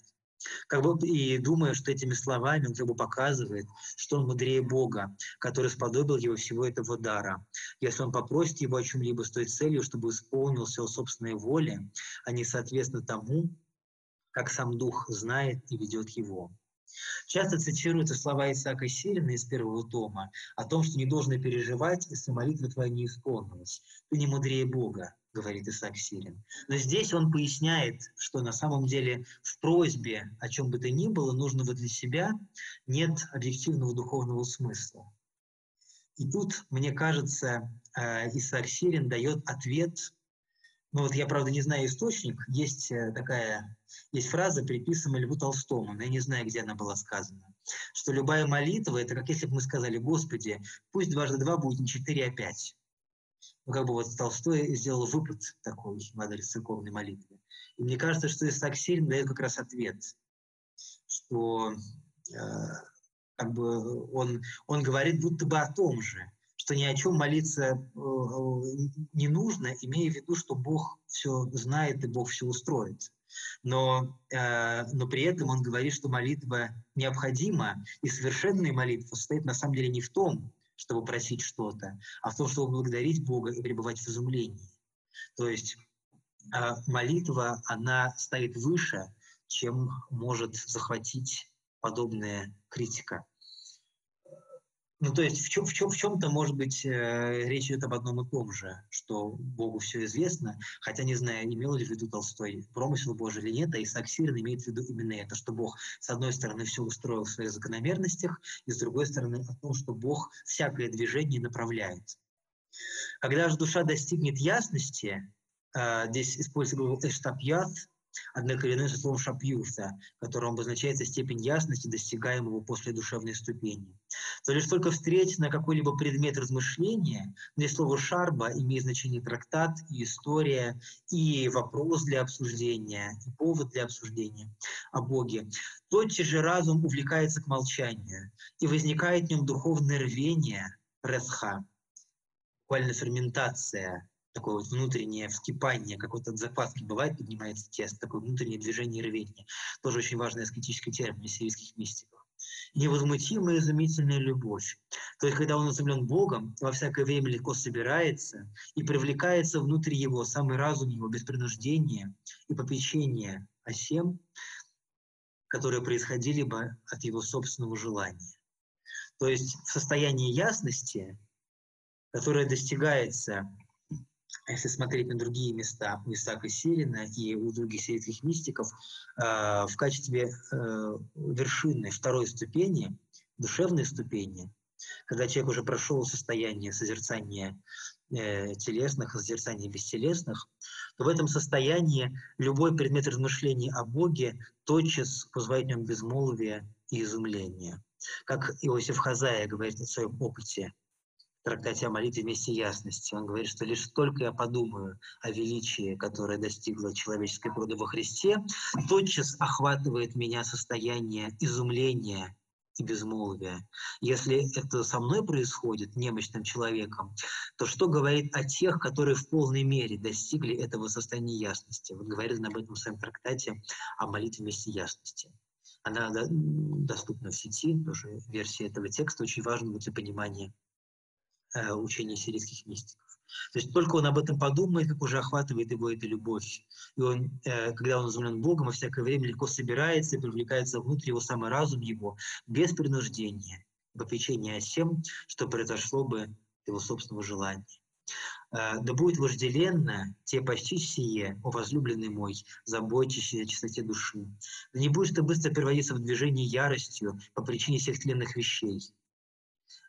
Как бы и думая, что этими словами он как бы показывает, что он мудрее Бога, который сподобил его всего этого дара. Если он попросит его о чем-либо с той целью, чтобы исполнился его собственной воле, а не соответственно тому, как сам Дух знает и ведет его. Часто цитируются слова Исаака Сирина из первого тома о том, что не должно переживать, если молитва твоя не исполнилась. Ты не мудрее Бога, говорит Исаак Сирин. Но здесь он поясняет, что на самом деле в просьбе о чем бы то ни было нужного для себя нет объективного духовного смысла. И тут, мне кажется, э, Исаак Сирин дает ответ ну вот я, правда, не знаю источник. Есть э, такая, есть фраза, приписанная Льву Толстому, но я не знаю, где она была сказана. Что любая молитва, это как если бы мы сказали, Господи, пусть дважды два будет не четыре, а пять. Ну, как бы вот Толстой сделал выпад такой в адрес церковной молитвы. И мне кажется, что Исаак Сильм дает как раз ответ, что э, как бы он, он говорит будто бы о том же, что ни о чем молиться э, э, не нужно, имея в виду, что Бог все знает и Бог все устроит. Но, э, но при этом он говорит, что молитва необходима, и совершенная молитва состоит на самом деле не в том, чтобы просить что-то, а в том, чтобы благодарить Бога и пребывать в изумлении. То есть молитва, она стоит выше, чем может захватить подобная критика. Ну, то есть в, чем, в, чем, в чем-то, может быть, э, речь идет об одном и том же, что Богу все известно, хотя не знаю, имел ли в виду Толстой промысел Божий или нет, а Исаак Сирин имеет в виду именно это, что Бог, с одной стороны, все устроил в своих закономерностях, и с другой стороны, о том, что Бог всякое движение направляет. Когда же душа достигнет ясности, э, здесь используется глагол «эштапьят», однокоренное со словом «шапьюса», которым обозначается степень ясности, достигаемого после душевной ступени. То лишь только встретить на какой-либо предмет размышления, здесь слово «шарба» имеет значение трактат и история, и вопрос для обсуждения, и повод для обсуждения о Боге, тотчас же разум увлекается к молчанию, и возникает в нем духовное рвение, ресха, буквально ферментация, такое вот внутреннее вскипание, как вот от закваски бывает, поднимается тесто, такое внутреннее движение рвения. Тоже очень важный аскетический термин сирийских мистиков. Невозмутимая изумительная любовь. То есть, когда он изумлен Богом, во всякое время легко собирается и привлекается внутрь его, самый разум его, без принуждения и попечения о всем, которые происходили бы от его собственного желания. То есть в состоянии ясности, которое достигается если смотреть на другие места Исаака Сирина и у других сирийских мистиков, э, в качестве э, вершины второй ступени, душевной ступени, когда человек уже прошел состояние созерцания э, телесных, созерцания бестелесных, то в этом состоянии любой предмет размышления о Боге тотчас вызывает в нем безмолвие и изумление. Как Иосиф Хазая говорит о своем опыте – трактате о молитве вместе ясности. Он говорит, что лишь только я подумаю о величии, которое достигло человеческой природы во Христе, тотчас охватывает меня состояние изумления и безмолвия. Если это со мной происходит, немощным человеком, то что говорит о тех, которые в полной мере достигли этого состояния ясности? Вот говорит об этом в своем трактате о молитве вместе ясности. Она доступна в сети, тоже версия этого текста, очень важна для понимания э, учения сирийских мистиков. То есть только он об этом подумает, как уже охватывает его эта любовь. И он, э, когда он изумлен Богом, во всякое время легко собирается и привлекается внутрь его самый разум его, без принуждения, попечения о всем, что произошло бы его собственного желания. Э, да будет вожделенно те почти сие, о возлюбленный мой, заботящийся о чистоте души. Да не будешь ты быстро переводиться в движение яростью по причине всех тленных вещей,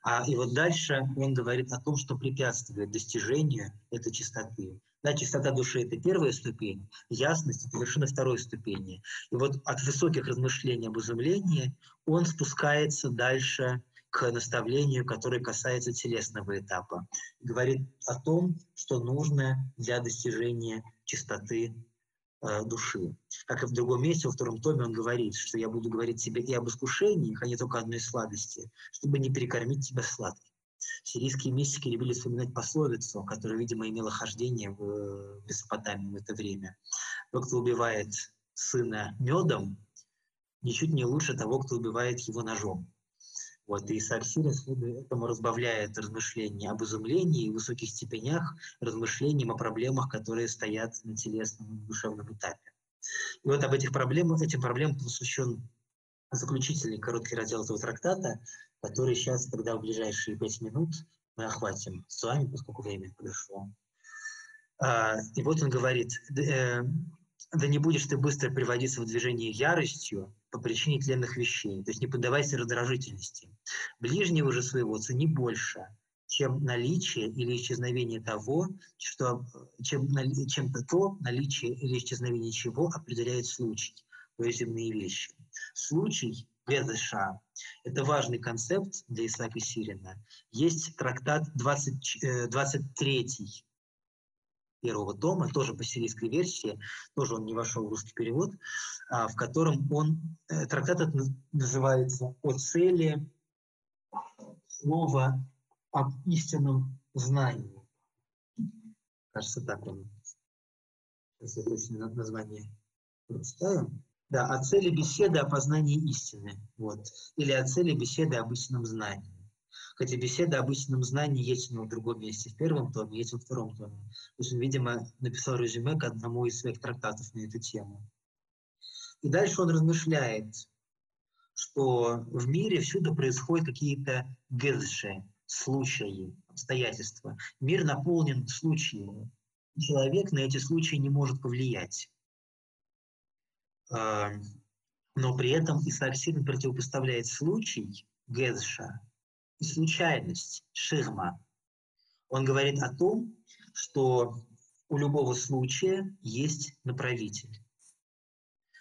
а, и вот дальше он говорит о том, что препятствует достижению этой чистоты. Да, чистота души – это первая ступень, ясность – это вершина второй ступени. И вот от высоких размышлений об изумлении он спускается дальше к наставлению, которое касается телесного этапа. Говорит о том, что нужно для достижения чистоты души. Как и в другом месте, во втором томе он говорит, что я буду говорить тебе и об искушениях, а не только одной сладости, чтобы не перекормить тебя сладким. Сирийские мистики любили вспоминать пословицу, которая, видимо, имела хождение в Месопотамии в это время. Тот, кто убивает сына медом, ничуть не лучше того, кто убивает его ножом. Вот, и Сарсирин этому разбавляет размышления об изумлении и высоких степенях, размышлениям о проблемах, которые стоят на телесном и душевном этапе. И вот об этих проблемах, этим проблемам посвящен заключительный короткий раздел этого трактата, который сейчас, тогда в ближайшие пять минут мы охватим с вами, поскольку время подошло. А, и вот он говорит, э, да не будешь ты быстро приводиться в движение яростью по причине тленных вещей, то есть не поддавайся раздражительности. Ближнего же своего цени больше, чем наличие или исчезновение того, что, чем, чем то наличие или исчезновение чего определяет случай, то есть земные вещи. Случай ГЗШ – это важный концепт для Исаака Сирина. Есть трактат 20, 23 э, первого тома, тоже по сирийской версии, тоже он не вошел в русский перевод, а, в котором он, э, трактат этот называется «О цели слова об истинном знании». Кажется, так он. Сейчас я точно название прочитаю. Да, о цели беседы о познании истины. Вот. Или о цели беседы об истинном знании. Хотя беседа об истинном знании есть у него в другом месте, в первом томе, есть во втором томе. То есть он, видимо, написал резюме к одному из своих трактатов на эту тему. И дальше он размышляет, что в мире всюду происходят какие-то гезши, случаи, обстоятельства. Мир наполнен случаями. Человек на эти случаи не может повлиять. Но при этом Исаак Сирин противопоставляет случай Гезша и случайность Ширма. Он говорит о том, что у любого случая есть направитель.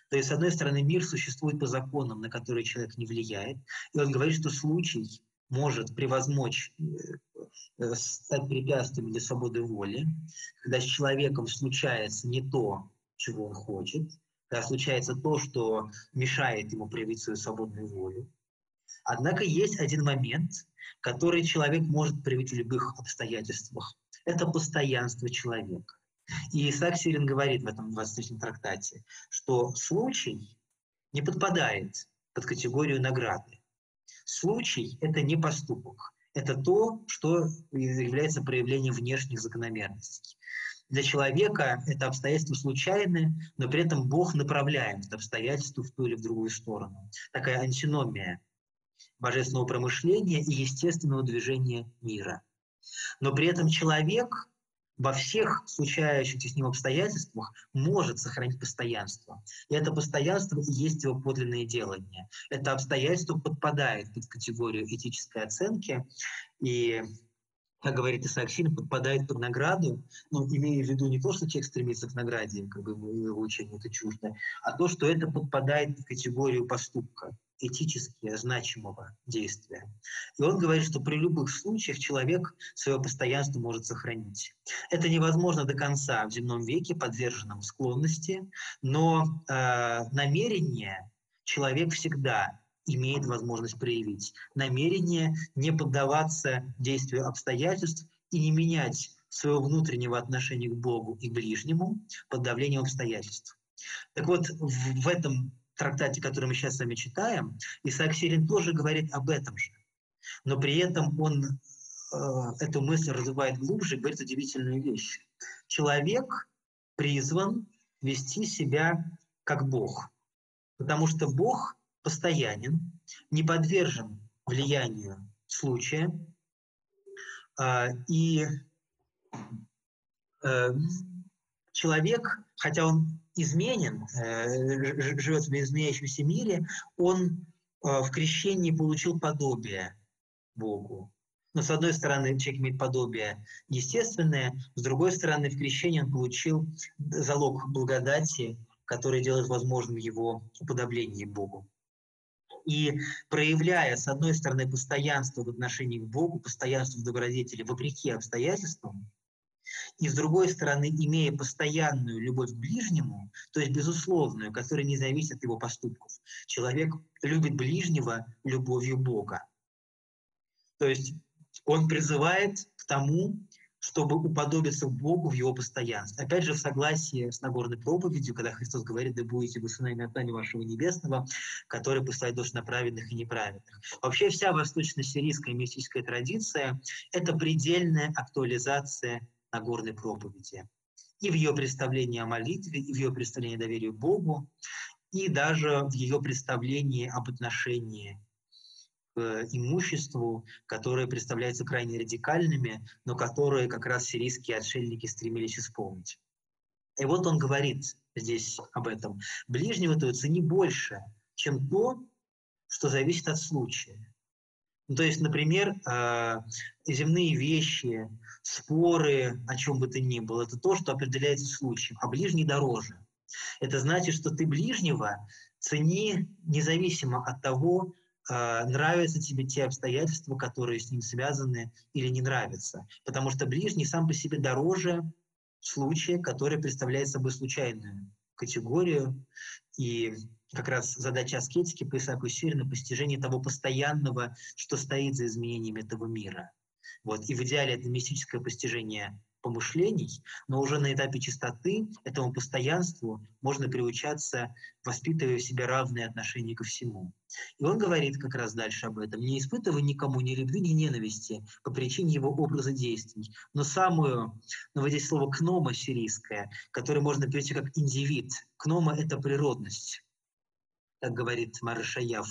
То есть, с одной стороны, мир существует по законам, на которые человек не влияет, и он говорит, что случай может превозмочь, э, э, стать препятствием для свободы воли, когда с человеком случается не то, чего он хочет, когда случается то, что мешает ему проявить свою свободную волю. Однако есть один момент, который человек может проявить в любых обстоятельствах. Это постоянство человека. И Исаак Сирин говорит в этом 23-м трактате, что случай не подпадает под категорию награды. Случай – это не поступок. Это то, что является проявлением внешних закономерностей. Для человека это обстоятельства случайны, но при этом Бог направляет это обстоятельство в ту или в другую сторону. Такая антиномия божественного промышления и естественного движения мира. Но при этом человек во всех случающихся с ним обстоятельствах может сохранить постоянство. И это постоянство и есть его подлинное делание. Это обстоятельство подпадает под категорию этической оценки, и как говорит Исаак подпадает под награду, ну, имея в виду не то, что человек стремится к награде, как бы его учению это чуждо, а то, что это подпадает в категорию поступка, этически значимого действия. И он говорит, что при любых случаях человек свое постоянство может сохранить. Это невозможно до конца в земном веке, подверженном склонности, но э, намерение человек всегда имеет возможность проявить. Намерение не поддаваться действию обстоятельств и не менять своего внутреннего отношения к Богу и ближнему под давлением обстоятельств. Так вот, в этом трактате, который мы сейчас с вами читаем, Исаак Сирин тоже говорит об этом же. Но при этом он э, эту мысль развивает глубже и говорит удивительную вещь. Человек призван вести себя как Бог, потому что Бог постоянен, не подвержен влиянию случая, а, и э, человек, хотя он изменен, э, живет в изменяющемся мире, он э, в крещении получил подобие Богу. Но с одной стороны, человек имеет подобие естественное, с другой стороны, в крещении он получил залог благодати, который делает возможным его уподобление Богу. И проявляя, с одной стороны, постоянство в отношении к Богу, постоянство в добродетели вопреки обстоятельствам, и с другой стороны, имея постоянную любовь к ближнему, то есть безусловную, которая не зависит от его поступков, человек любит ближнего любовью Бога. То есть он призывает к тому, чтобы уподобиться Богу в его постоянстве. Опять же, в согласии с Нагорной проповедью, когда Христос говорит, да будете вы сынами Отца вашего Небесного, который посылает дождь на праведных и неправедных. Вообще вся восточно-сирийская мистическая традиция – это предельная актуализация Нагорной проповеди. И в ее представлении о молитве, и в ее представлении о доверии Богу. и даже в ее представлении об отношении к имуществу, которые представляются крайне радикальными, но которые как раз сирийские отшельники стремились исполнить. И вот он говорит здесь об этом. Ближнего твоего цени больше, чем то, что зависит от случая. Ну, то есть, например, э, земные вещи, споры, о чем бы то ни было, это то, что определяется случаем, а ближний дороже. Это значит, что ты ближнего цени независимо от того, э, нравятся тебе те обстоятельства, которые с ним связаны или не нравятся. Потому что ближний сам по себе дороже случая, который представляет собой случайную категорию. И как раз задача аскетики Исааку Сирину – постижение того постоянного, что стоит за изменениями этого мира. Вот. И в идеале это мистическое постижение помышлений, но уже на этапе чистоты этому постоянству можно приучаться, воспитывая в себе равные отношения ко всему. И он говорит как раз дальше об этом. Не испытывая никому ни любви, ни ненависти по причине его образа действий, но самую, ну вот здесь слово «кнома» сирийское, которое можно перевести как «индивид». Кнома — это природность, так говорит Марашаяв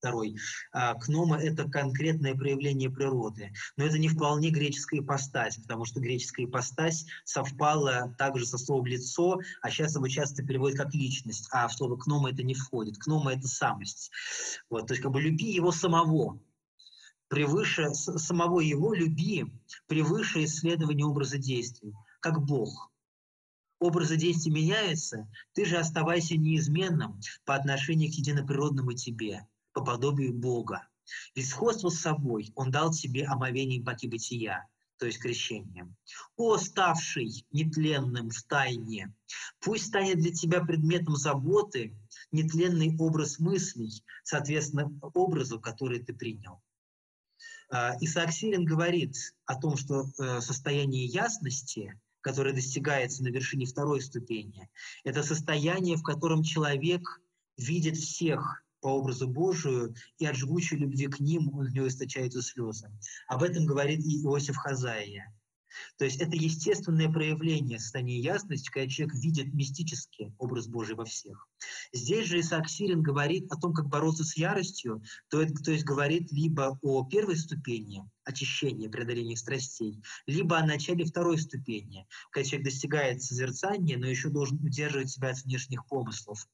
второй. А кнома – это конкретное проявление природы. Но это не вполне греческая ипостась, потому что греческая ипостась совпала также со словом «лицо», а сейчас его часто переводят как «личность», а в слово «кнома» это не входит. Кнома – это самость. Вот, то есть как бы люби его самого, превыше самого его люби, превыше исследования образа действий, как Бог. Образы действий меняются, ты же оставайся неизменным по отношению к единоприродному тебе – по подобию Бога. Ведь сходство с собой Он дал тебе омовение баки бытия, то есть крещением. О, ставший нетленным в тайне, пусть станет для тебя предметом заботы нетленный образ мыслей, соответственно, образу, который ты принял. А, Исаак Сирин говорит о том, что э, состояние ясности, которое достигается на вершине второй ступени, это состояние, в котором человек видит всех по образу Божию, и от жгучей любви к ним у него источаются слезы. Об этом говорит и Иосиф Хазаия. То есть это естественное проявление состояния ясности, когда человек видит мистический образ Божий во всех. Здесь же Исаак Сирин говорит о том, как бороться с яростью, то, то есть говорит либо о первой ступени очищения, преодоления страстей, либо о начале второй ступени, когда человек достигает созерцания, но еще должен удерживать себя от внешних помыслов.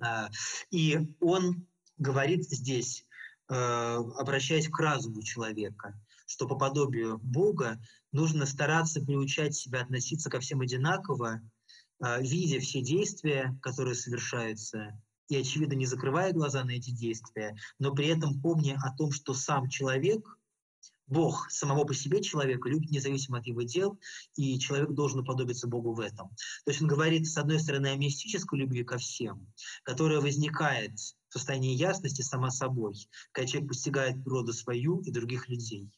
А, и он говорит здесь, э, обращаясь к разуму человека, что по подобию Бога нужно стараться приучать себя относиться ко всем одинаково, а, видя все действия, которые совершаются, и, очевидно, не закрывая глаза на эти действия, но при этом помня о том, что сам человек — Бог самого по себе человека любит независимо от его дел, и человек должен уподобиться Богу в этом. То есть он говорит, с одной стороны, о мистической любви ко всем, которая возникает в состоянии ясности сама собой, когда человек постигает природу свою и других людей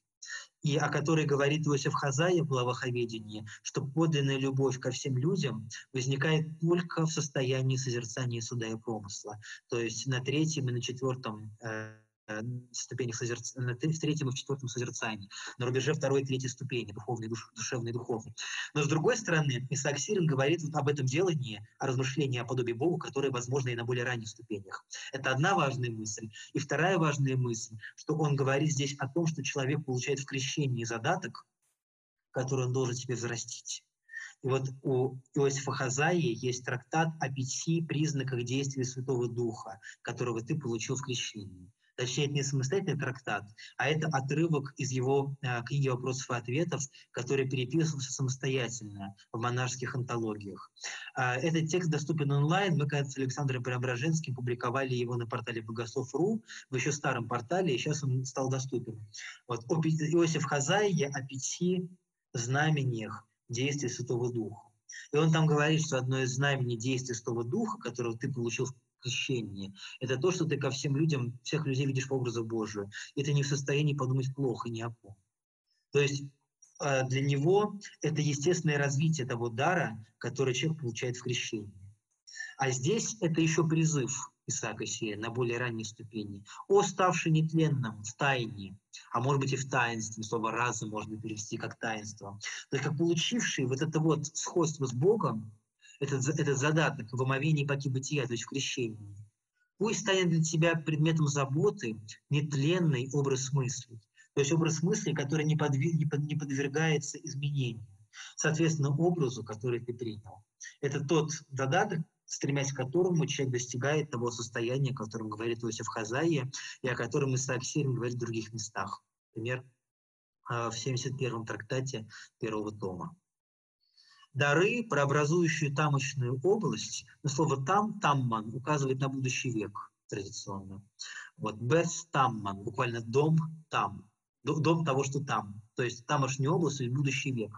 и о которой говорит Иосиф Хазая в Лаваховедении, что подлинная любовь ко всем людям возникает только в состоянии созерцания суда и промысла. То есть на третьем и на четвертом Э, ступенях созерц... в третьем и в четвертом созерцании, на рубеже второй и третьей ступени, духовной, душ... душевной и духовной. Но с другой стороны, Исаак Сирин говорит вот об этом делании, о размышлении о подобии Бога, которое возможно и на более ранних ступенях. Это одна важная мысль. И вторая важная мысль, что он говорит здесь о том, что человек получает в крещении задаток, который он должен себе взрастить. И вот у Иосифа Хазаи есть трактат о пяти признаках действия Святого Духа, которого ты получил в крещении точнее, это не самостоятельный трактат, а это отрывок из его э, книги «Вопросов и ответов», который переписывался самостоятельно в монашеских антологиях. Э, этот текст доступен онлайн. Мы, когда с Александром Преображенским публиковали его на портале Богослов.ру, в еще старом портале, и сейчас он стал доступен. Вот, Иосиф Хазайя о пяти знамениях действия Святого Духа. И он там говорит, что одно из знамений действия Святого Духа, которого ты получил в крещение. Это то, что ты ко всем людям, всех людей видишь по образу Божию. И ты не в состоянии подумать плохо ни о ком. То есть э, для него это естественное развитие того дара, который человек получает в крещении. А здесь это еще призыв Исаака Сея на более ранней ступени. «О, ставший нетленным в тайне», а может быть и в таинстве, слово «разум» можно перевести как таинство. То есть как получивший вот это вот сходство с Богом, этот, этот задаток в омовении паки бытия, то есть в крещении. Пусть станет для тебя предметом заботы нетленный образ мыслей, то есть образ мыслей, который не, подвиг, не, под, не подвергается изменению, соответственно, образу, который ты принял. Это тот задаток, стремясь к которому человек достигает того состояния, о котором говорит Иосиф Хазайя, и о котором Исаак Сирин говорит в других местах. Например, а, в 71-м трактате первого тома. Дары, преобразующие тамочную область, но слово «там», «тамман» указывает на будущий век традиционно. Вот «бес тамман», буквально «дом там», дом того, что там, то есть тамошняя область, есть будущий век.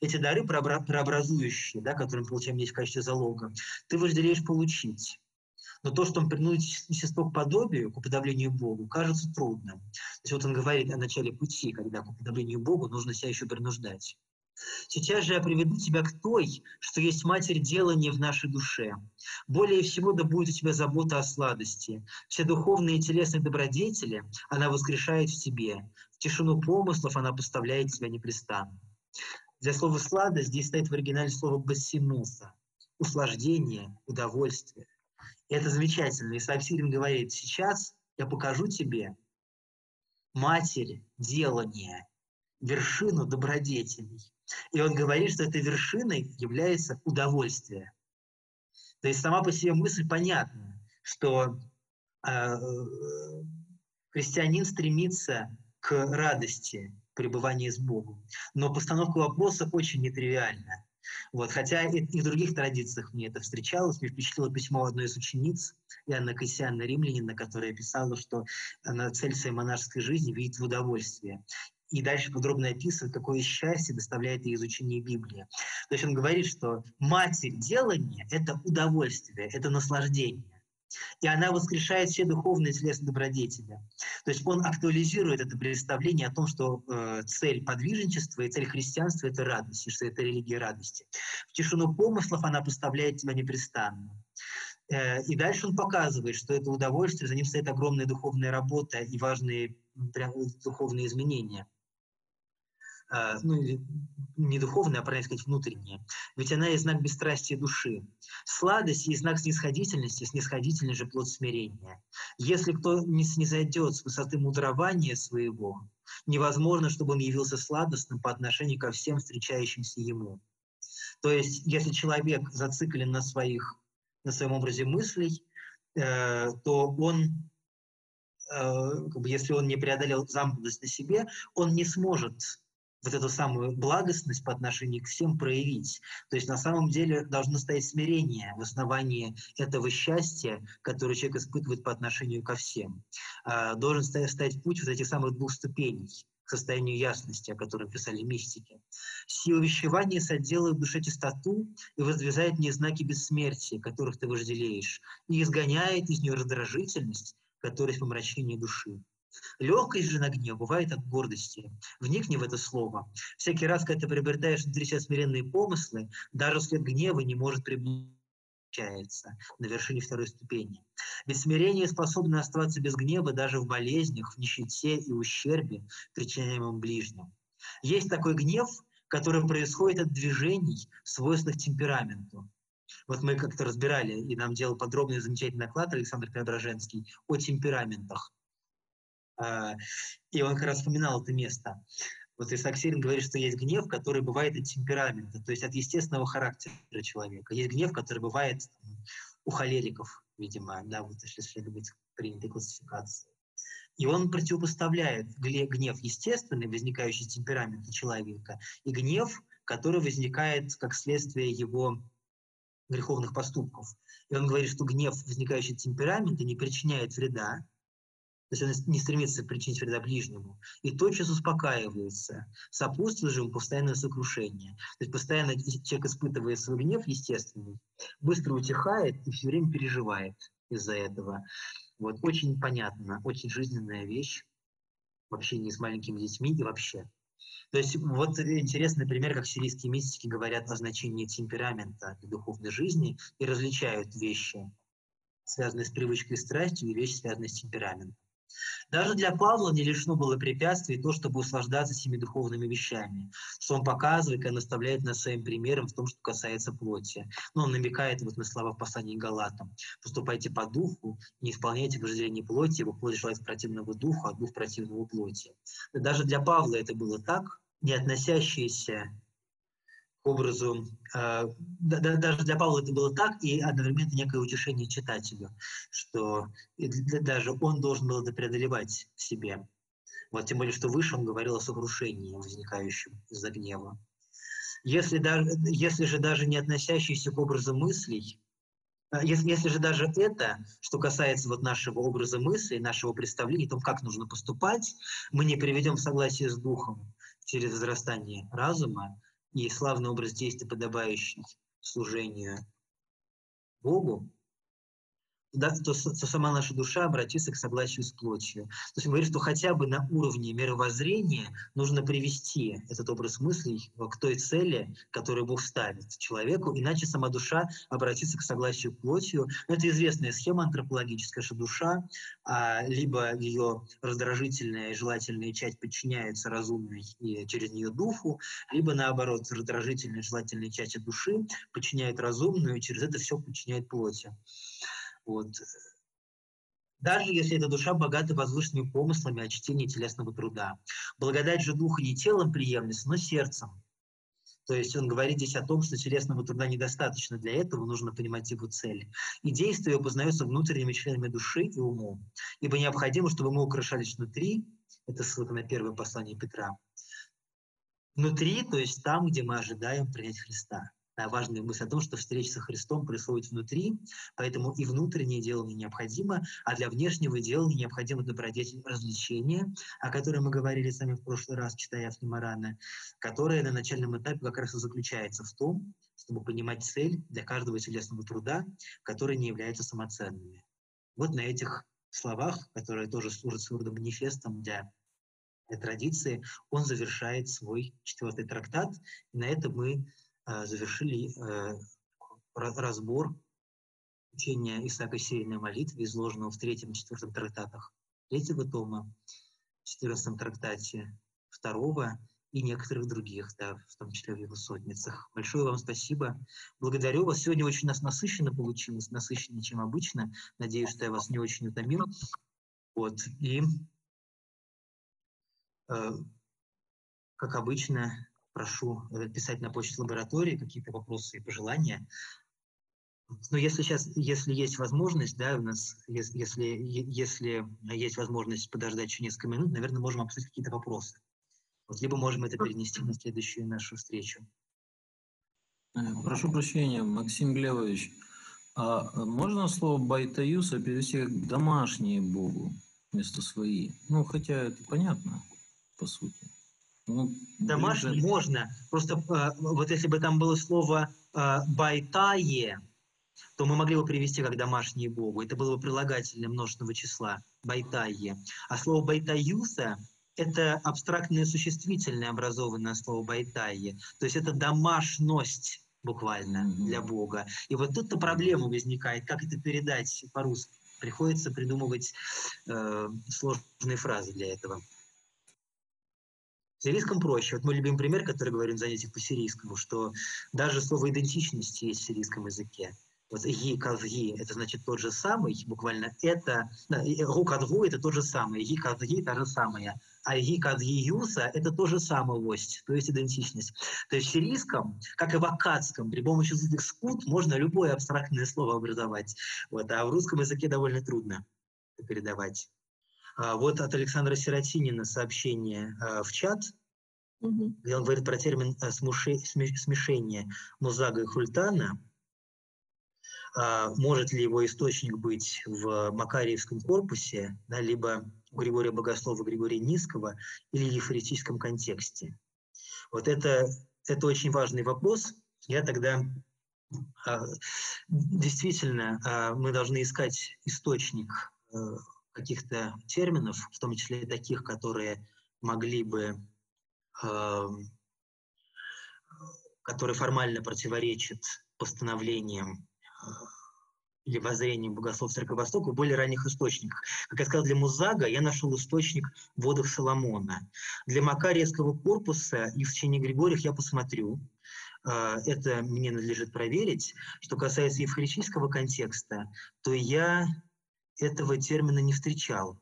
Эти дары преобразующие, да, которые мы получаем здесь в качестве залога, ты вожделеешь получить. Но то, что он приносит естество к подобию, к уподоблению Богу, кажется трудным. То есть вот он говорит о начале пути, когда к уподоблению Богу нужно себя еще принуждать. Сейчас же я приведу тебя к той, что есть матерь делания в нашей душе. Более всего да будет у тебя забота о сладости. Все духовные и телесные добродетели она воскрешает в тебе. В тишину помыслов она поставляет тебя непрестанно. Для слова «сладость» здесь стоит в оригинале слово «басимуса» – услаждение, удовольствие. И это замечательно. И Савсирин говорит, сейчас я покажу тебе матерь делания, вершину добродетелей. И он говорит, что этой вершиной является удовольствие. То есть сама по себе мысль понятна, что э, христианин стремится к радости пребывания с Богом. Но постановка вопроса очень нетривиальна. Вот, хотя и, и в других традициях мне это встречалось, мне впечатлило письмо одной из учениц, Иоанна Кассиана Римлянина, которая писала, что она цель своей монашеской жизни видит в удовольствии и дальше подробно описывает, какое счастье доставляет ей изучение Библии. То есть он говорит, что матерь делания – это удовольствие, это наслаждение. И она воскрешает все духовные телесные добродетели. То есть он актуализирует это представление о том, что э, цель подвижничества и цель христианства – это радость, и что это религия радости. В тишину помыслов она поставляет тебя непрестанно. Э, и дальше он показывает, что это удовольствие, за ним стоит огромная духовная работа и важные прям, духовные изменения. А, ну, не духовная, а, правильно сказать, внутренняя. Ведь она и знак бесстрастия души. Сладость и знак снисходительности, снисходительный же плод смирения. Если кто не снизойдет с высоты мудрования своего, невозможно, чтобы он явился сладостным по отношению ко всем встречающимся ему. То есть, если человек зациклен на, своих, на своем образе мыслей, э, то он, э, если он не преодолел замкнутость на себе, он не сможет вот эту самую благостность по отношению к всем проявить. То есть на самом деле должно стоять смирение в основании этого счастья, которое человек испытывает по отношению ко всем. А, должен стоять путь вот этих самых двух ступеней к состоянию ясности, о котором писали мистики. Сила вещевания соделает в душе чистоту и воздвизает мне знаки бессмертия, которых ты вожделеешь, и изгоняет из нее раздражительность, которая в помрачении души. Легкость же на гнев бывает от гордости. Вникни в это слово. Всякий раз, когда ты приобретаешь внутри себя смиренные помыслы, даже след гнева не может приближаться на вершине второй ступени. Ведь смирение способно оставаться без гнева даже в болезнях, в нищете и ущербе, причиняемом ближним. Есть такой гнев, который происходит от движений, свойственных темпераменту. Вот мы как-то разбирали, и нам делал подробный замечательный доклад Александр Преображенский о темпераментах. А, и он как раз вспоминал это место. Вот Исаак Сирин говорит, что есть гнев, который бывает от темперамента, то есть от естественного характера человека. Есть гнев, который бывает у холериков, видимо, да, вот если следовать принятой классификации. И он противопоставляет гнев естественный, возникающий из темперамента человека, и гнев, который возникает как следствие его греховных поступков. И он говорит, что гнев, возникающий от темперамента, не причиняет вреда, то есть он не стремится причинить вреда ближнему, и тотчас успокаивается, сопутствует же ему постоянное сокрушение. То есть постоянно человек испытывает свой гнев естественный, быстро утихает и все время переживает из-за этого. Вот, очень понятно, очень жизненная вещь в общении с маленькими детьми и вообще. То есть вот интересный пример, как сирийские мистики говорят о значении темперамента и духовной жизни и различают вещи, связанные с привычкой и страстью, и вещи, связанные с темпераментом. Даже для Павла не лишено было препятствий то, чтобы услаждаться всеми духовными вещами, что он показывает и наставляет нас своим примером в том, что касается плоти. Но он намекает вот на слова в послании Галатам. «Поступайте по духу, не исполняйте вожделение плоти, ибо плоть желает противного духа, а дух противного плоти». Даже для Павла это было так, не относящееся к образу, э, даже для Павла это было так, и одновременно некое утешение читателю, что даже он должен был это преодолевать в себе. Вот, тем более, что выше он говорил о сокрушении, возникающем из-за гнева. Если, даже, если же даже не относящийся к образу мыслей, э, если, если же даже это, что касается вот нашего образа мысли, нашего представления о том, как нужно поступать, мы не приведем в согласие с Духом через возрастание разума, и славный образ действия, подобающий служению Богу, да, то, то сама наша душа обратится к согласию с плотью. То есть мы говорим, что хотя бы на уровне мировоззрения нужно привести этот образ мыслей к той цели, которую Бог ставит человеку, иначе сама душа обратится к согласию с плотью. Это известная схема антропологическая, что душа, а, либо ее раздражительная и желательная часть подчиняется разумной и через нее духу, либо наоборот, раздражительная и желательная часть души подчиняет разумную и через это все подчиняет плоти. Вот. Даже если эта душа богата возвышенными помыслами о чтении телесного труда. Благодать же духа не телом приемлется, но сердцем. То есть он говорит здесь о том, что телесного труда недостаточно для этого, нужно понимать его цели. И действие познается внутренними членами души и умом. Ибо необходимо, чтобы мы украшались внутри, это ссылка на первое послание Петра, внутри, то есть там, где мы ожидаем принять Христа важная мысль о том, что встреча со Христом происходит внутри, поэтому и внутреннее делание необходимо, а для внешнего делания необходимо добродетель развлечения, о котором мы говорили сами в прошлый раз, читая Афнимарана, которое на начальном этапе как раз и заключается в том, чтобы понимать цель для каждого телесного труда, который не является самоценными. Вот на этих словах, которые тоже служат своего манифестом для традиции, он завершает свой четвертый трактат. И на этом мы завершили э, разбор учения Исаака Сирийной молитвы, изложенного в третьем и четвертом трактатах третьего тома, в четырнадцатом трактате второго и некоторых других, да, в том числе в его сотницах. Большое вам спасибо. Благодарю вас. Сегодня очень нас насыщенно получилось, насыщеннее, чем обычно. Надеюсь, что я вас не очень утомил. Вот. И, э, как обычно, прошу э, писать на почту лаборатории какие-то вопросы и пожелания. Но если сейчас, если есть возможность, да, у нас, если, если есть возможность подождать еще несколько минут, наверное, можем обсудить какие-то вопросы. Вот, либо можем это перенести на следующую нашу встречу. Э, прошу прощения, Максим Глебович, а можно слово «байтаюса» перевести как «домашние Богу» вместо «свои»? Ну, хотя это понятно, по сути. Ну, Домашний ближе. можно. Просто э, вот если бы там было слово э, «байтае», то мы могли бы привести как домашние богу. Это было бы прилагательное множественного числа «байтае». А слово «байтаюса» — это абстрактное существительное, образованное слово «байтае». То есть это домашность буквально mm-hmm. для Бога. И вот тут-то проблема возникает, как это передать по-русски. Приходится придумывать э, сложные фразы для этого. Сирийском проще. Вот мой любимый пример, который говорим в занятиях по сирийскому, что даже слово идентичность есть в сирийском языке. Вот ги казги это значит тот же самый, буквально это, гу кадгу это тот же самый, ги казги та же самое, а ги кадги юса это тоже самость, то есть идентичность. То есть в сирийском, как и в акадском, при помощи язык скут можно любое абстрактное слово образовать. Вот, а в русском языке довольно трудно передавать. А, вот от Александра Сиротинина сообщение а, в чат, угу. где он говорит про термин а, смешения музага и хультана. Может ли его источник быть в Макариевском корпусе, да, либо у Григория Богослова, Григория Низкого или в ефоретическом контексте? Вот это, это очень важный вопрос. Я тогда действительно мы должны искать источник каких-то терминов, в том числе таких, которые могли бы, э, которые формально противоречат постановлениям э, или воззрение богослов Церкви Востока в более ранних источниках. Как я сказал, для Музага я нашел источник в водах Соломона. Для Макарьевского корпуса и в течение Григориях я посмотрю. А, это мне надлежит проверить. Что касается евхаристического контекста, то я этого термина не встречал.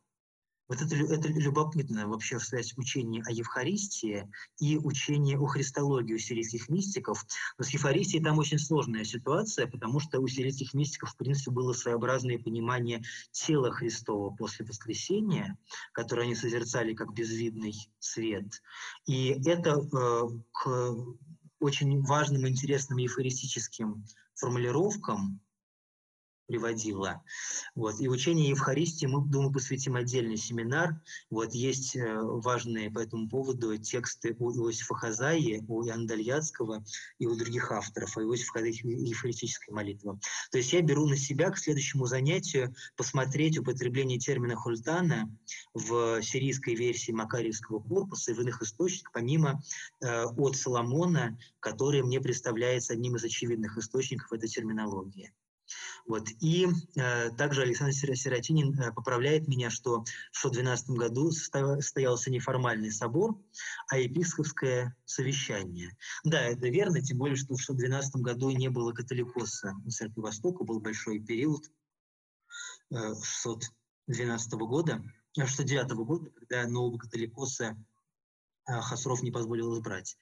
Вот это, это любопытно вообще связь учения о Евхаристии и учения о христологии у сирийских мистиков. Но с Евхаристией там очень сложная ситуация, потому что у сирийских мистиков, в принципе, было своеобразное понимание тела Христова после воскресения, которое они созерцали как безвидный свет. И это э, к очень важным, интересным евхаристическим формулировкам приводила. Вот. И учение Евхаристии мы, думаю, посвятим отдельный семинар. Вот. Есть э, важные по этому поводу тексты у Иосифа Хазаи, у Иоанна Дальяцкого и у других авторов, о Иосифа Хазаи евхаристической молитвы. То есть я беру на себя к следующему занятию посмотреть употребление термина хультана в сирийской версии Макарьевского корпуса и в иных источниках, помимо э, от Соломона, который мне представляется одним из очевидных источников этой терминологии. Вот. И э, также Александр Сиротинин э, поправляет меня, что в 612 году состоялся не формальный собор, а епископское совещание. Да, это верно, тем более, что в 612 году не было католикоса в Церкви Востока, был большой период э, 612 года, 609 э, года, когда нового католикоса э, Хасров не позволил избрать.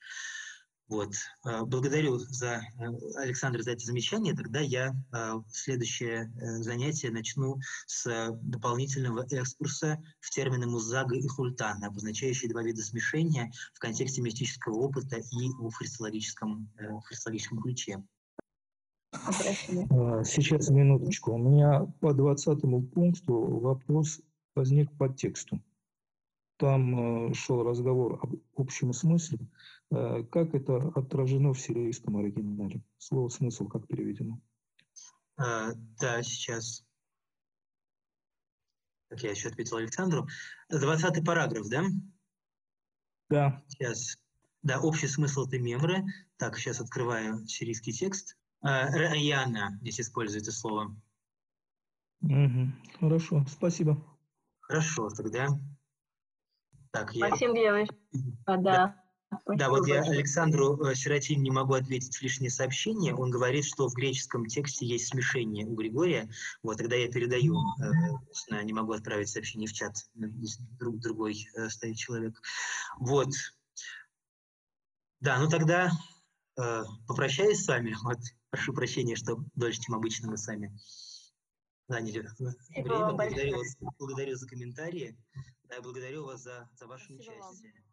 Вот. Э, благодарю за э, Александр за это замечание. Тогда я э, следующее занятие начну с дополнительного экскурса в термины музага и хультана, обозначающие два вида смешения в контексте мистического опыта и в христологическом, в христологическом ключе. А, сейчас, минуточку. У меня по 20 пункту вопрос возник по тексту. Там шел разговор об общем смысле. Э, как это отражено в сирийском оригинале? Слово «смысл» как переведено? А, да, сейчас. Так, я еще ответил Александру. Двадцатый параграф, да? Да. Сейчас. Да, общий смысл этой мемры. Так, сейчас открываю сирийский текст. А, Раяна здесь используется слово. Угу. Хорошо, спасибо. Хорошо, тогда. Так, я... Максим Георгиевич, а, да. да. Да, вот я Александру э, Сиротин не могу ответить в лишнее сообщение. Он говорит, что в греческом тексте есть смешение у Григория. Вот тогда я передаю, э, не могу отправить сообщение в чат, друг, другой э, стоит человек. Вот. Да, ну тогда э, попрощаюсь с вами. Вот, прошу прощения, что дольше, чем обычно мы сами заняли время. Благодарю вас, благодарю за комментарии. Да, благодарю вас за, за ваше Спасибо участие. Вам.